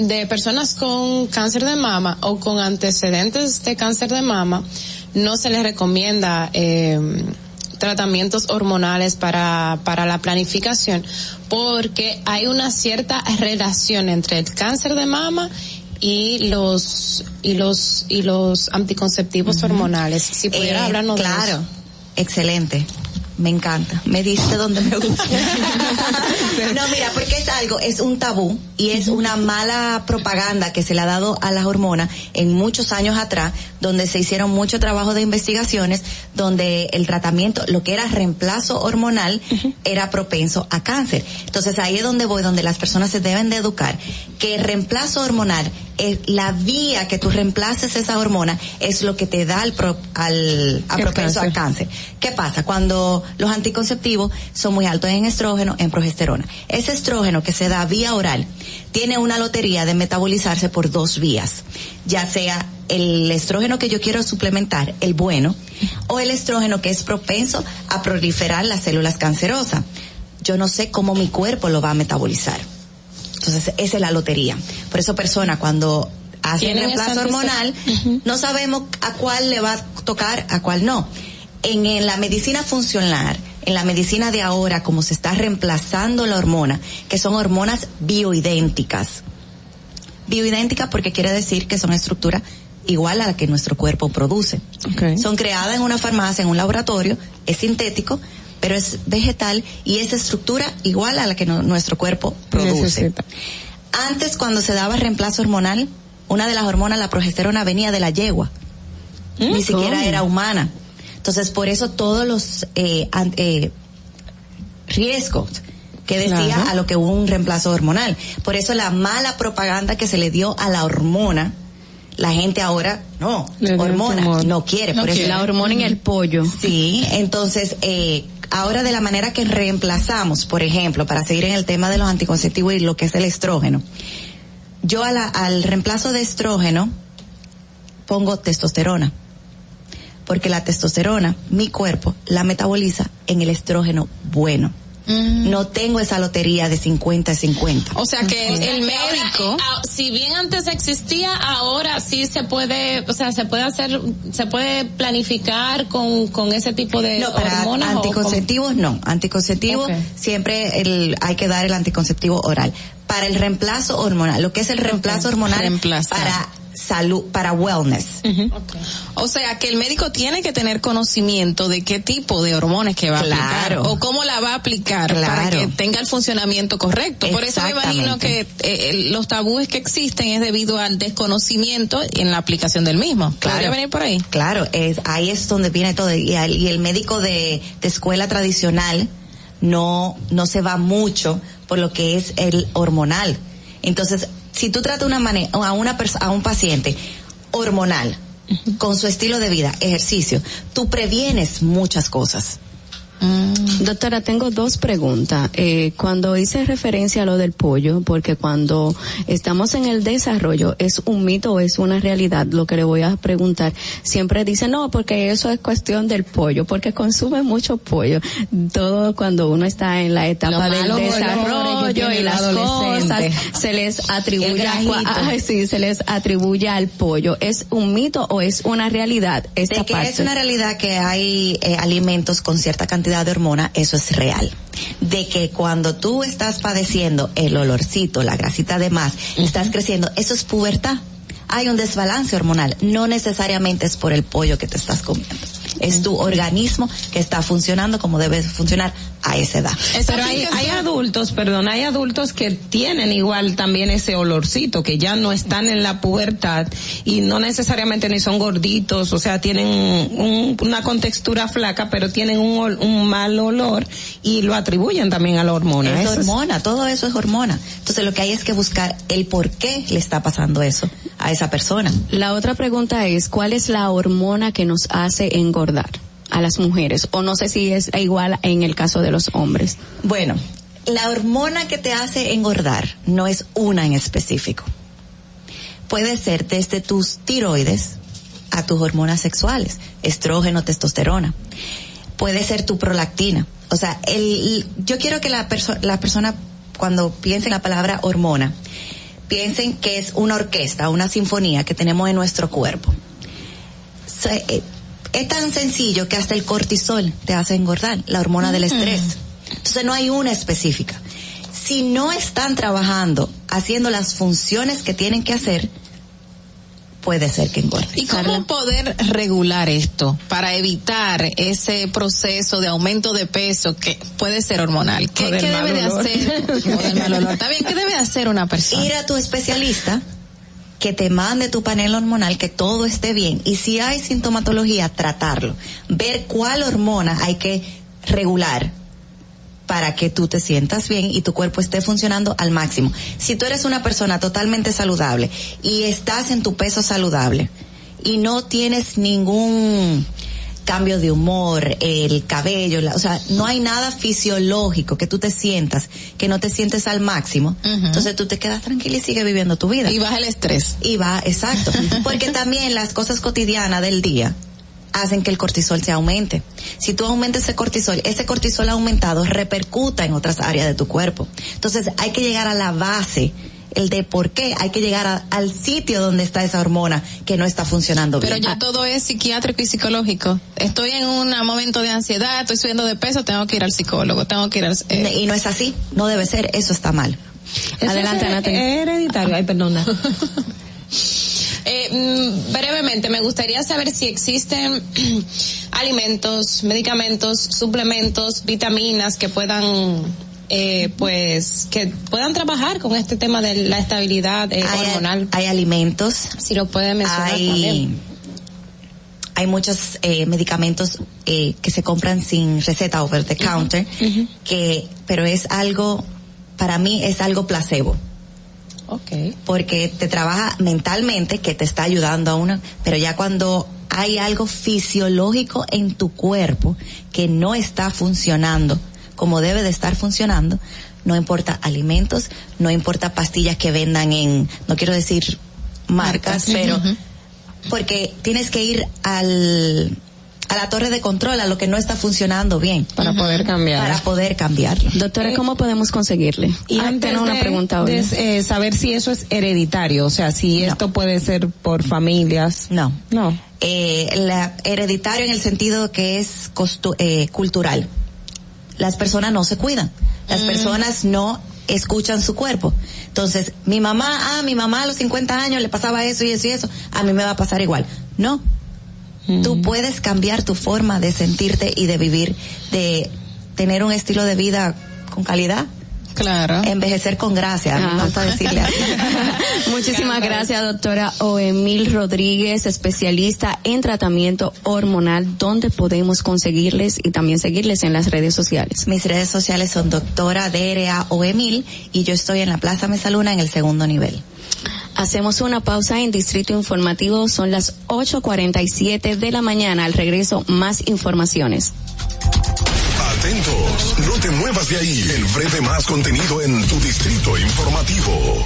Speaker 11: de personas con cáncer de mama o con antecedentes de cáncer de mama no se les recomienda eh, tratamientos hormonales para para la planificación porque hay una cierta relación entre el cáncer de mama y los y los y los anticonceptivos hormonales si pudiera
Speaker 31: Eh,
Speaker 11: hablarnos de
Speaker 31: claro,
Speaker 11: eso.
Speaker 31: excelente. Me encanta. Me diste donde me gusta. no, mira, porque es algo, es un tabú y es una mala propaganda que se le ha dado a las hormonas en muchos años atrás, donde se hicieron mucho trabajo de investigaciones, donde el tratamiento, lo que era reemplazo hormonal, era propenso a cáncer. Entonces ahí es donde voy, donde las personas se deben de educar, que el reemplazo hormonal es la vía que tú reemplaces esa hormona es lo que te da al, pro- al a propenso
Speaker 14: cáncer.
Speaker 31: al cáncer. ¿Qué pasa? Cuando los anticonceptivos son muy altos en estrógeno, en progesterona. Ese estrógeno que se da vía oral tiene una lotería de metabolizarse por dos vías, ya sea el estrógeno que yo quiero suplementar, el bueno, o el estrógeno que es propenso a proliferar las células cancerosas. Yo no sé cómo mi cuerpo lo va a metabolizar. Entonces, esa es la lotería. Por eso, persona, cuando hacen reemplazo hormonal, no sabemos a cuál le va a tocar, a cuál no. En, en la medicina funcional, en la medicina de ahora, como se está reemplazando la hormona, que son hormonas bioidénticas. Bioidénticas porque quiere decir que son estructuras igual a la que nuestro cuerpo produce. Son creadas en una farmacia, en un laboratorio, es sintético, pero es vegetal y es estructura igual a la que no- nuestro cuerpo produce.
Speaker 14: Necesita.
Speaker 31: Antes, cuando se daba reemplazo hormonal, una de las hormonas, la progesterona, venía de la yegua. Ni siquiera
Speaker 14: ¿cómo?
Speaker 31: era humana. Entonces, por eso todos los eh, eh, riesgos que decía
Speaker 14: Claro.
Speaker 31: a lo que hubo un reemplazo hormonal. Por eso la mala propaganda que se le dio a la hormona, la gente ahora, no,
Speaker 14: Le
Speaker 31: hormona, no quiere.
Speaker 30: No
Speaker 31: por
Speaker 30: quiere.
Speaker 31: eso,
Speaker 30: La hormona en el pollo.
Speaker 31: Sí, entonces, eh, ahora de la manera que reemplazamos, por ejemplo, para seguir en el tema de los anticonceptivos y lo que es el estrógeno, yo a la- al reemplazo de estrógeno pongo testosterona. Porque la testosterona, mi cuerpo, la metaboliza en el estrógeno bueno. No tengo esa lotería de 50-50.
Speaker 11: O sea que el, el médico,
Speaker 15: Ah, si bien antes existía, ahora sí se puede, o sea, se puede hacer, se puede planificar con, con ese tipo de
Speaker 31: No, para
Speaker 15: hormonas o con-
Speaker 31: anticonceptivos no. Anticonceptivo
Speaker 15: Ok.
Speaker 31: siempre el, hay que dar el anticonceptivo oral. Para el reemplazo hormonal, lo que es el reemplazo hormonal
Speaker 11: Reemplazar.
Speaker 31: para salud, para wellness.
Speaker 11: o sea que el médico tiene que tener conocimiento de qué tipo de hormonas que va a aplicar o cómo la va a aplicar para que tenga el funcionamiento correcto. Por eso me imagino que eh, el- los tabúes que existen es debido al desconocimiento en la aplicación del mismo. ¿Podría
Speaker 31: Claro.
Speaker 11: venir por ahí?
Speaker 31: Claro, es, ahí es donde viene todo. Y, al- y el médico de, de escuela tradicional no, no se va mucho por lo que es el hormonal. Entonces, si tú tratas una mane- a una a un paciente hormonal, con su estilo de vida, ejercicio, tú previenes muchas cosas.
Speaker 30: Doctora, tengo dos preguntas. Eh, cuando hice referencia a lo del pollo, porque cuando estamos en el desarrollo, ¿es un mito o es una realidad? Lo que le voy a preguntar. Siempre dicen, no, porque eso es cuestión del pollo, porque consume mucho pollo. Todo cuando uno está en la etapa del desarrollo y las cosas, se les atribuye, a-
Speaker 14: grajito.
Speaker 30: ay, sí, se les atribuye al pollo. ¿Es un mito o es una realidad esta
Speaker 31: de que
Speaker 30: parte?
Speaker 31: es una realidad que hay eh, alimentos con cierta cantidad de hormona, eso es real. De que cuando tú estás padeciendo el olorcito, la grasita de más, estás creciendo, eso es pubertad. Hay un desbalance hormonal, no necesariamente es por el pollo que te estás comiendo. Es tu organismo que está funcionando como debe funcionar a esa edad.
Speaker 14: Pero hay, hay adultos, perdón, hay adultos que tienen igual también ese olorcito, que ya no están en la pubertad y no necesariamente ni son gorditos, o sea, tienen un- una contextura flaca, pero tienen un, un mal olor y lo atribuyen también a la hormona.
Speaker 31: Es- hormona, todo eso es hormona. Entonces lo que hay es que buscar el por qué le está pasando eso a esa persona.
Speaker 30: La otra pregunta es, ¿cuál es la hormona que nos hace engordar a las mujeres? O no sé si es igual en el caso de los hombres.
Speaker 31: Bueno, la hormona que te hace engordar no es una en específico. Puede ser desde tus tiroides a tus hormonas sexuales, estrógeno, testosterona. Puede ser tu prolactina. O sea, el, yo quiero que la, perso- la persona cuando piense en la palabra hormona, piensen que es una orquesta, una sinfonía que tenemos en nuestro cuerpo. Se- eh, es tan sencillo que hasta el cortisol te hace engordar, la hormona del estrés. Entonces no hay una específica. Si no están trabajando, haciendo las funciones que tienen que hacer, puede ser que engorden.
Speaker 11: ¿Y cómo poder regular esto para evitar ese proceso de aumento de peso que puede ser hormonal? ¿Qué, qué debe de hacer? Está bien, ¿qué debe hacer una persona?
Speaker 31: Ir a tu especialista que te mande tu panel hormonal, que todo esté bien. Y si hay sintomatología, tratarlo. Ver cuál hormona hay que regular para que tú te sientas bien y tu cuerpo esté funcionando al máximo. Si tú eres una persona totalmente saludable y estás en tu peso saludable y no tienes ningún cambio de humor, el cabello, la- o sea, no hay nada fisiológico que tú te sientas, que no te sientes al máximo, entonces tú te quedas tranquila y sigues viviendo tu vida.
Speaker 11: Y baja el estrés.
Speaker 31: Y va, exacto. Porque también las cosas cotidianas del día hacen que el cortisol se aumente. Si tú aumentas ese cortisol, ese cortisol aumentado repercuta en otras áreas de tu cuerpo. Entonces hay que llegar a la base el de por qué hay que llegar a- al sitio donde está esa hormona que no está funcionando
Speaker 11: Pero
Speaker 31: bien.
Speaker 11: ya todo es psiquiátrico y psicológico. Estoy en un momento de ansiedad, estoy subiendo de peso, tengo que ir al psicólogo, tengo que ir al... eh,
Speaker 31: y no es así, no debe ser, eso está mal.
Speaker 14: Adelante, hereditario. Ay, perdona.
Speaker 15: Eh, mm, brevemente, me gustaría saber si existen alimentos, medicamentos, suplementos, vitaminas que puedan, eh, pues, que puedan trabajar con este tema de la estabilidad eh,
Speaker 31: Hay-
Speaker 15: hormonal.
Speaker 31: Hay alimentos.
Speaker 15: Si lo puede mencionar
Speaker 31: hay,
Speaker 15: también.
Speaker 31: hay muchos eh, medicamentos eh, que se compran sin receta over the counter, que, pero es algo, para mí es algo placebo.
Speaker 15: Okay.
Speaker 31: Porque te trabaja mentalmente, que te está ayudando a uno, pero ya cuando hay algo fisiológico en tu cuerpo que no está funcionando como debe de estar funcionando, no importa alimentos, no importa pastillas que vendan en, no quiero decir marcas,
Speaker 11: Marcas.
Speaker 31: pero porque tienes que ir al a la torre de control a lo que no está funcionando bien
Speaker 14: para poder cambiar
Speaker 31: para poder cambiarlo
Speaker 30: Doctora, ¿cómo podemos conseguirle?
Speaker 14: Y
Speaker 30: Ah,
Speaker 14: antes
Speaker 30: tengo una
Speaker 14: de-
Speaker 30: pregunta hoy.
Speaker 14: de, eh, saber si eso es hereditario, o sea, si esto puede ser por familias.
Speaker 31: No.
Speaker 14: No.
Speaker 31: eh, la- hereditario en el sentido que es costu- eh, cultural. Las personas no se cuidan, las personas no escuchan su cuerpo. Entonces, mi mamá, ah, mi mamá a los 50 años le pasaba eso y eso y eso, a mí me va a pasar igual. No. Tú puedes cambiar tu forma de sentirte y de vivir, de tener un estilo de vida con calidad.
Speaker 11: Claro.
Speaker 31: Envejecer con gracia, a mí me gusta decirle así.
Speaker 30: Muchísimas gracias, doctora Oemil Rodríguez, especialista en tratamiento hormonal. ¿Dónde podemos conseguirles y también seguirles en las redes sociales?
Speaker 31: Mis redes sociales son doctora DRA o Emil y yo estoy en la Plaza Mesaluna en el segundo nivel.
Speaker 30: Hacemos una pausa en Distrito Informativo, son las 8.47 de la mañana. Al regreso, más informaciones.
Speaker 10: Atentos, no te muevas de ahí. El breve más contenido en tu distrito informativo.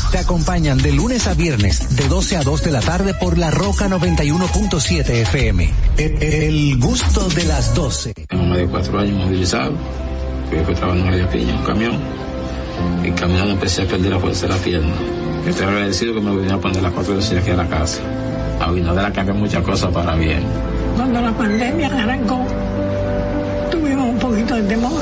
Speaker 23: Te acompañan de lunes a viernes, de 12 a 2 de la tarde por La Roca 91.7 FM. El, el gusto de las 12.
Speaker 32: Tengo más de cuatro años movilizado. Que trabajar en María Piña, un camión. Y caminando empecé a perder la fuerza de la pierna. Yo estoy agradecido que me vinieron a poner las cuatro de aquí a la casa. A Abinader ha cambiado muchas cosas para bien.
Speaker 33: Cuando la pandemia arrancó, tuvimos un poquito de temor.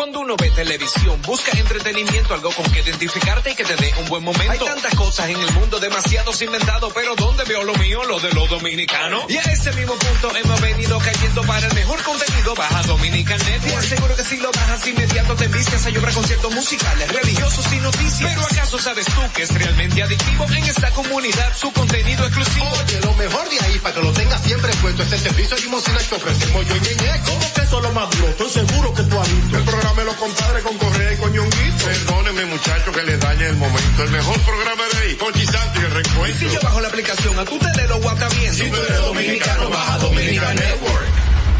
Speaker 34: Cuando uno ve televisión, busca entretenimiento, algo con que identificarte y que te dé un buen momento. Hay tantas cosas en el mundo, demasiados inventados, pero ¿dónde veo lo mío? Lo de los dominicanos. Y a ese mismo punto hemos venido cayendo para el mejor contenido. Baja Dominican Network. Te aseguro que si lo bajas inmediato te vistes a llorar conciertos musicales, religiosos y noticias. Pero ¿acaso sabes tú que es realmente adictivo en esta comunidad su contenido exclusivo?
Speaker 35: Oye, lo mejor de ahí para que lo tengas siempre puesto es el servicio limosina que ofrecemos yo y.
Speaker 36: ¿Cómo que eso es lo más duro? Estoy seguro que tú has visto.
Speaker 35: El programa de los compadres con Correa y con Ñonguito.
Speaker 36: Perdóneme muchacho que les dañe el momento. El mejor programa de ahí, con Chisanti y el recuento.
Speaker 34: Si yo bajo la aplicación, a tú te de lo guata bien. Si tú eres dominicano, baja Dominican Network.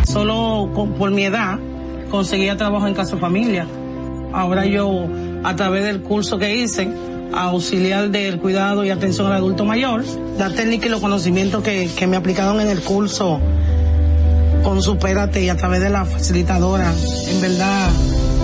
Speaker 28: Solo con- por mi edad conseguía trabajo en casa familia. Ahora yo, a través del curso que hice, auxiliar del cuidado y atención al adulto mayor, la técnica y los conocimientos que, que me aplicaron en el curso con Supérate y a través de la facilitadora, en verdad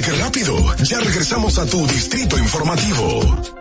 Speaker 10: ¿Viste qué rápido? Ya regresamos a tu distrito informativo.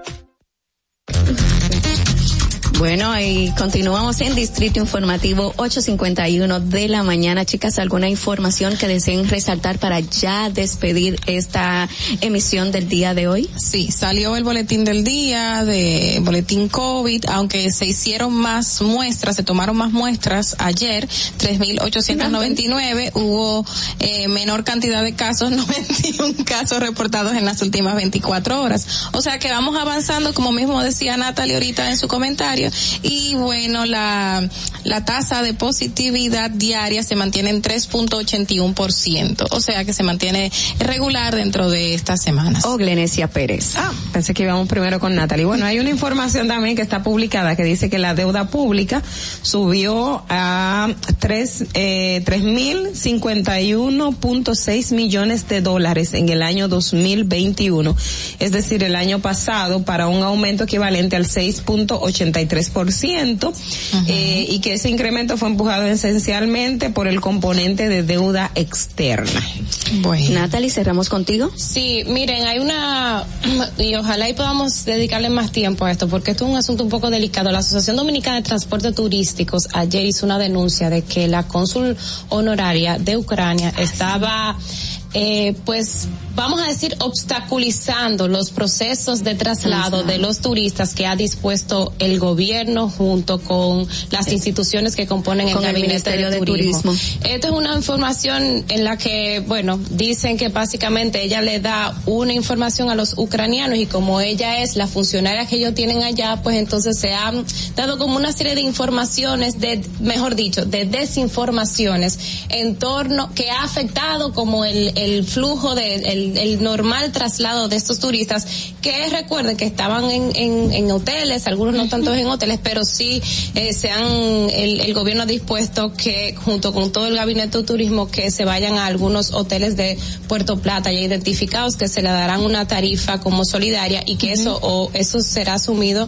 Speaker 30: Bueno, y continuamos en Distrito Informativo 851 de la mañana. Chicas, ¿alguna información que deseen resaltar para ya despedir esta emisión del día de hoy?
Speaker 11: Sí, salió el boletín del día, de boletín COVID, aunque se hicieron más muestras, se tomaron más muestras ayer, 3.899, hubo eh, menor cantidad de casos, 91 casos reportados en las últimas 24 horas. O sea que vamos avanzando, como mismo decía Natalie ahorita en su comentario, y bueno, la, la tasa de positividad diaria se mantiene en 3.81%, o sea que se mantiene regular dentro de estas semanas.
Speaker 30: O Glenesia Pérez.
Speaker 14: Ah, pensé que íbamos primero con Natalie. Bueno, hay una información también que está publicada que dice que la deuda pública subió a tres, eh, tres mil cincuenta y uno punto seis millones de dólares en el año 2021. Es decir, el año pasado para un aumento equivalente al 6.83%, eh, y que ese incremento fue empujado esencialmente por el componente de deuda externa.
Speaker 30: Bueno. Natalie, cerramos contigo.
Speaker 15: Sí, miren, hay una, y ojalá y podamos dedicarle más tiempo a esto, porque esto es un asunto un poco delicado. La Asociación Dominicana de Transportes Turísticos ayer hizo una denuncia de que la cónsul honoraria de Ucrania estaba, eh, pues, vamos a decir, obstaculizando los procesos de traslado de los turistas que ha dispuesto el gobierno junto con las instituciones que componen
Speaker 30: Con
Speaker 15: el gabinete
Speaker 30: Ministerio
Speaker 15: de
Speaker 30: de
Speaker 15: turismo.
Speaker 30: Turismo.
Speaker 15: Esto es una información en la que, bueno, dicen que básicamente ella le da una información a los ucranianos y como ella es la funcionaria que ellos tienen allá, pues entonces se han dado como una serie de informaciones, de, mejor dicho, de desinformaciones en torno que ha afectado como el, el flujo de, el, el normal traslado de estos turistas que recuerden que estaban en, en, en hoteles, algunos no tanto en hoteles, pero sí eh, se han, el, el gobierno ha dispuesto que junto con todo el gabinete de turismo que se vayan a algunos hoteles de Puerto Plata ya identificados que se le darán una tarifa como solidaria y que eso o eso será asumido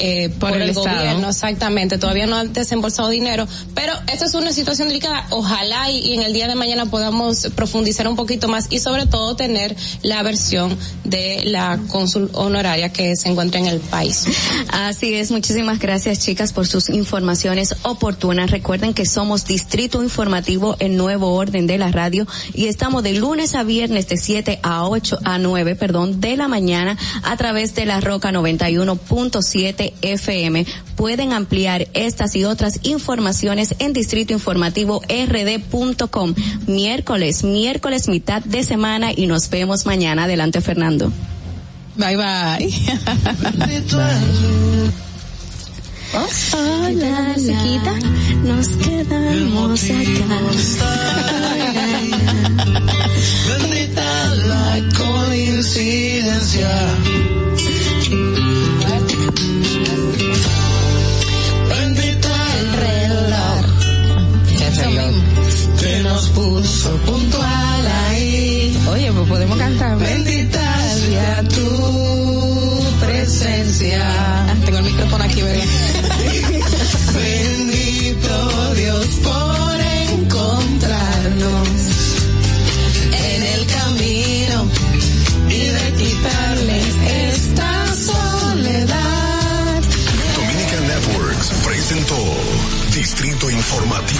Speaker 15: eh, por,
Speaker 14: el
Speaker 15: el, gobierno exactamente. Todavía no han desembolsado dinero pero esta es una situación delicada. Ojalá y, y en el día de mañana podamos profundizar un poquito más y sobre todo tener la versión de la cónsul honoraria que se encuentra en el país.
Speaker 30: Así es, muchísimas gracias chicas por sus informaciones oportunas. Recuerden que somos Distrito Informativo en Nuevo Orden de la Radio y estamos de lunes a viernes de 7 a 8 a 9, perdón, de la mañana a través de la Roca 91.7 FM. Pueden ampliar estas y otras informaciones en Distrito Informativo rd.com. Miércoles, miércoles mitad de semana y nos vemos mañana. Adelante Fernando.
Speaker 11: Bye bye.
Speaker 30: Hola, musiquita, nos quedamos
Speaker 37: Bendita la coincidencia. Puso puntual ahí.
Speaker 14: Oye, pues Bendita sea tu presencia.
Speaker 11: Ah, tengo el micrófono aquí, ¿verdad?
Speaker 14: Bendito Dios por encontrarnos en el camino y de quitarles esta soledad.
Speaker 38: Dominican Networks presentó Distrito Informativo.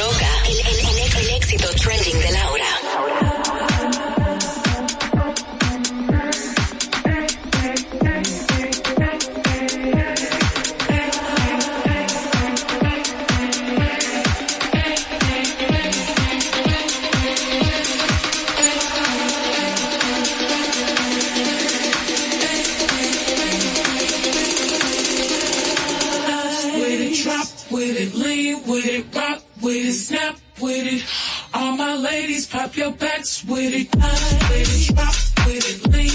Speaker 39: Roca, el, el- el- el éxito trending de Laura.
Speaker 14: Snap with it. All my ladies, pop your backs with it, line with it, drop with it, lean